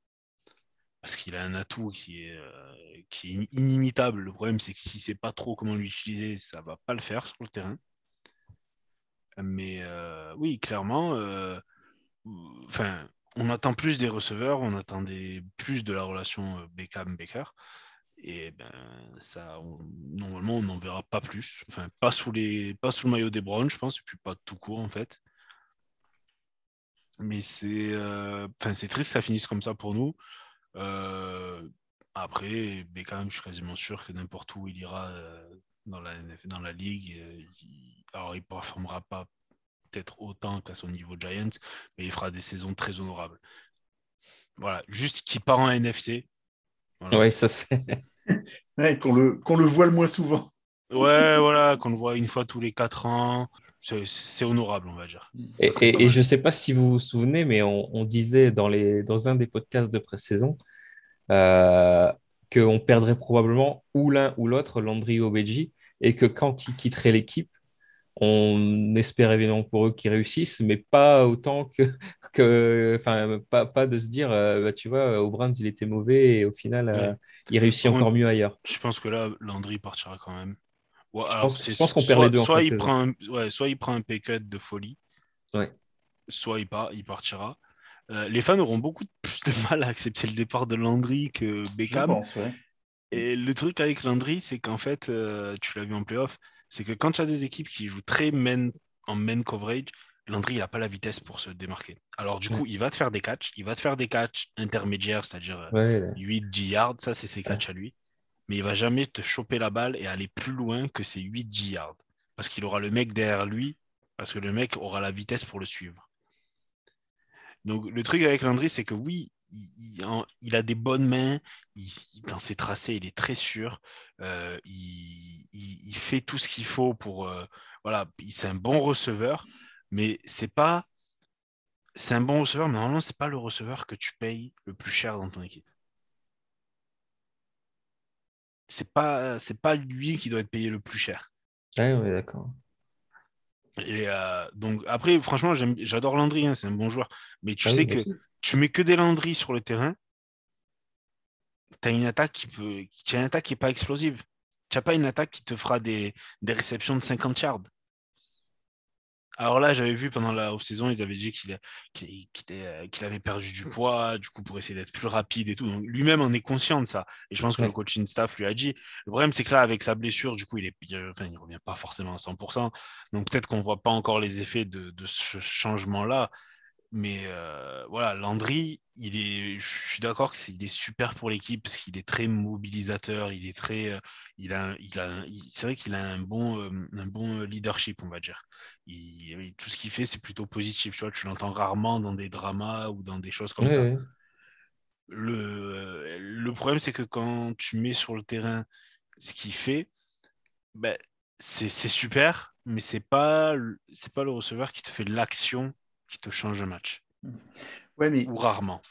Parce qu'il a un atout qui est, euh, qui est inimitable. Le problème, c'est que s'il ne sait pas trop comment l'utiliser, ça va pas le faire sur le terrain. Mais euh, oui, clairement, euh, enfin, on attend plus des receveurs, on attendait plus de la relation euh, Beckham-Baker. Et ben, ça, normalement, on n'en verra pas plus. Enfin, pas sous, les, pas sous le maillot des Browns, je pense, et puis pas tout court, en fait. Mais c'est euh, triste que ça finisse comme ça pour nous. Euh, après, Beckham, je suis quasiment sûr que n'importe où il ira dans, la, NF dans la ligue, euh, il, alors il ne performera pas peut-être autant qu'à son niveau Giants, mais il fera des saisons très honorables. Voilà, juste qu'il part en NFC. Voilà. Ouais, ça c'est. Ouais, qu'on le, qu'on le voit le moins souvent. Ouais, voilà, qu'on le voit une fois tous les quatre ans. C'est honorable, on va dire. Et, serait et- je ne sais pas si vous vous souvenez, mais on, on disait dans, les, dans un des podcasts de pré-saison euh, qu'on perdrait probablement ou l'un ou l'autre, Landry ou Obeji, et que quand ils quitteraient l'équipe, on espère évidemment pour eux qu'ils réussissent, mais pas autant que, que enfin, pas, pas de se dire, euh, bah, tu vois, au Browns, il était mauvais et au final, euh, il réussit encore mieux ailleurs. Je pense que là, Landry partira quand même. Ouais, Je alors, pense- qu'on perd les deux soit il prend un, ouais, soit il prend un pay cut de folie, soit il, part, il partira. Euh, les fans auront beaucoup plus de mal à accepter le départ de Landry que Je Beckham. pense, ouais. Et le truc avec Landry, c'est qu'en fait, euh, tu l'as vu en playoff, c'est que quand tu as des équipes qui jouent très main, en main coverage, Landry, il n'a pas la vitesse pour se démarquer. Alors, du coup, il va te faire des catchs, il va te faire des catchs intermédiaires, c'est-à-dire euh, Ouais, 8-10 yards, ça, c'est ses catchs à lui. Mais il va jamais te choper la balle et aller plus loin que ses 8-10 yards. Parce qu'il aura le mec derrière lui, parce que le mec aura la vitesse pour le suivre. Donc, le truc avec Landry, c'est que oui, il, a des bonnes mains, dans ses tracés, il est très sûr. Euh, il, fait tout ce qu'il faut pour. euh, voilà, il- c'est un bon receveur, mais c'est pas. C'est un bon receveur, mais normalement, c'est pas le receveur que tu payes le plus cher dans ton équipe. C'est pas, pas lui qui doit être payé le plus cher. ouais, ouais, d'accord. Et euh, donc après, franchement, j'adore Landry, hein, c'est un bon joueur. Mais tu Ah sais que tu mets que des Landry sur le terrain, tu as une attaque qui peut, tu as une attaque qui est pas explosive. Tu n'as pas une attaque qui te fera des, des réceptions de 50 yards. Alors là, j'avais vu pendant la off-saison, ils avaient dit qu'il euh, avait perdu du poids, du coup, pour essayer d'être plus rapide et tout. Donc lui-même en est conscient de ça. Et je pense que Ouais. le coaching staff lui a dit. Le problème, c'est que là, avec sa blessure, du coup, il est, il- enfin, il revient pas forcément à 100%. Donc peut-être qu'on voit pas encore les effets de, de ce changement-là. Mais euh, voilà, Landry, il est, je suis d'accord qu'il est super pour l'équipe parce qu'il est très mobilisateur, il est très, euh, il a, il a, c'est vrai qu'il a un bon, un bon leadership, on va dire. Il- il- tout ce qu'il fait, c'est plutôt positif. Tu vois, tu l'entends rarement dans des dramas ou dans des choses comme Ouais, ça. ouais. Le, le problème, c'est que quand tu mets sur le terrain ce qu'il fait, ben, c'est c'est super, mais c'est pas, c'est pas le receveur qui te fait l'action qui te change le match, Ouais, mais ou rarement.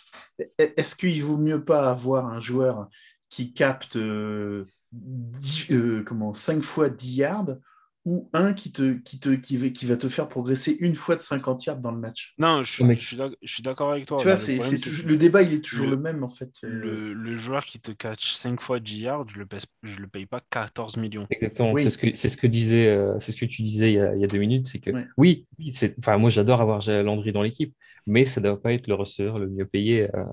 est-ce qu'il vaut mieux pas avoir un joueur qui capte euh, euh, comment, 5 fois 10 yards ou un qui, te, qui, te, qui, va, qui va te faire progresser une fois de 50 yards dans le match Non, je suis, je suis d'accord avec toi. Tu vois, le c'est, problème, c'est c'est toujours- que le débat, il est toujours le- le, même, en fait. Euh, le, le joueur qui te catch 5 fois 10 yards, je le, je le paye pas 14 millions. Exactement, Oui. c'est ce que c'est ce que disait, euh, c'est ce que tu disais il y a, il y a deux minutes, c'est que Ouais. oui, oui, c'est, enfin moi j'adore avoir Landry dans l'équipe, mais ça ne doit pas être le receveur le mieux payé euh,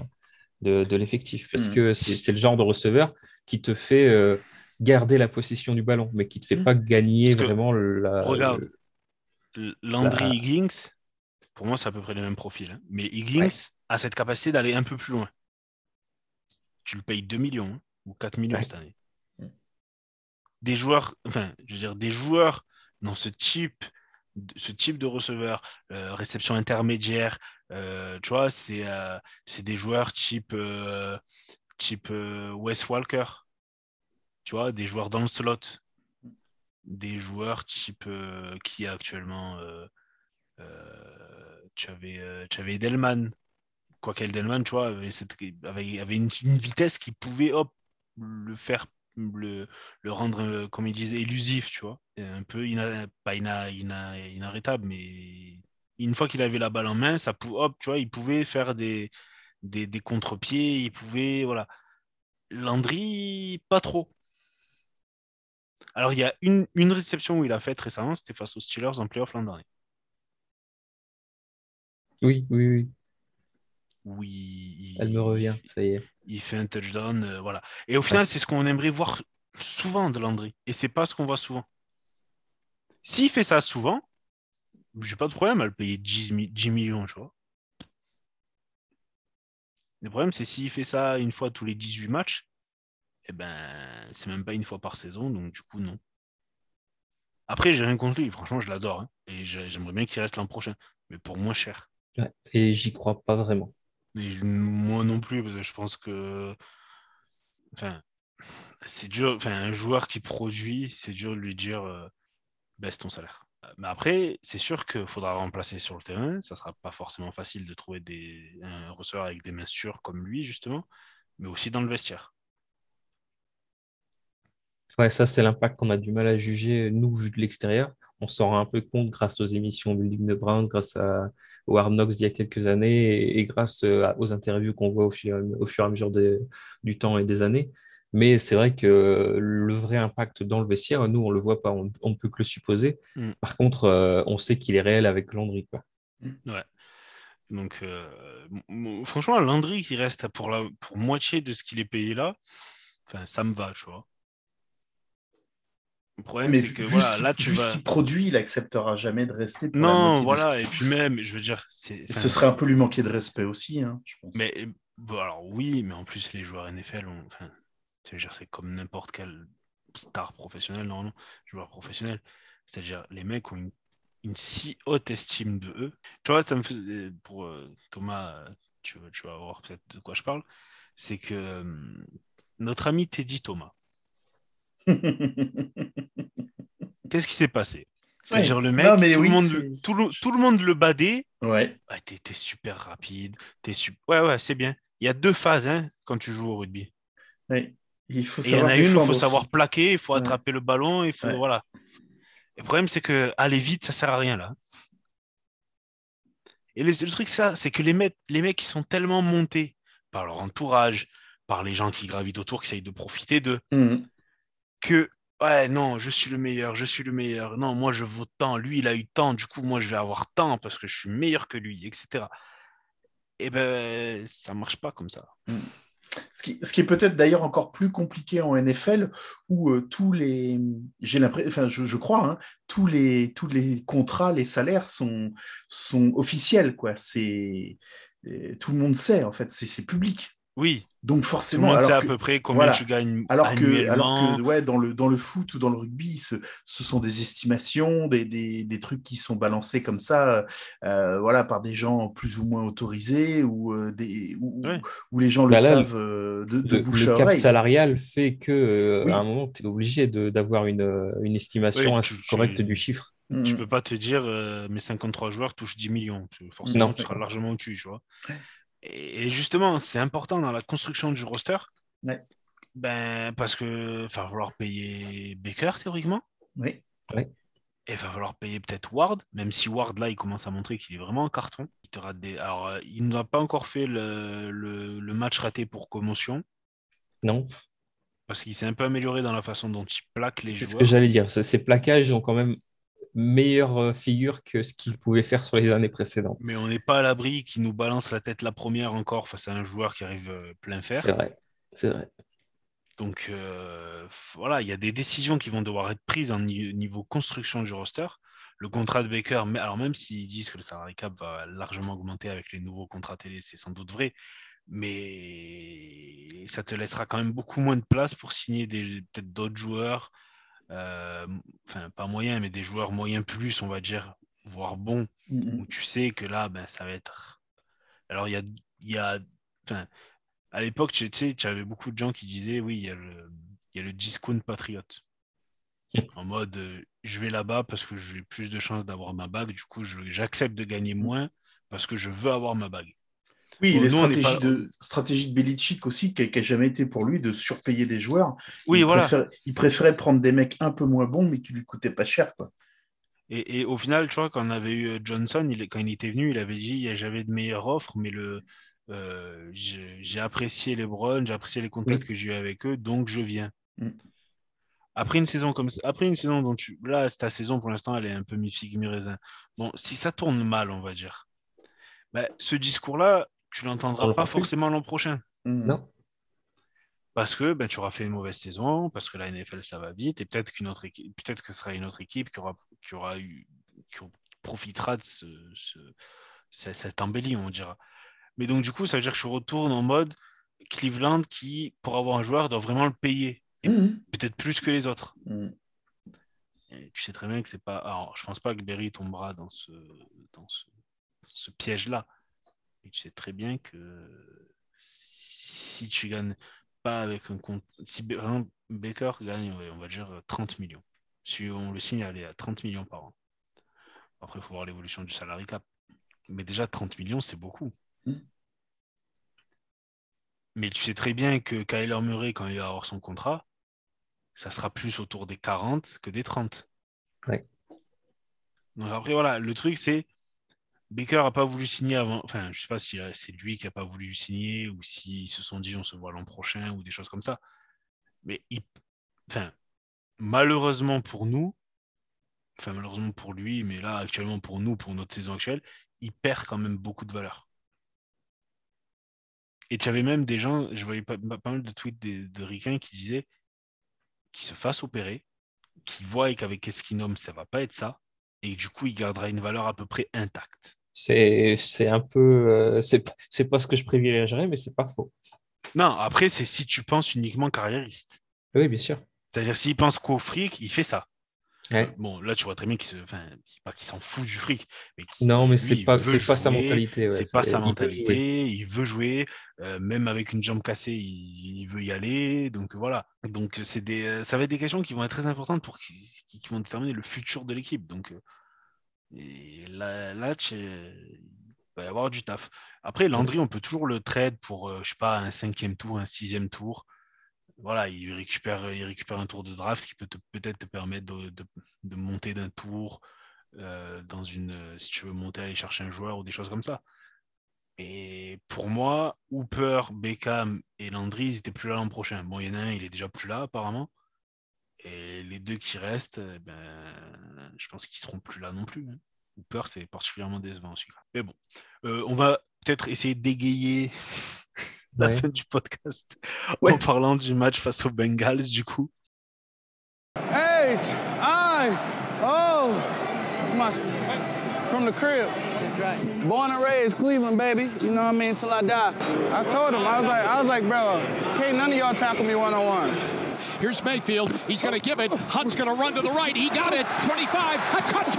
de, de l'effectif, parce Mm. que c'est, c'est le genre de receveur qui te fait euh, garder la possession du ballon, mais qui te fait Mm. pas gagner Parce vraiment la. regarde, le- Landry. Higgins, pour moi, c'est à peu près le même profil. hein. Mais Higgins Ouais. a cette capacité d'aller un peu plus loin. Tu le payes 2 millions hein, ou 4 millions Ouais. cette année. Des joueurs, enfin, je veux dire, des joueurs dans ce type, de- ce type de receveur, euh, réception intermédiaire, euh, tu vois, c'est euh, c'est des joueurs type, euh, type euh, Wes Walker, tu des joueurs dans le slot, des joueurs type euh, qui actuellement euh, euh, tu avais, euh, tu avais Edelman. Quoi qu'Edelman, tu vois, avait, une, vitesse qui pouvait le faire, le, rendre, euh, comme ils disaient, élusif, tu vois. Un peu, pas ina- ina- inarrêtable, mais une fois qu'il avait la balle en main, ça pou- hop, tu vois, il pouvait faire des, des, des contre-pieds, il pouvait, voilà. Landry, pas trop. Alors, il y a une, une réception où il a fait récemment, c'était face aux Steelers en playoff l'an dernier. Oui, oui, oui, Où il, elle me revient, ça y est. il fait un touchdown, euh, voilà. Et au final, c'est ce qu'on aimerait voir souvent de Landry. Et c'est pas ce qu'on voit souvent. S'il fait ça souvent, j'ai pas de problème à le payer 10, mi- 10 millions, tu vois. Le problème, c'est s'il fait ça une fois tous les 18 matchs, eh ben, c'est même pas une fois par saison, donc du coup, non. Après, j'ai rien contre lui, franchement, je l'adore. hein, et j'ai- j'aimerais bien qu'il reste l'an prochain, mais pour moins cher. Ouais, Et j'y crois pas vraiment. Et moi non plus, parce que je pense que. Enfin, c'est dur. Enfin, un joueur qui produit, c'est dur de lui dire euh, baisse ton salaire. Mais après, c'est sûr qu'il faudra remplacer sur le terrain. Ça sera pas forcément facile de trouver des, un receveur avec des mains sûres comme lui, justement, mais aussi dans le vestiaire. Ouais, ça, c'est l'impact qu'on a du mal à juger, nous, vu de l'extérieur. On s'en rend un peu compte grâce aux émissions de Ligue de Brown, grâce à, au Hard Knocks d'il y a quelques années et, et grâce euh, aux interviews qu'on voit au fur, au fur et à mesure de- du temps et des années. Mais c'est vrai que le vrai impact dans le vestiaire, nous, on le voit pas, on ne peut que le supposer. Mm. Par contre, euh, on sait qu'il est réel avec Landry, quoi. Ouais. Donc, euh, franchement, Landry qui reste pour, la, pour moitié de ce qu'il est payé là, ça me va, tu vois. Le problème, c'est que voilà, ce là, tu vu ce vas. qu'il produit, il acceptera jamais de rester pour Non, voilà, ce et puis même, je veux dire, c'est. Et enfin, ce serait un peu lui manquer de respect aussi, hein, je pense. Mais bon, alors oui, mais en plus, les joueurs NFL, ont- enfin, c'est comme n'importe quelle star professionnelle, normalement, joueur professionnel. C'est-à-dire, les mecs ont une, une si haute estime de eux. Tu vois, ça me faisait. Pour euh, Thomas, tu, vas- tu vas voir peut-être de quoi je parle. C'est que euh, notre ami Teddy Thomas, qu'est-ce qui s'est passé? C'est-à-dire, le mec, Non, mais tout, oui, le monde, tout, le, tout le monde le badait. ouais. Ouais, t'es, super rapide. Ouais, ouais, c'est bien. Il y a deux phases hein, quand tu joues au rugby. ouais. Il faut Et il y en savoir a une où il faut aussi. savoir plaquer, il faut Ouais. attraper le ballon, il faut. Voilà. Le problème, c'est que aller vite, ça sert à rien là. Et le, le truc, ça, c'est que les mecs, les mecs, ils sont tellement montés par leur entourage, par les gens qui gravitent autour, qui essayent de profiter d'eux, Mhm. Que ouais, non, je suis le meilleur, je suis le meilleur. Non, moi, je vaux tant. Lui, il a eu tant, du coup, moi, je vais avoir tant parce que je suis meilleur que lui, etc. Et ben, ça marche pas comme ça. Ce qui, ce qui est peut-être d'ailleurs encore plus compliqué en NFL, où euh, tous les, j'ai l'impression, enfin, je, je crois, hein, tous les, tous les contrats, les salaires sont, sont officiels, quoi. C'est, euh, tout le monde sait, en fait, c'est public. Oui, Donc forcément, à que, peu près combien voilà. tu gagnes alors que, alors que ouais, dans, le, dans le foot ou dans le rugby, ce, ce sont des estimations, des, des, des trucs qui sont balancés comme ça, euh, voilà, par des gens plus ou moins autorisés ou, euh, des, ou, Ouais. les gens le Bah là, savent euh, de, de Le, bouche le à cap oreille. salarial fait que euh, Oui. à un moment, tu es obligé de- d'avoir une, une estimation Oui, tu- correcte du chiffre. Tu peux pas te dire euh, mes 53 joueurs touchent 10 millions. Forcément, Non. tu seras largement au-dessus, tu vois. Et, et justement, c'est important dans la construction du roster. Ouais. Ben, parce que va falloir payer Baker théoriquement. Oui. Et il va falloir payer peut-être Ward, même si Ward là il commence à montrer qu'il est vraiment en carton. Il te rate des... Alors, euh, il nous a pas encore fait le, le- le match raté pour commotion, Non, parce qu'il s'est un peu amélioré dans la façon dont il plaque les c'est ce joueurs. que j'allais dire. Ce- Ces plaquages ont quand même meilleure euh, figure que ce qu'ils pouvaient faire sur les années précédentes. Mais on n'est pas à l'abri qu'il nous balance la tête la première encore face à un joueur qui arrive euh, plein fer. C'est vrai. C'est vrai. Donc euh, voilà, il y a des décisions qui vont devoir être prises en ni- niveau construction du roster. Le contrat de Baker, alors même s'ils disent que le salary cap va largement augmenter avec les nouveaux contrats télé, c'est sans doute vrai, mais ça te laissera quand même beaucoup moins de place pour signer peut-être d'autres joueurs, enfin pas moyens, mais des joueurs moyens plus, on va dire, voire bons, Mhm. où tu sais que là, ben, ça va être. Alors, il y a. Il y a... À l'époque, tu sais, tu avais beaucoup de gens qui disaient oui, il y a le, il y a le discount patriote. En mode, euh, je vais là-bas parce que j'ai plus de chances d'avoir ma bague, du coup, j'accepte de gagner moins parce que je veux avoir ma bague. Oui, Bon, les stratégies pas- de, stratégie de Belichick aussi, qui n'a jamais été pour lui de surpayer les joueurs. Oui, il, voilà. préfère- il préférait prendre des mecs un peu moins bons, mais qui lui coûtaient pas cher. Quoi. Et, et au final, tu vois, quand on avait eu euh, Johnson, il, quand il était venu, il avait dit j'avais de meilleures offres, mais le, euh, j'ai apprécié les Browns, j'ai apprécié les contacts que j'ai eu avec eux, donc je viens. Mm. Après une saison comme ça, après une saison dont tu. Là, ta saison pour l'instant, elle est un peu mi-figue, mi-raisin. Bon, si ça tourne mal, on va dire, bah, ce discours-là, tu l'entendras pas forcément l'an prochain. Mhm. Non. Parce que ben, tu auras fait une mauvaise saison, parce que la NFL ça va vite, et peut-être qu'une autre équipe, peut-être que ce sera une autre équipe qui aura, qui aura eu, qui profitera de ce, ce- ce- cette embellie, on dira. Mais donc, du coup, ça veut dire que je retourne en mode Cleveland qui, pour avoir un joueur, doit vraiment le payer. Et Mhm. peut-être plus que les autres. Et tu sais très bien que c'est pas. Alors, je pense pas que Berry tombera dans ce, dans ce, dans ce piège-là. Et tu sais très bien que si tu gagnes pas avec un compte. Si Baker gagne, on va dire 30 millions. Si on le signe, allez, à 30 millions par an. Après, il faut voir l'évolution du salary cap. Mais déjà, 30 millions, c'est beaucoup. Mm. Mais tu sais très bien que Kyler Murray, quand il va avoir son contrat, ça sera plus autour des 40 que des 30. Ouais. Donc après, voilà, le truc, c'est Baker n'a pas voulu signer avant. Enfin, je sais pas si euh, c'est lui qui n'a pas voulu signer ou s'ils se sont dit on se voit l'an prochain ou des choses comme ça. Mais enfin, malheureusement pour nous, enfin malheureusement pour lui, mais là actuellement pour nous, pour notre saison actuelle, il perd quand même beaucoup de valeur. Et tu avais même des gens, je voyais pas, pas mal de tweets de, de ricains qui disaient qu'il se fasse opérer, qu'il voit qu'avec Eskinum, ça va pas être ça, et du coup, il gardera une valeur à peu près intacte. C'est c'est un peu. euh, c'est c'est pas ce que je privilégierais, mais c'est pas faux. Non, après, c'est si tu penses uniquement carriériste. Oui, bien sûr. C'est-à-dire, s'il pense qu'au fric, il fait ça. Ouais. Bon, là, tu vois très bien qu'il se... enfin, pas qu'il s'en fout du fric, mais Non, mais c'est pas, c'est pas sa mentalité. ouais. c'est pas sa il mentalité, il veut jouer, euh, même avec une jambe cassée, il, il veut y aller, donc voilà. Donc c'est des, euh, ça va être des questions qui vont être très importantes pour qui, qui- qui vont déterminer le futur de l'équipe. Donc euh, et là, là tu- il va y avoir du taf. Après, Landry, on peut toujours le trade pour, euh, je sais pas, un cinquième tour, un sixième tour. Voilà, il récupère, il récupère un tour de draft qui peut peut-être te permettre de, de- de monter d'un tour euh, dans une, euh, si tu veux monter aller chercher un joueur ou des choses comme ça. Et pour moi, Hooper, Beckham et Landry, ils étaient plus là l'an prochain. Bon, il y en a un, il est déjà plus là apparemment. Et les deux qui restent, eh ben, je pense qu'ils seront plus là non plus. hein. Hooper, c'est particulièrement décevant aussi. Mais bon, Euh, on va peut-être essayer d'égayer la Ouais. fin du podcast Ouais. en parlant du match face aux Bengals du coup. H I O. It's my from the crib. That's right. Born and raised Cleveland, baby. You know what I mean? Till I die. I told him. I was like, I was like, bro, can't none of y'all tackle me one on one. Here's Mayfield. He's going to give it. Hunt's going to run to the right. He got it. 25. A cut 20.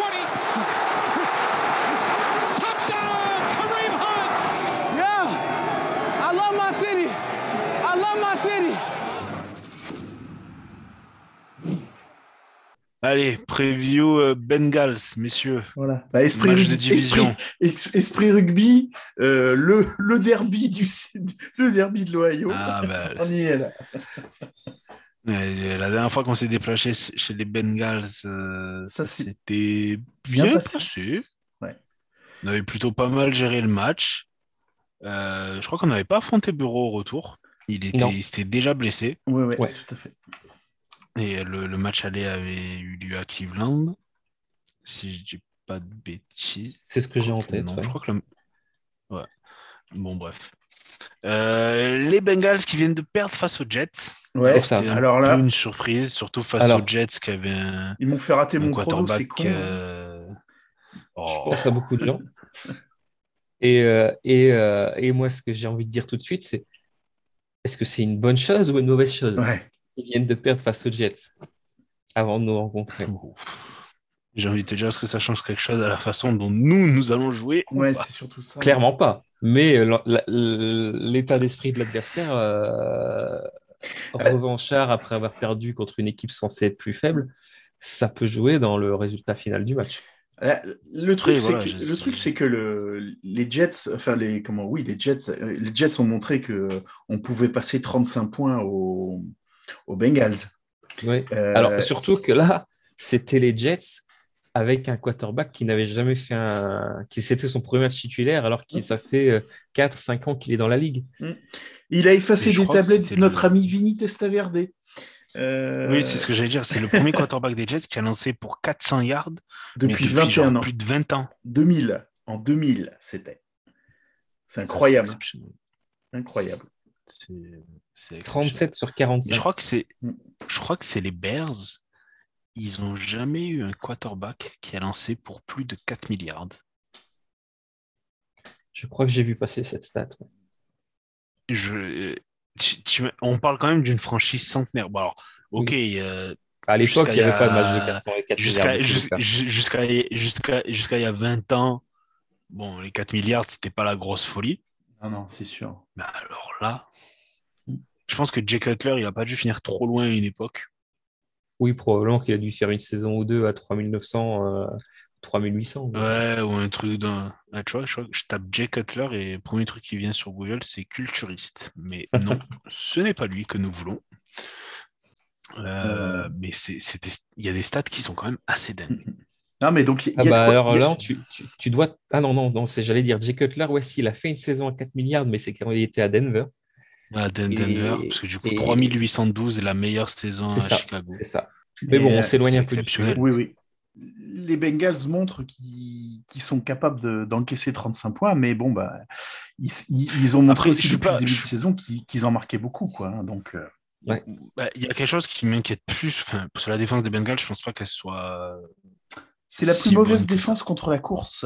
Touchdown, Kareem Hunt. Yeah. I love my city. I love my city. Allez, preview euh, Bengals, messieurs. Voilà. Bah, esprit, Match de rugby, division. esprit, es- esprit rugby, euh, le, le derby du le derby de l'Ohio. Ah, bah, On y est là. La dernière fois qu'on s'est déplacé chez les Bengals, euh, Ça, c'était bien bien, passé. passé. Ouais. On avait plutôt pas mal géré le match. Euh, je crois qu'on n'avait pas affronté Bureau au retour. Il était, il déjà blessé. Ouais, ouais, Ouais. tout à fait. Et le, le match aller avait eu lieu à Cleveland. Si je dis pas de bêtises. C'est ce que j'ai en tête, non. Je crois que le... Ouais. Bon, bref. Euh, les Bengals qui viennent de perdre face aux Jets. Ouais. C'est ça. Alors là, une surprise, surtout face Alors. aux Jets qui avaient un, ils m'ont fait rater mon chrono, c'est con. euh, Je oh. pense à beaucoup de gens. Et, euh, et, euh, et moi, ce que j'ai envie de dire tout de suite, c'est est-ce que c'est une bonne chose ou une mauvaise chose Ouais. Ils viennent de perdre face aux Jets avant de nous rencontrer? J'ai envie de te dire, est-ce que ça change quelque chose à la façon dont nous, nous allons jouer ou Ouais, c'est surtout ça. Clairement pas. Mais euh, l'état d'esprit de l'adversaire, euh, revanchard après avoir perdu contre une équipe censée être plus faible, ça peut jouer dans le résultat final du match. Là, Le truc, c'est voilà, que, le truc, c'est que le, les Jets, enfin les comment, oui, les Jets, euh, les Jets ont montré que on pouvait passer 35 points aux, aux Bengals. Oui. Euh, Alors, surtout que là, c'était les Jets avec un quarterback qui n'avait jamais fait un. qui C'était son premier match titulaire alors que ça fait 4-5 ans qu'il est dans la ligue. il a effacé des tablettes notre ami Vinny Testaverde. Euh, Oui, c'est ce que j'allais dire. C'est le premier quarterback des Jets qui a lancé pour 400 yards depuis genre 21 ans. plus de 20 ans. 2000. En 2000, c'était. C'est incroyable. Incroyable. C'est- c'est exceptionnel. 37 sur Mais 45. je crois que c'est, Mm. je crois que c'est les Bears. Ils ont jamais eu un quarterback qui a lancé pour plus de 4 milliards. Je crois que j'ai vu passer cette stat. ouais. Je, tu- tu- on parle quand même d'une franchise centenaire. Bon, alors, ok, euh, À l'époque, il n'y avait pas de match de a- 400 et 4 jusqu'à milliards. jusqu'à jusqu'à jusqu'à il y a 20 ans, bon, les 4 milliards, c'était pas la grosse folie. Non, non, c'est sûr. Mais alors là, je pense que Jay Cutler, il a pas dû finir trop loin à une époque. Oui, probablement qu'il a dû faire une saison ou deux à 3900, euh, 3800. Ouais, ou un truc d'un. Ah, tu vois, je, crois que je tape Jay Cutler et le premier truc qui vient sur Google, c'est culturiste. Mais non, ce n'est pas lui que nous voulons. Euh, Mais c'est, c'est des- il y a des stats qui sont quand même assez dingues. Non, mais donc, il y a Ah bah quoi- alors il là, tu, tu, tu dois. Ah non, non, non c'est, j'allais dire Jay Cutler, ouais, s'il a fait une saison à 4 milliards, mais c'est quand il était à Denver. À Et- Denver, parce que du coup, et- 3812 est la meilleure saison à ça, Chicago. c'est ça. Mais bon, on euh, s'éloigne un peu du. Oui, oui. Les Bengals montrent qu'ils sont capables de- d'encaisser 35 points, mais bon, bah, ils, ont montré Après, aussi depuis pas- le début je- de saison qu'ils en marquaient beaucoup. Quoi, hein, donc, euh, Bah, Il y a quelque chose qui m'inquiète plus. Enfin, sur la défense des Bengals, je pense pas qu'elle soit. c'est la plus Si mauvaise défense contre la course.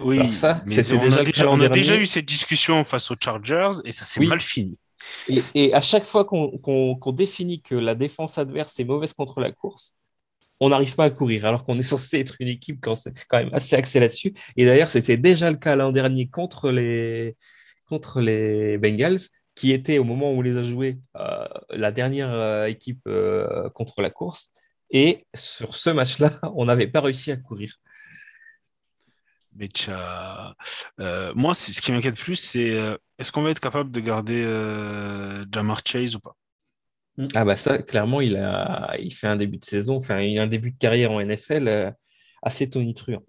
Oui, Alors ça, mais on, déjà a déjà, on a eu cette discussion face aux Chargers et ça s'est Oui. mal fini. Et, et à chaque fois qu'on définit que la défense adverse est mauvaise contre la course, on n'arrive pas à courir, alors qu'on est censé être une équipe quand, quand même assez axée là-dessus. Et d'ailleurs, c'était déjà le cas l'an dernier contre les, contre les Bengals, qui était au moment où on les a joués euh, la dernière euh, équipe euh, contre la course. Et sur ce match-là, on n'avait pas réussi à courir. Mais tcha- euh, moi, ce qui m'inquiète plus, c'est euh, est-ce qu'on va être capable de garder euh, Jamar Chase ou pas? Ah bah ça, clairement, il, a, il fait un début de saison, enfin, il a un début de carrière en NFL euh, assez tonitruant.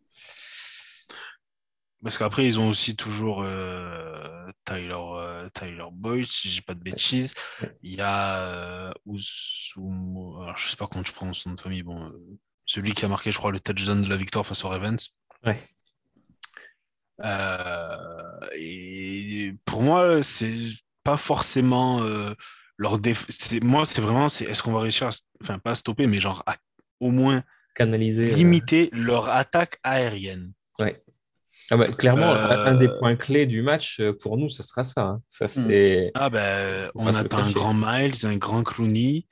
Parce qu'après, ils ont aussi toujours euh, Tyler, euh, Tyler Boyd, si j'ai pas de bêtises. Il y a euh, Ousoumo- alors je sais pas comment tu prononces son nom de famille, bon, celui qui a marqué, je crois, le touchdown de la victoire face aux Ravens. Ouais. Euh, et pour moi, c'est pas forcément euh, leur déf... Moi, c'est vraiment, c'est est-ce qu'on va réussir à, enfin, pas à stopper, mais genre à au moins Canaliser. euh, limiter leur attaque aérienne. Ouais. Ah bah, clairement, un- un des points clés du match, pour nous, ce sera ça. hein. Ça, c'est... Ah ben, Faut on le attend un grand Miles, un grand Clooney,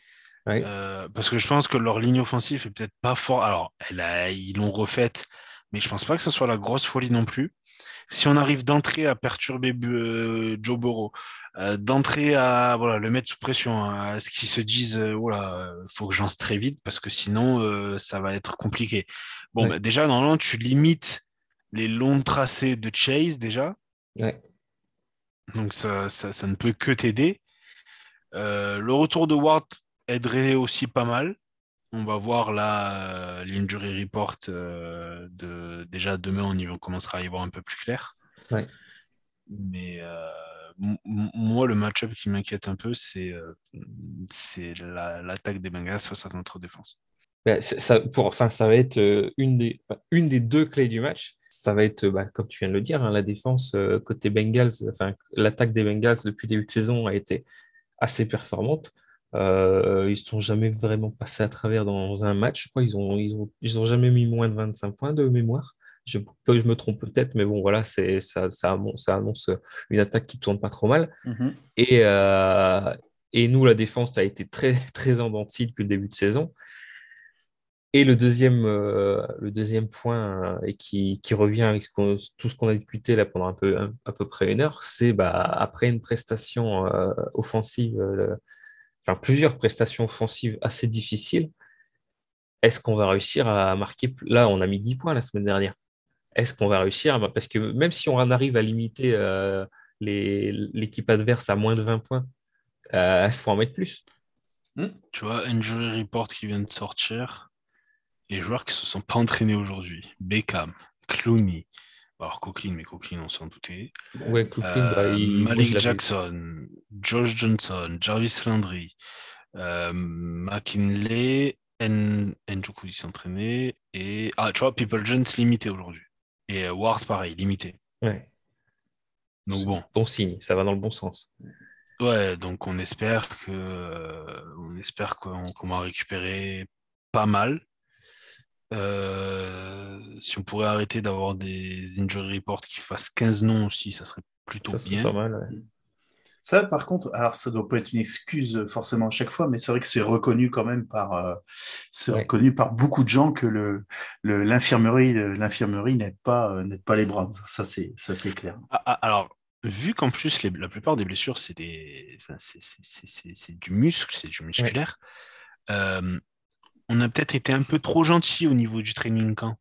Ouais. euh, parce que je pense que leur ligne offensive est peut-être pas fort. Alors, elle a- ils l'ont refaite, mais je pense pas que ce soit la grosse folie non plus. Si on arrive d'entrée à perturber euh, Joe Burrow, euh, d'entrée à voilà, le mettre sous pression, à ce qu'ils se disent, euh, voilà, faut que je lance très vite parce que sinon euh, ça va être compliqué. Bon, Ouais. bah, déjà, normalement, tu limites les longs tracés de Chase déjà. Ouais. Donc ça, ça, ça ne peut que t'aider. Euh, le retour de Ward aiderait aussi pas mal. On va voir là euh, l'injury report euh, de déjà demain on, y, on commencera à y voir un peu plus clair. Ouais. Mais euh, moi le match-up qui m'inquiète un peu c'est c'est la- l'attaque des Bengals face à notre défense. C'est- ça, pour, enfin, ça va être une des, une des deux clés du match. Ça va être, bah, comme tu viens de le dire, hein, la défense côté Bengals, enfin, l'attaque des Bengals depuis le début de saison a été assez performante. Euh, ils ne sont jamais vraiment passés à travers dans un match. Je crois qu'ils ont, ils ont, ils ont jamais mis moins de 25 points de mémoire. Je, je me trompe peut-être, mais bon, voilà, ça, ça, annonce, ça annonce une attaque qui tourne pas trop mal. Et, euh, et nous, la défense a été très, très en depuis le début de saison. Et le deuxième, euh, le deuxième point, et qui, qui revient avec ce tout ce qu'on a discuté là pendant un peu, un- à peu près une heure, c'est bah, après une prestation offensive, enfin plusieurs prestations offensives assez difficiles, est-ce qu'on va réussir à marquer Là, on a mis 10 points la semaine dernière. Est-ce qu'on va réussir à- Parce que même si on en arrive à limiter euh, les- l'équipe adverse à moins de 20 points, il faut en mettre plus. Tu vois, Injury Report qui vient de sortir, les joueurs qui se sont pas entraînés aujourd'hui, Beckham, Clooney, alors Coquelin, mais Coquelin on s'en doutait, Ouais, Coquelin, Euh, bah, il- je Malik Jackson, Josh Johnson, Jarvis Landry, euh, McKinley, N... Njoku entraîné, et ah tu vois, People Jones limité aujourd'hui. Et euh, Ward pareil, limité. Ouais. Donc bon. Bon signe, ça va dans le bon sens. Ouais, donc on espère que euh, on espère qu'on qu'on va récupérer pas mal. Euh, si on pourrait arrêter d'avoir des injury reports qui fassent 15 noms aussi, ça serait plutôt Ça, bien. pas mal. ouais. Ça, par contre, alors ça doit pas être une excuse forcément à chaque fois, mais c'est vrai que c'est reconnu quand même par, euh, c'est Ouais. reconnu par beaucoup de gens que le, le- l'infirmerie, l'infirmerie n'aide pas, euh, n'aide pas les Browns. Ça, c'est, ça, c'est clair. Ah, ah, alors, vu qu'en plus, les- la plupart des blessures, c'est des... enfin, c'est- du muscle, c'est du musculaire, euh, on a peut-être été un peu trop gentil au niveau du training camp.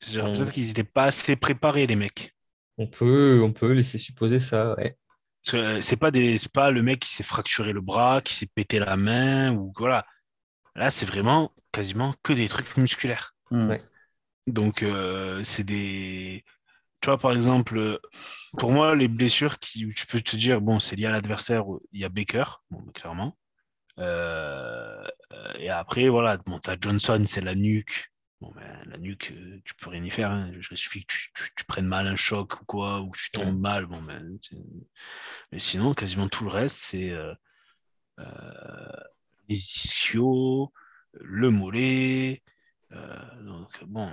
C'est-à-dire, Mm. Peut-être qu'ils n'étaient pas assez préparés, les mecs. On peut, on peut laisser supposer ça, ouais. Parce que euh, c'est pas, des... pas le mec qui s'est fracturé le bras, qui s'est pété la main, ou voilà. Là, c'est vraiment quasiment que des trucs musculaires. Ouais. Donc, euh, c'est des. Tu vois, par exemple, pour moi, les blessures qui, où tu peux te dire, bon, c'est lié à l'adversaire, il y a Baker, bon, clairement. Euh, euh, et après, voilà, bon, t'as Johnson, c'est la nuque. Bon, ben, la nuque, euh, tu peux rien y faire. Hein. Il suffit que tu, tu- tu prennes mal un choc ou quoi, ou que tu tombes mal. Bon, ben, Mais sinon, quasiment tout le reste, c'est euh, euh, les ischios, le mollet. euh, donc, bon,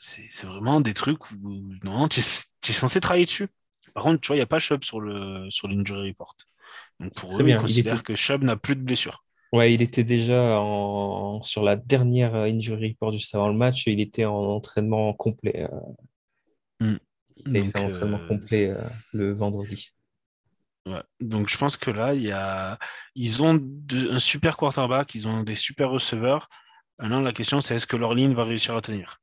c'est vraiment des trucs où non, tu es, censé travailler dessus. Par contre, tu vois, il n'y a pas Chubb sur le sur l'injury report. Donc pour Très eux, bien, ils il considèrent était- que Chubb n'a plus de blessure. Ouais, il était déjà en... sur la dernière injury report juste avant le match, il était en entraînement complet. euh, Mm. Il a fait un entraînement euh, complet euh, le vendredi. Ouais. Donc je pense que là, il y a... ils ont de- un super quarterback, ils ont des super receveurs. Maintenant, la question, c'est est-ce que leur ligne va réussir à tenir?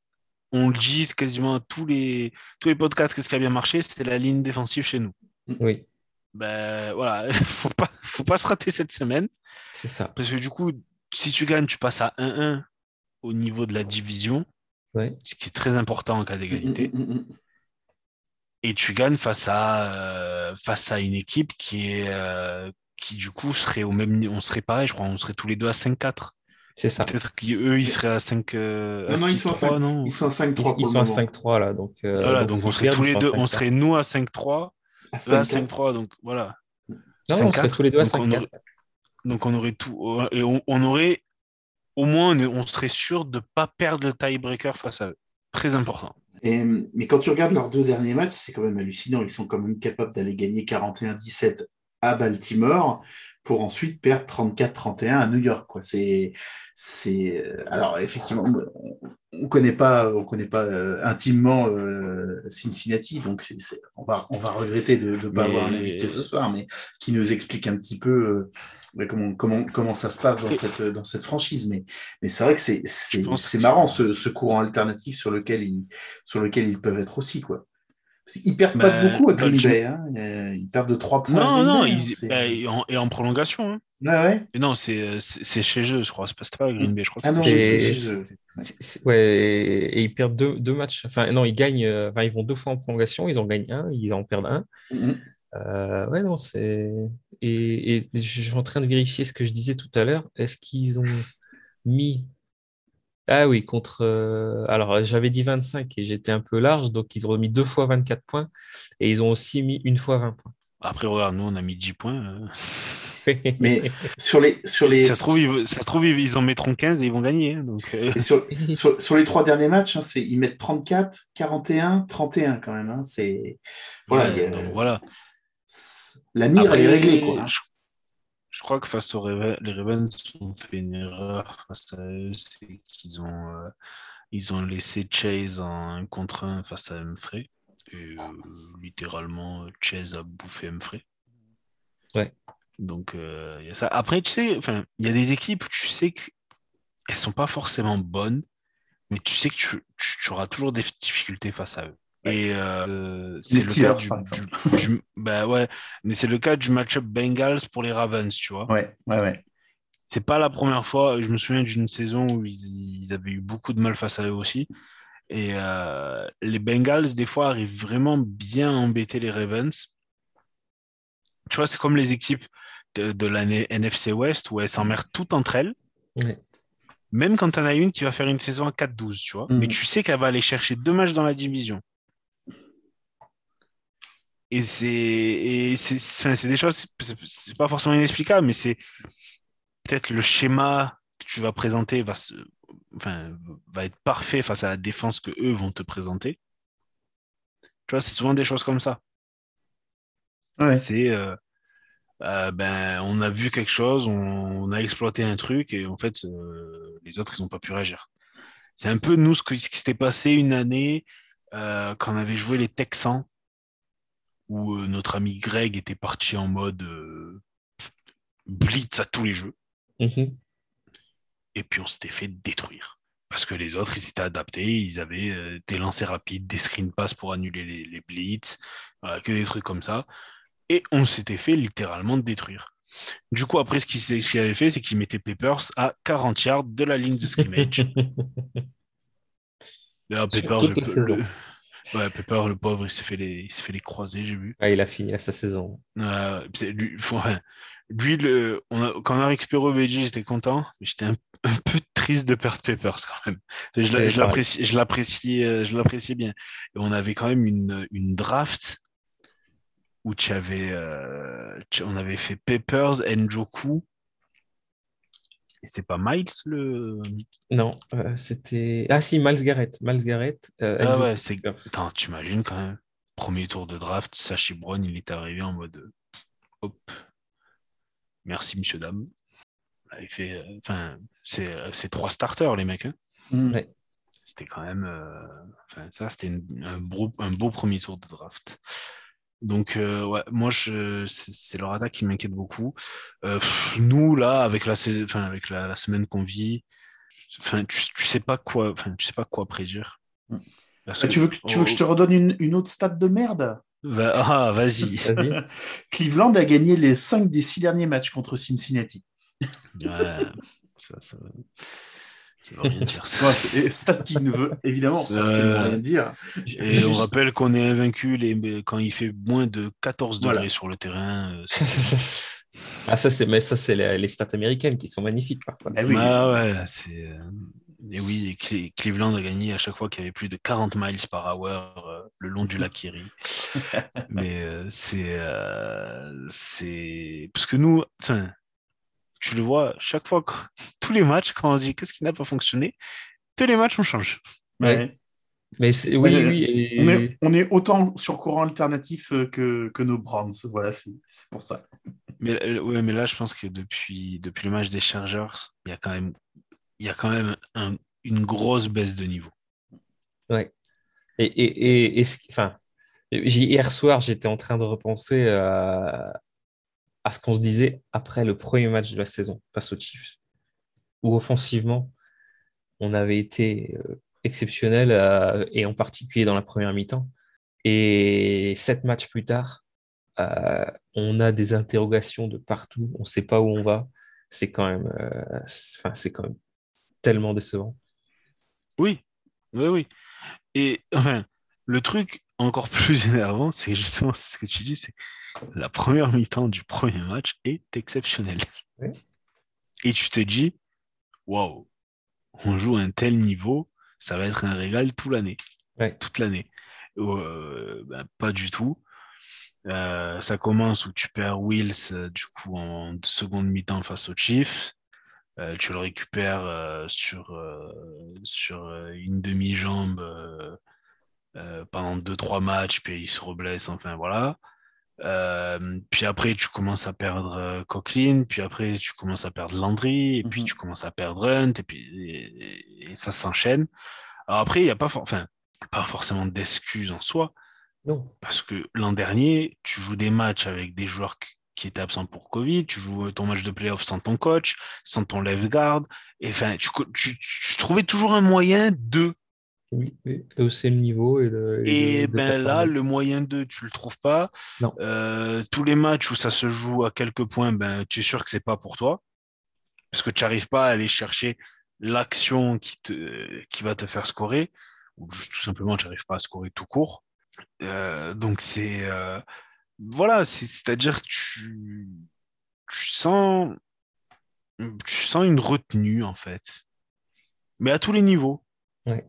On le dit quasiment à tous les, tous les podcasts, qu'est-ce qui a bien marché? C'est la ligne défensive chez nous. Oui, Ben voilà, faut pas, faut pas se rater cette semaine. c'est ça. Parce que du coup, si tu gagnes, tu passes à 1-1 au niveau de la division, Ouais. ce qui est très important en cas d'égalité. Mm, mm, mm, et tu gagnes face à, euh, face à une équipe qui est euh, qui du coup serait au même ni- on serait pareil je crois on serait tous les deux à 5-4 C'est ça. peut-être qu'eux ils seraient à 5 euh, à Non, non, ils sont à 6-3, 5. non Ils sont à 5-3 Ils, ils sont à moment. 5-3 là, donc, euh, voilà donc, on serait tous les à deux on 5-4. serait nous à 5-3 À eux à 5-4. 5-3 donc voilà Non, on serait 5-4. tous les deux à Donc, on 5-4. aurait- donc on aurait tout et on, on aurait au moins on, on serait sûr de pas perdre le tiebreaker face à eux très important Et, mais quand tu regardes leurs deux derniers matchs, c'est quand même hallucinant. Ils sont quand même capables d'aller gagner 41-17 à Baltimore pour ensuite perdre 34-31 à New York. Quoi. C'est, c'est, euh, alors effectivement, on, on connaît pas, on connaît pas euh, intimement euh, Cincinnati, donc c'est, va, on va regretter de ne pas Mais- avoir un invité ce soir, mais qui nous explique un petit peu euh, ouais, comment, comment, comment ça se passe dans cette, dans cette franchise. Mais, mais c'est vrai que c'est, marrant ce, ce courant alternatif sur lequel ils, sur lequel ils peuvent être aussi. Quoi. Parce qu'ils perdent pas Bah, beaucoup à Green Bay. Hein. Ils perdent de 3 points. non non Bay, hein. ils- bah, et, en, et en prolongation hein. Ouais, ouais. Mais non, c'est chez eux, je crois. C'est pas, à Green Bay, je crois que Ah non, c'était c'est- chez eux. Ouais, et, ils perdent deux, deux matchs. Enfin, non, ils gagnent. euh, Enfin, ils vont deux fois en prolongation. Ils en gagnent un. Ils en perdent un. Mhm. Euh, ouais, non, c'est. Et, et je suis en train de vérifier ce que je disais tout à l'heure. Est-ce qu'ils ont mis. Ah oui, contre. euh, Alors, j'avais dit 25 et j'étais un peu large. Donc, ils ont mis deux fois 24 points. Et ils ont aussi mis une fois 20 points. Après, regarde, nous, on a mis 10 points. euh. Mais sur les, sur les, ça, se trouve, ils, ça se trouve, ils ils en mettront 15 et ils vont gagner. hein, donc, euh, et sur, sur, sur les trois derniers matchs, hein, c'est, ils mettent 34, 41, 31 quand même. Hein. C'est, voilà, ouais, il y a- donc voilà. c'est- la mire, Après, elle est réglée. Quoi. Je, je crois que face aux Ravens, les Ravens ont fait une erreur face à eux. C'est qu'ils ont, euh, ils ont laissé Chase en contre un face à Humphrey. Et euh, littéralement, Chase a bouffé Humphrey. Ouais. Donc, euh, il y a ça. Après, tu sais, il y a des équipes où tu sais qu'elles sont pas forcément bonnes, mais tu sais que tu, tu- tu auras toujours des difficultés face à eux. Et euh, c'est Les le cas du, par exemple. du- du- bah ouais, mais c'est le cas du match-up Bengals pour les Ravens, tu vois. Ouais, ouais, ouais. C'est pas la première fois. Je me souviens d'une saison où ils, ils avaient eu beaucoup de mal face à eux aussi. Et euh, les Bengals, des fois, arrivent vraiment bien à embêter les Ravens. Tu vois, c'est comme les équipes de, de la NFC West où elles s'emmerdent toutes entre elles. Ouais. Même quand tu en as une qui va faire une saison à 4-12, tu vois. Mhm. Mais tu sais qu'elle va aller chercher deux matchs dans la division. Et c'est c'est des choses, c'est pas forcément inexplicable, mais c'est peut-être le schéma que tu vas présenter va se, enfin, va être parfait face à la défense que eux vont te présenter. Tu vois, c'est souvent des choses comme ça. Ouais. C'est euh, euh, ben, on a vu quelque chose, on, on a exploité un truc et en fait, euh, les autres, ils n'ont pas pu réagir. C'est un peu nous ce, que- ce qui s'était passé une année quand on avait joué les Texans, où euh, notre ami Greg était parti en mode euh, blitz à tous les jeux, Mhm. et puis on s'était fait détruire. Parce que les autres, ils étaient adaptés, ils avaient euh, des lancers rapides, des screen pass pour annuler les, les blitz, voilà, que des trucs comme ça. Et on s'était fait littéralement détruire. Du coup, après, ce qu'il ce avait fait, c'est qu'il mettait Peppers à 40 yards de la ligne de scrimmage. Là, Peppers, le- ouais, Peppers, le pauvre, il s'est fait les, il s'est fait les croiser, j'ai vu. Ouais, il a fini à sa saison. Euh, lui, faut- enfin, lui, le, on a- quand on a récupéré OBJ, j'étais content, mais j'étais un, un peu triste de perdre Peppers quand même. Je, l'apprécie- je l'appréciais, euh, je l'appréciais bien. Et on avait quand même une, une draft où tu avais, euh, tu- on avait fait Peppers, Njoku. Et c'est pas Miles le. Non, euh, c'était. Ah si, Miles Garrett. Miles Garrett. euh, Ah ouais, c'est. Attends, t'imagines quand même. Premier tour de draft, Sachi Brown, il est arrivé en mode. Hop. Merci, monsieur, dame. Il fait. euh, Enfin, c'est c'est trois starters, les mecs. hein. Mm. Ouais. C'était quand même. euh, Enfin, ça, c'était une- un, beau, un beau premier tour de draft. Donc, euh, ouais, moi, c'est leur attaque qui m'inquiète beaucoup. Euh, pff, nous, là, avec la, sais- enfin, avec la, la semaine qu'on vit, enfin, tu, tu sais pas quoi, enfin, tu sais pas quoi prédire. Mm. Parce Ah, tu, veux que, tu veux que je te redonne une, une autre stat de merde? Ah, vas-y. Vas-y. Cleveland a gagné les 5 des 6 derniers matchs contre Cincinnati. Ouais, ça, ça, c'est- stat qui ne veut évidemment Euh, rien dire. Et on rappelle qu'on est invaincu les, quand il fait moins de 14 degrés Voilà. sur le terrain. euh, ah ça c'est mais ça c'est les, les stats américaines qui sont magnifiques parfois. Oui, Ah ouais, ça- c'est. euh, Et oui, et Cle- Cleveland a gagné à chaque fois qu'il y avait plus de 40 miles par hour euh, le long du lac Erie. Mais euh, c'est. euh, c'est. Parce que nous, tu le vois, chaque fois, quand- tous les matchs, quand on se dit qu'est-ce qui n'a pas fonctionné, tous les matchs, on change. Ouais. Mais c'est- oui Ouais, oui et- On, est, on est autant sur courant alternatif euh, que, que nos Browns. Voilà, c'est c'est pour ça. Mais, euh, ouais, mais là, je pense que depuis, depuis le match des Chargers, il y a quand même, il y a quand même un- une grosse baisse de niveau. Ouais. Et, et, et, et ce qui- enfin, hier soir, j'étais en train de repenser à, à ce qu'on se disait après le premier match de la saison face aux Chiefs, où offensivement, on avait été euh, exceptionnel, euh, et en particulier dans la première mi-temps. Et sept matchs plus tard, euh, on a des interrogations de partout, on ne sait pas où on va. C'est quand même, quand même tellement décevant. Oui, oui, oui. Et enfin, le truc encore plus énervant, c'est justement ce que tu dis, c'est la première mi-temps du premier match est exceptionnelle. Et tu te dis, waouh, on joue à un tel niveau, ça va être un régal toute l'année. Toute l'année. Euh, ben, pas du tout. Euh, ça commence où tu perds Wills, euh, du coup, en seconde mi-temps face aux Chiefs. Euh, tu le récupères sur, sur une demi-jambe pendant deux trois matchs, puis il se reblesse, enfin voilà. Euh, puis après, tu commences à perdre euh, Coquelin, puis après, tu commences à perdre Landry, et puis Mhm. tu commences à perdre Hunt, et puis et, et ça s'enchaîne. Alors après, il n'y a pas, for- enfin, pas forcément d'excuses en soi, Non. parce que l'an dernier, tu joues des matchs avec des joueurs qui- étaient absents pour Covid, tu joues ton match de playoff sans ton coach, sans ton left guard, et enfin, tu, co- tu, tu trouvais toujours un moyen de. Oui, oui, hausser le niveau et de ben là, le moyen de, tu le trouves pas. Non. Euh, tous les matchs où ça se joue à quelques points, ben, tu es sûr que c'est pas pour toi. Parce que tu n'arrives pas à aller chercher l'action qui, te, qui va te faire scorer. Ou juste tout simplement, tu n'arrives pas à scorer tout court. Euh, donc c'est. euh, voilà, c'est- c'est-à-dire que tu, tu sens. Tu sens une retenue, en fait. Mais à tous les niveaux. Ouais.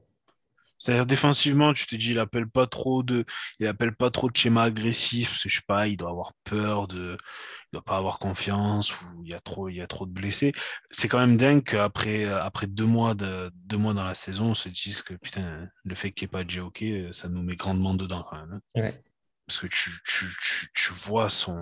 C'est-à-dire défensivement, tu te dis, il appelle pas trop de, il appelle pas trop de schéma agressif, parce que je sais pas, il doit avoir peur de, il doit pas avoir confiance ou il y a trop, il y a trop de blessés. C'est quand même dingue qu'après, après deux mois de, deux mois dans la saison, on se dise que putain, le fait qu'il n'y ait pas de JOK, ça nous met grandement dedans quand même. hein. Ouais. Parce que tu, tu, tu, tu vois son,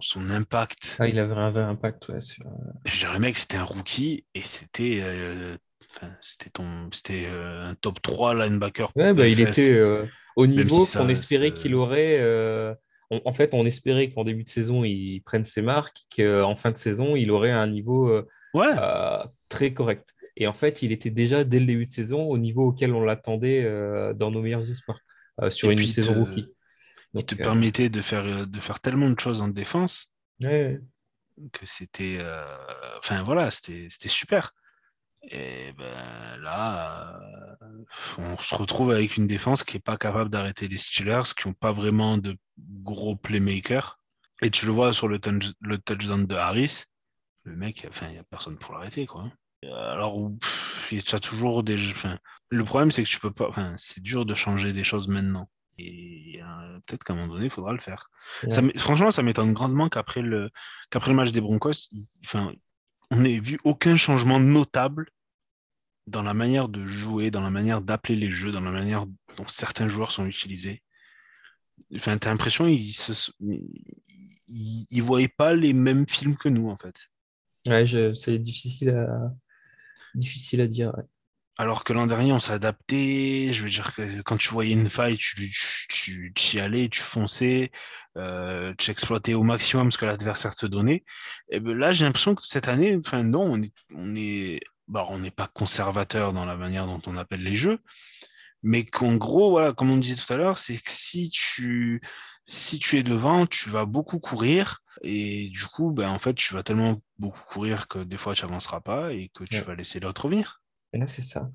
son impact. Ah, il avait un vrai impact ouais, sur. Je dirais, mec, c'était un rookie et c'était, euh, enfin, c'était ton, c'était euh, un top 3 linebacker. Ouais, bah, il était euh, au niveau si qu'on espérait qu'il aurait. euh, on- en fait, on espérait qu'en début de saison, il prenne ses marques, qu'en fin de saison, il aurait un niveau euh, Ouais. très correct. Et en fait, il était déjà dès le début de saison au niveau auquel on l'attendait dans nos meilleurs espoirs sur Et une saison te- rookie. Il te permettait de faire, de faire tellement de choses en défense ouais, que c'était, enfin voilà, c'était, c'était super. Et ben là, euh, on se retrouve avec une défense qui est pas capable d'arrêter les Steelers, qui n'ont pas vraiment de gros playmakers. Et tu le vois sur le, touch- le touchdown de Harris, le mec, enfin, il n'y a personne pour l'arrêter, quoi. Alors, pff, il y a toujours des. Enfin, le problème, c'est que tu peux pas. Enfin, c'est dur de changer des choses maintenant. Et euh, peut-être qu'à un moment donné, il faudra le faire. Ouais. franchement, ça m'étonne grandement qu'après le, qu'après le match des Broncos, il- enfin, on n'ait vu aucun changement notable dans la manière de jouer, dans la manière d'appeler les jeux, dans la manière dont certains joueurs sont utilisés. Enfin, t'as l'impression qu'ils se, ils, ils voyaient pas les mêmes films que nous, en fait. Ouais, c'est difficile à, difficile à dire. Alors que l'an dernier, on s'est adapté. Je veux dire que quand tu voyais une faille, tu, tu, y allais, tu fonçais, euh, tu exploitais au maximum ce que l'adversaire te donnait. Et ben là, j'ai l'impression que cette année, enfin non, on est, on est, bah, on n'est pas conservateur dans la manière dont on appelle les jeux, mais qu'en gros, voilà, comme on disait tout à l'heure, c'est que si tu, si tu es devant, tu vas beaucoup courir. Et du coup, ben, en fait, tu vas tellement beaucoup courir que des fois, tu n'avanceras pas et que tu Ouais. vas laisser l'autre venir. Et là, c'est ça.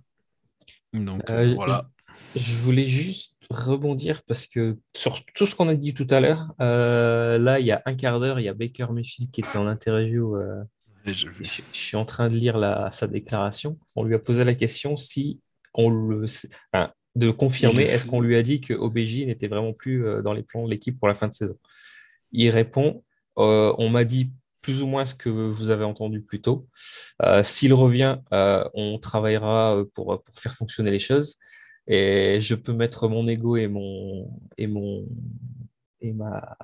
Donc Euh, voilà. Je, voulais juste rebondir parce que sur tout ce qu'on a dit tout à l'heure, euh, là, il y a un quart d'heure, il y a Baker Mayfield qui était en interview. euh, je- suis en train de lire la- sa déclaration. On lui a posé la question si on le, enfin, de confirmer, est-ce qu'on lui a dit que OBJ n'était vraiment plus dans les plans de l'équipe pour la fin de saison? Il répond, on m'a dit plus ou moins ce que vous avez entendu plus tôt. Euh, s'il revient, euh, on travaillera euh, pour, pour faire fonctionner les choses. Et je peux mettre mon ego et mon et mon et ma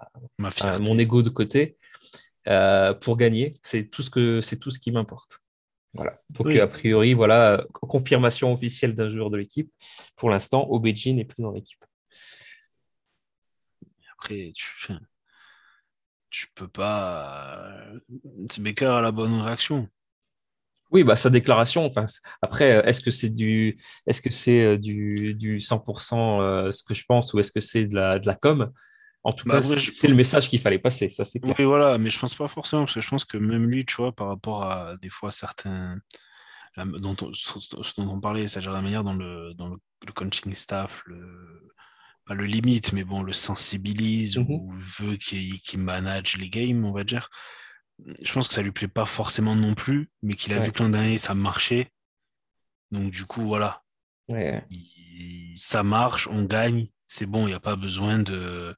mon ego de côté pour gagner. C'est tout ce que c'est tout ce qui m'importe. Voilà. Donc Oui. a priori, voilà, confirmation officielle d'un joueur de l'équipe. Pour l'instant, OBJ n'est plus dans l'équipe. Après, tu, tu peux pas. euh, Baker a la bonne réaction. Oui, bah sa déclaration. Enfin, après, euh, est-ce que c'est du, est-ce que c'est euh, du, du 100% euh, ce que je pense ou est-ce que c'est de la, de la com? En tout Bah, cas, c'est le message qu'il fallait passer. Ça, c'est clair. Oui, voilà, mais je pense pas forcément, parce que je pense que même lui, tu vois, par rapport à des fois certains. la- dont on, ce ce dont on parlait, c'est-à-dire la manière dont le, dans le, le coaching staff le, pas le limite, mais bon, le sensibilise Mhm. ou veut qu'il manage les games, on va dire. Je pense que ça lui plaît pas forcément non plus, mais qu'il a Ouais. vu plein d'années, ça marchait. Donc, du coup, voilà. Ouais. il- ça marche, on gagne, c'est bon, il n'y a pas besoin de.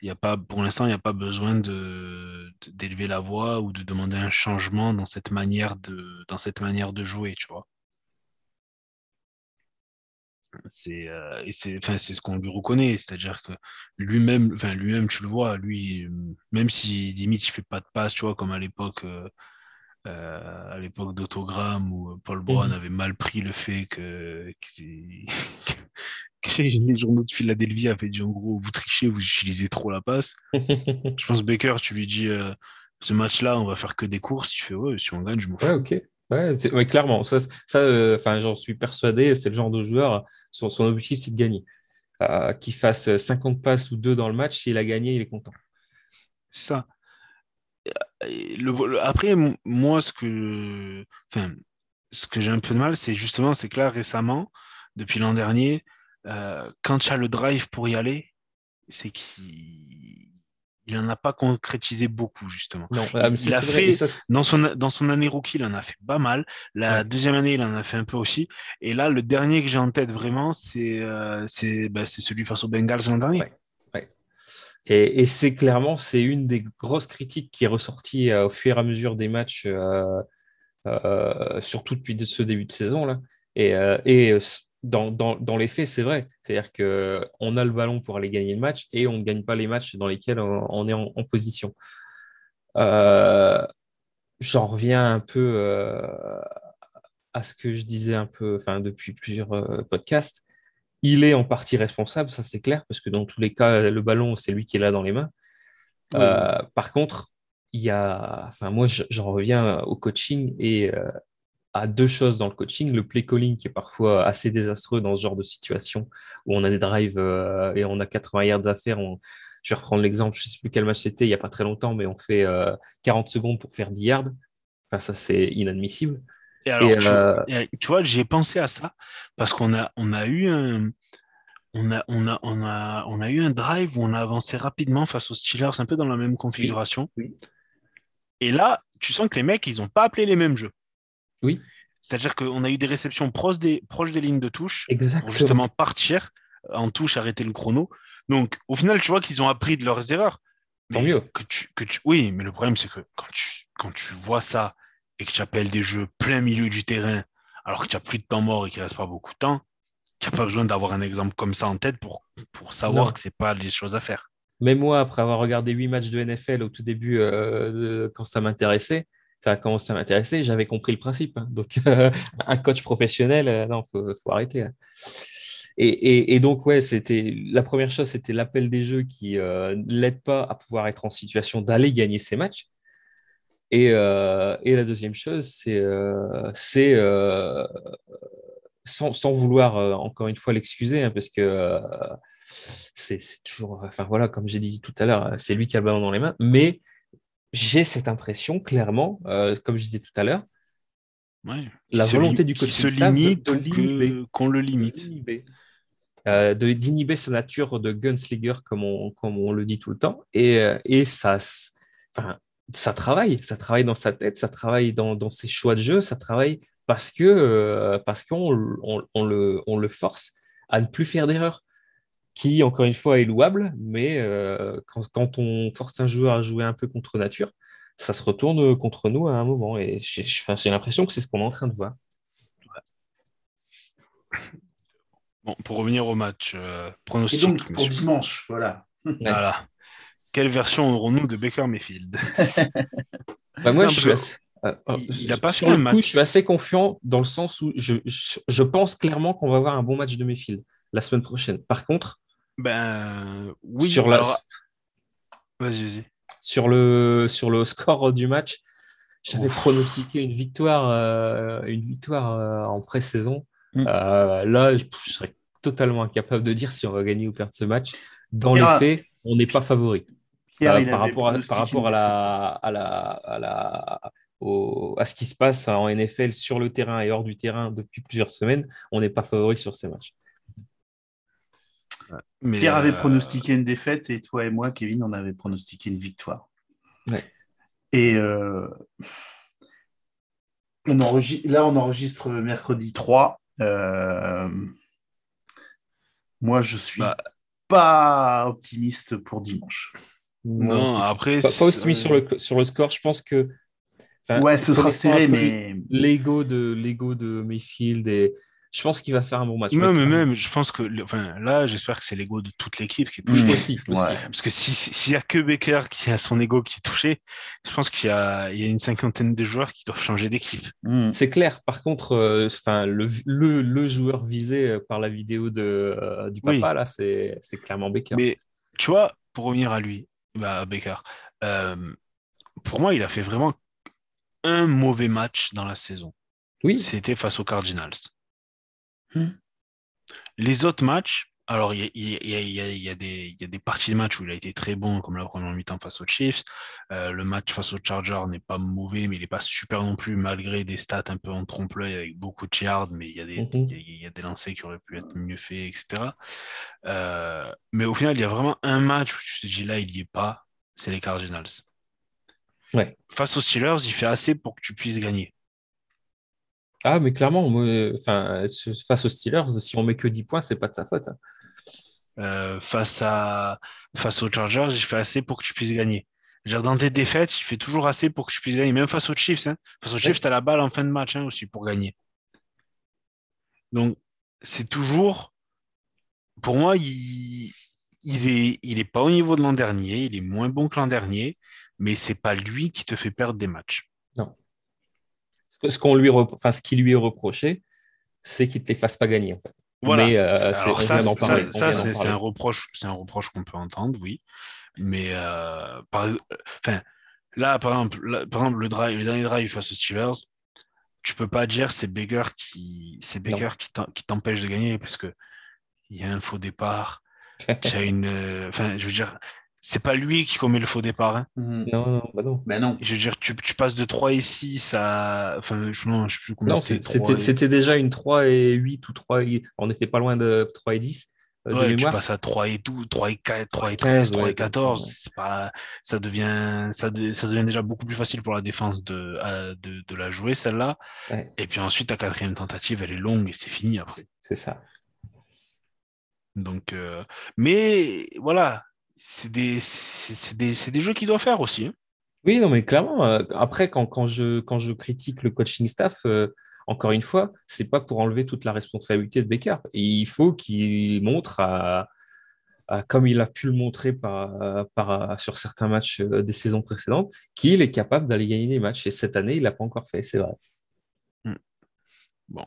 Il y a pas, pour l'instant, il n'y a pas besoin de, de- d'élever la voix ou de demander un changement dans cette manière de, dans cette manière de jouer, tu vois. C'est, euh, et c'est, enfin, c'est ce qu'on lui reconnaît, c'est-à-dire que lui-même, enfin, lui-même, tu le vois, lui, même si limite il fait pas de passe, tu vois, comme à l'époque, euh, euh, à l'époque d'Autogramme où Paul Brown Mhm. avait mal pris le fait que, les journaux de Philadelphie avaient dit en gros, vous trichez, vous utilisez trop la passe. Je pense Baker, tu lui dis, euh, ce match-là, on va faire que des courses, il fait, ouais, si on gagne, je m'en fous. Ouais, ok. Ouais, clairement, ça, euh, j'en suis persuadé, c'est le genre de joueur, son, objectif, c'est de gagner. Euh, qu'il fasse 50 passes ou 2 dans le match, s'il a gagné, il est content. Ça. Après, moi, ce que, ce que j'ai un peu de mal, c'est justement, c'est que là, récemment, depuis l'an dernier, euh, quand tu as le drive pour y aller, c'est qu'il il en a pas concrétisé beaucoup, justement. Non, Il- ah, il a fait- ça, Dans son, dans son année rookie, il en a fait pas mal. La Ouais. deuxième année, il en a fait un peu aussi. Et là, le dernier que j'ai en tête vraiment, c'est euh, bah, celui face aux Bengals l'an dernier. Ouais. Et, et c'est clairement, c'est une des grosses critiques qui est ressortie euh, au fur et à mesure des matchs, euh, surtout depuis de- ce début de saison là. Et, dans, dans, dans les faits, c'est vrai. C'est-à-dire que on a le ballon pour aller gagner le match et on ne gagne pas les matchs dans lesquels on, on est en, en position. Euh, J'en reviens un peu euh, à ce que je disais un peu, enfin depuis plusieurs euh, podcasts. Il est en partie responsable, ça c'est clair, parce que dans tous les cas, le ballon, c'est lui qui est là dans les mains. Oui. Par contre, il y a, enfin moi, je- j'en reviens au coaching et à deux choses dans le coaching. Le play calling qui est parfois assez désastreux dans ce genre de situation où on a des drives euh, et on a 80 yards à faire. On- je vais reprendre l'exemple, je ne sais plus quel match c'était, il n'y a pas très longtemps, mais on fait euh, 40 secondes pour faire 10 yards. Enfin, ça, c'est inadmissible. Et alors, Et, tu, euh, tu vois, j'ai pensé à ça parce qu'on a, on a eu un. On a, on, a, on, a, on a eu un drive où on a avancé rapidement face aux Steelers, un peu dans la même configuration. oui. Et là, tu sens que les mecs, ils n'ont pas appelé les mêmes jeux. Oui. C'est-à-dire qu'on a eu des réceptions proches des, proches des lignes de touche pour justement partir en touche, arrêter le chrono. Donc, au final, tu vois qu'ils ont appris de leurs erreurs. Tant Mais mieux. Que tu, que tu... Oui, mais le problème, c'est que quand tu, quand tu vois ça et que tu appelles des jeux plein milieu du terrain, alors que tu n'as plus de temps mort et qu'il ne reste pas beaucoup de temps, tu n'as pas besoin d'avoir un exemple comme ça en tête pour, pour savoir Non. que ce n'est pas les choses à faire. Même moi, après avoir regardé huit matchs de NFL au tout début, euh, quand ça m'intéressait, ça a commencé à m'intéresser, j'avais compris le principe. hein. Donc, un coach professionnel, euh, non, faut, faut arrêter. hein. Et, donc, ouais, c'était la première chose, c'était l'appel des jeux qui euh, l'aide pas à pouvoir être en situation d'aller gagner ces matchs. Et, euh, et la deuxième chose, c'est euh, sans, vouloir encore une fois l'excuser, hein, parce que c'est toujours, enfin voilà, comme j'ai dit tout à l'heure, c'est lui qui a le ballon dans les mains, mais j'ai cette impression clairement, euh, comme je disais tout à l'heure, Ouais. La volonté du coaching se staff de- limite qu'on le limite. d'inhiber. Euh, de- d'inhiber sa nature de gunslinger, comme on, comme on le dit tout le temps. Et, euh, et ça, enfin, ça travaille. Ça travaille dans sa tête, ça travaille dans, dans ses choix de jeu, ça travaille parce que euh, parce qu'on on, on le, on le force à ne plus faire d'erreurs. Qui, encore une fois, est louable, mais euh, quand, quand on force un joueur à jouer un peu contre nature, ça se retourne contre nous à un moment. Et j'ai l'impression que c'est ce qu'on est en train de voir. Bon, pour revenir au match, euh, Et pronostic, donc, pour monsieur. dimanche, voilà. Voilà. Quelle version aurons-nous de Baker Mayfield? Bah, moi, Non, je suis assez- euh, euh, il- il a pas sur fait le un coup, match. je suis assez confiant dans le sens où je, je, je pense clairement qu'on va avoir un bon match de Mayfield la semaine prochaine. Par contre, Ben oui. sur, la, Vas-y, vas-y. sur, le, sur le score du match, j'avais pronostiqué une victoire, euh, une victoire euh, en pré-saison. Mm. Euh, là, je, je serais totalement incapable de dire si on va gagner ou perdre ce match. Dans les faits, on n'est pas favori. Pierre, par rapport, à, par rapport à, la, à, la, à, la, au- à ce qui se passe en NFL sur le terrain et hors du terrain depuis plusieurs semaines, on n'est pas favori sur ces matchs. Mais, Pierre avait euh, pronostiqué une défaite et toi et moi, Kevin, on avait pronostiqué une victoire. Ouais. Et euh, on enregistre, là, on enregistre mercredi 3. Euh, moi, je suis Bah. pas optimiste pour dimanche. Non, après. Pas, pas optimiste sur le, sur le score, je pense que. ouais, ce sera serré, mais L'ego de, l'ego de Mayfield, et je pense qu'il va faire un bon match. Non, mais même, je pense que. Enfin, là, j'espère que c'est l'ego de toute l'équipe qui est touché. Mmh. Aussi, aussi. Ouais. Parce que si- si- s'il y a que Baker qui a son ego qui est touché, je pense qu'il y a, il y a une cinquantaine de joueurs qui doivent changer d'équipe. Hmm. C'est clair. Par contre, euh, enfin, le, le, le joueur visé euh, par la vidéo de, euh, du papa, Oui. là, c'est c'est clairement Baker. Mais tu vois, pour revenir à lui, bah, à Baker, euh, pour moi, il a fait vraiment un mauvais match dans la saison. Oui, C'était face aux Cardinals. Hmm. Les autres matchs, alors il y a, y y y des, parties de match où il a été très bon, comme la première mi-temps face aux Chiefs. Euh, le match face aux Chargers n'est pas mauvais, mais il n'est pas super non plus, malgré des stats un peu en trompe-l'œil avec beaucoup de yards, mais il y, a des, Mhm. a, a lancers qui auraient pu être mieux faits, etc. Euh, mais au final, il y a vraiment un match où tu te dis là, il n'y est pas. c'est les Cardinals. Ouais. Face aux Steelers, il fait assez pour que tu puisses gagner. Ah, mais clairement, moi, enfin, face aux Steelers, si on met que 10 points, c'est pas de sa faute. hein. Euh, face, à, face aux Chargers, il fait assez pour que tu puisses gagner. Je dans tes défaites, il fait toujours assez pour que tu puisses gagner, même face aux Chiefs. Hein. Face aux Chiefs, tu as la balle en fin de match hein, aussi pour gagner. Donc, c'est toujours. Pour moi, il, il est, il est pas au niveau de l'an dernier, il est moins bon que l'an dernier, mais c'est pas lui qui te fait perdre des matchs. Ce qu'on lui, repro- enfin, ce qui lui est reproché, c'est qu'il te les fasse pas gagner. En fait. Voilà. Mais euh, C'est- alors ça, ça- ça, un reproche, c'est un reproche qu'on peut entendre, oui. Mais euh, par, enfin, là, par exemple, là, par exemple, le drive, le dernier drive face aux Steelers, tu peux pas dire c'est Baker qui, c'est Baker qui t'empêche de gagner parce que il y a un faux départ. Tu as une, euh, enfin, je veux dire, c'est pas lui qui commet le faux départ. hein. Mhm. Non, non, bah non. Ben non. Je veux dire, tu, tu passes de 3 et 6 à, enfin, je, non, je sais plus combien Non, c'était. c'est- 3 c'était et- déjà une 3 et 8 ou 3 et... On n'était pas loin de 3 et 10 euh, de Ouais, tu mémoire. passes à 3 et 12, 3 et 4, 3 et 15, 13, 3 ouais, et 14. comme ça, C'est pas, ça devient, ça, de- ça devient déjà beaucoup plus facile pour la défense de, à- de, de la jouer, celle-là. Ouais. Et puis ensuite, ta quatrième tentative, elle est longue et c'est fini après. C'est ça. Donc, euh, mais voilà, c'est des, c'est c'est des, c'est des jeux qu'il doit faire aussi. hein. Oui, non, mais clairement, euh, après, quand, quand, je, quand je critique le coaching staff, euh, encore une fois, c'est pas pour enlever toute la responsabilité de Baker. Et il faut qu'il montre, à, à- comme il a pu le montrer par, par, sur certains matchs euh, des saisons précédentes, qu'il est capable d'aller gagner des matchs. Et cette année, il l'a pas encore fait, c'est vrai. Bon.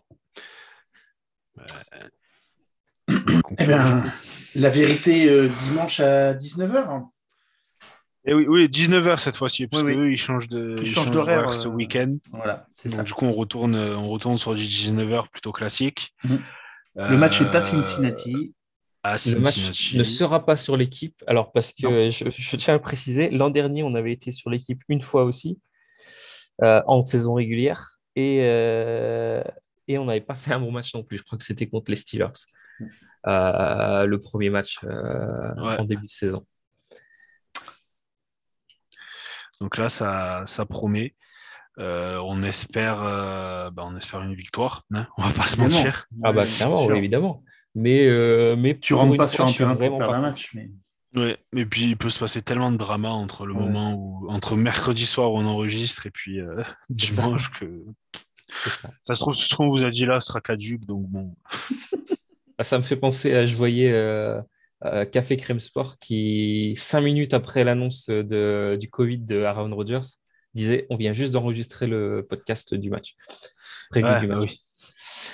Eh bien, la vérité euh, dimanche à 19h. Et oui, oui, 19h cette fois-ci, parce Oui, oui. qu'eux, ils changent de, Ils ils changent d'horaire, ce euh, week-end. Voilà, c'est Donc, ça. du coup, on retourne, on retourne sur du 19h plutôt classique. Mhm. Le match est à Euh, Cincinnati. à Le match Cincinnati. ne sera pas sur l'équipe. Alors, parce que je, je tiens à préciser, l'an dernier, on avait été sur l'équipe une fois aussi, euh, en saison régulière, et, euh, et on n'avait pas fait un bon match non plus. Je crois que c'était contre les Steelers, Euh, le premier match euh, Ouais. en début de saison. Donc là, ça, ça promet. Euh, on espère, euh, bah, on espère une victoire. hein, on va pas se Évidemment. mentir. Ah bah clairement, oui, évidemment. Mais, euh, mais Tu rentres pas fois, sur un terrain pour vraiment perdre pas un match. Mais... Ouais. Et puis il peut se passer tellement de drama entre le Ouais. moment où, entre mercredi soir où on enregistre et puis euh, ça. dimanche que ça se trouve ce qu'on vous a dit là sera caduque. Donc bon. Ah, Ça me fait penser à, je voyais euh, euh, Café Crème Sport qui, cinq minutes après l'annonce du Covid de Aaron Rodgers, disait on vient juste d'enregistrer le podcast du match. Prévu Ouais, du bah match. oui.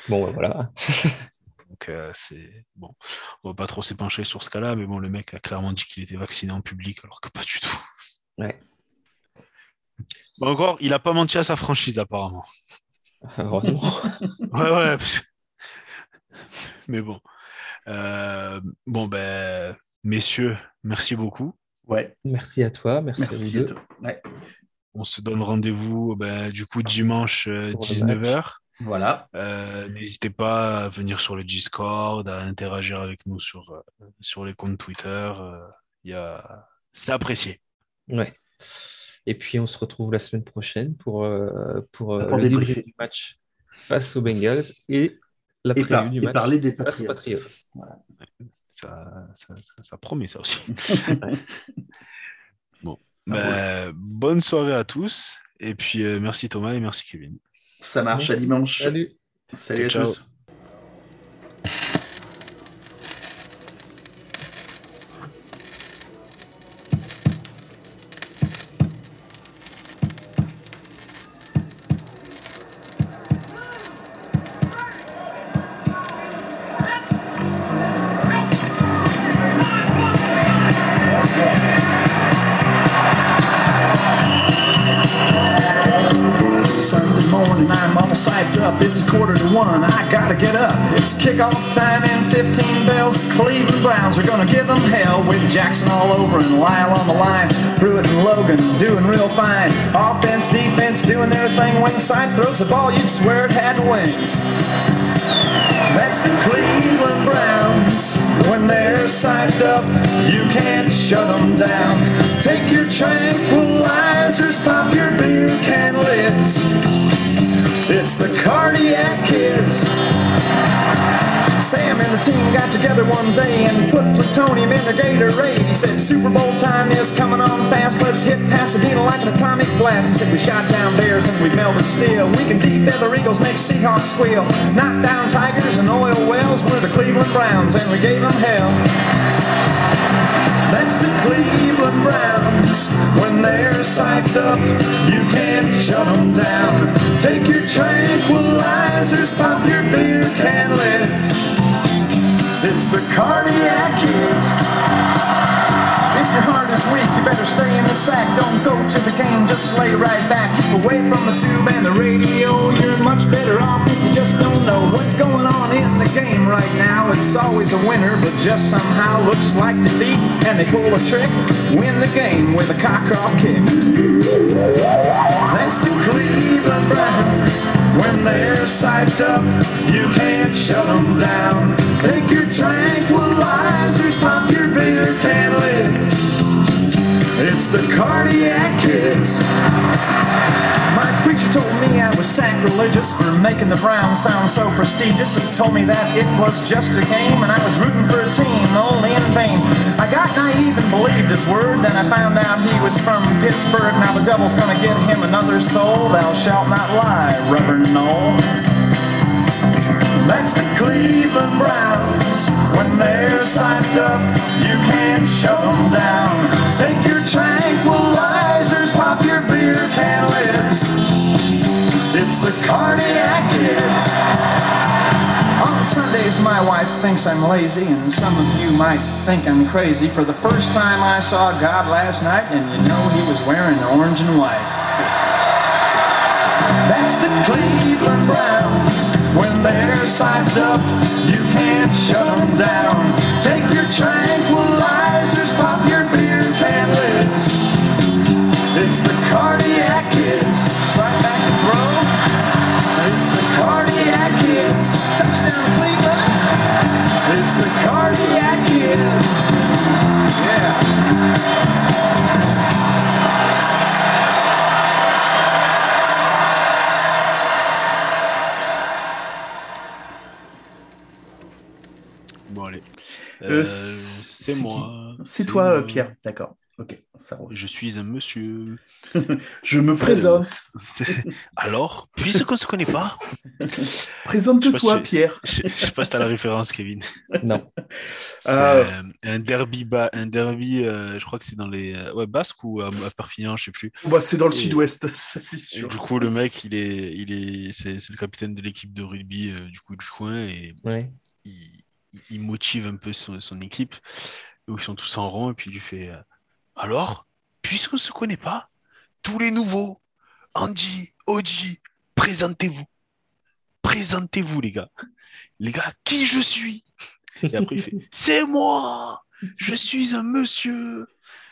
Bon, voilà. Donc euh, c'est bon. On va pas trop s'épancher sur ce cas-là, mais bon, le mec a clairement dit qu'il était vacciné en public alors que pas du tout. Ouais. Bon, encore, il a pas menti à sa franchise apparemment. Heureusement. Ouais, ouais. parce Mais bon. Euh, bon, ben, messieurs, merci beaucoup. Ouais, Merci à toi, merci, à merci vous à deux. toi. Ouais. On se donne rendez-vous ben, du coup dimanche euh, Pour le 19h. Voilà. Euh, N'hésitez pas à venir sur le Discord, à interagir avec nous sur, euh, sur les comptes Twitter. euh, il y a... C'est apprécié. Ouais. Et puis on se retrouve la semaine prochaine pour, euh, pour, euh, Pour le débrief du match face aux Bengals et la Et, prévue par- du et match parler des aux Patriots. Patriots. Voilà. Ça, ça, ça- ça promet ça aussi. bon. Ah Ben, bonne soirée à tous. Et puis euh, merci Thomas et merci Kevin. Ça marche à dimanche. Salut. Salut à Ciao, tous. Day and put plutonium in the Gatorade. He said, Super Bowl time is coming on fast. Let's hit Pasadena like an atomic blast. He said, We shot down bears and we melted steel. We can defeather eagles, make Seahawks squeal. Knock down tigers and oil wells. We're the Cleveland Browns and we gave them hell. That's the Cleveland Browns. When they're psyched up, you can't shut them down. Take your tranquilizers, pop your beer can lids. It's the cardiac kids. If your heart is weak, you better stay in the sack. Don't go to the game, just lay right back. Away from the tube and the radio. You're much better off if you just don't know what's going on in the game right now. It's always a winner, but just somehow looks like defeat. And they pull a trick, win the game with a cock off kick. That's the Cleveland Browns. When they're psyched up, you can't shut them down. Take your tranquilizers, pop your beer can lids. It's the cardiac kids. Preacher told me I was sacrilegious for making the Browns sound so prestigious. He told me that it was just a game and I was rooting for a team only in vain. I got naive and believed his word. Then I found out he was from Pittsburgh. Now the devil's gonna get him another soul. Thou shalt not lie, Reverend Noel. That's the Cleveland Browns. When they're psyched up, you can't shut them down. Take your tranquilizers, pop your beer can. It's the cardiac kids. On Sundays, my wife thinks I'm lazy, and some of you might think I'm crazy. For the first time, I saw God last night, and you know he was wearing orange and white. That's the Cleveland Browns. When they're psyched up, you can't shut them down. Take your tranquilizers, c'est moi. C'est toi, moi. Pierre. D'accord. Ok, ça roule. Je suis un monsieur. Je me présente. Alors, puisqu'on se connaît pas, Présente-toi, Pierre. je, je sais pas si t'as la référence, Kevin. Non. Ah. euh, un derby, bas, un derby. euh, je crois que c'est dans les euh, ouais, Basques ou à, à Perpignan, je sais plus. Bah, c'est dans le Et- sud-ouest, ça c'est Et sûr. du coup, le mec, il est, il est, c'est, c'est le capitaine de l'équipe de rugby euh, du coup du coin et Ouais. il, il motive un peu son, son équipe. où ils sont tous en rond et puis il lui fait euh, alors, puisqu'on se connaît pas, tous les nouveaux, Andy, Oji, présentez-vous, présentez-vous les gars, les gars, qui je suis? Et après il fait c'est moi, je suis un monsieur.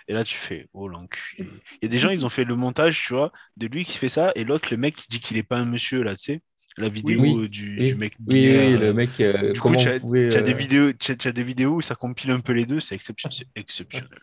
Et là, tu fais, oh l'enculé. Il y a des gens, ils ont fait le montage, tu vois, de lui qui fait ça, et l'autre, le mec qui dit qu'il est pas un monsieur, là, tu sais, la vidéo Oui, du, oui. du mec Oui, oui, le euh, mec, euh, du coup, comment as, tu as des euh, vidéos, as, as des vidéos où ça compile un peu les deux, c'est exception- c'est exceptionnel.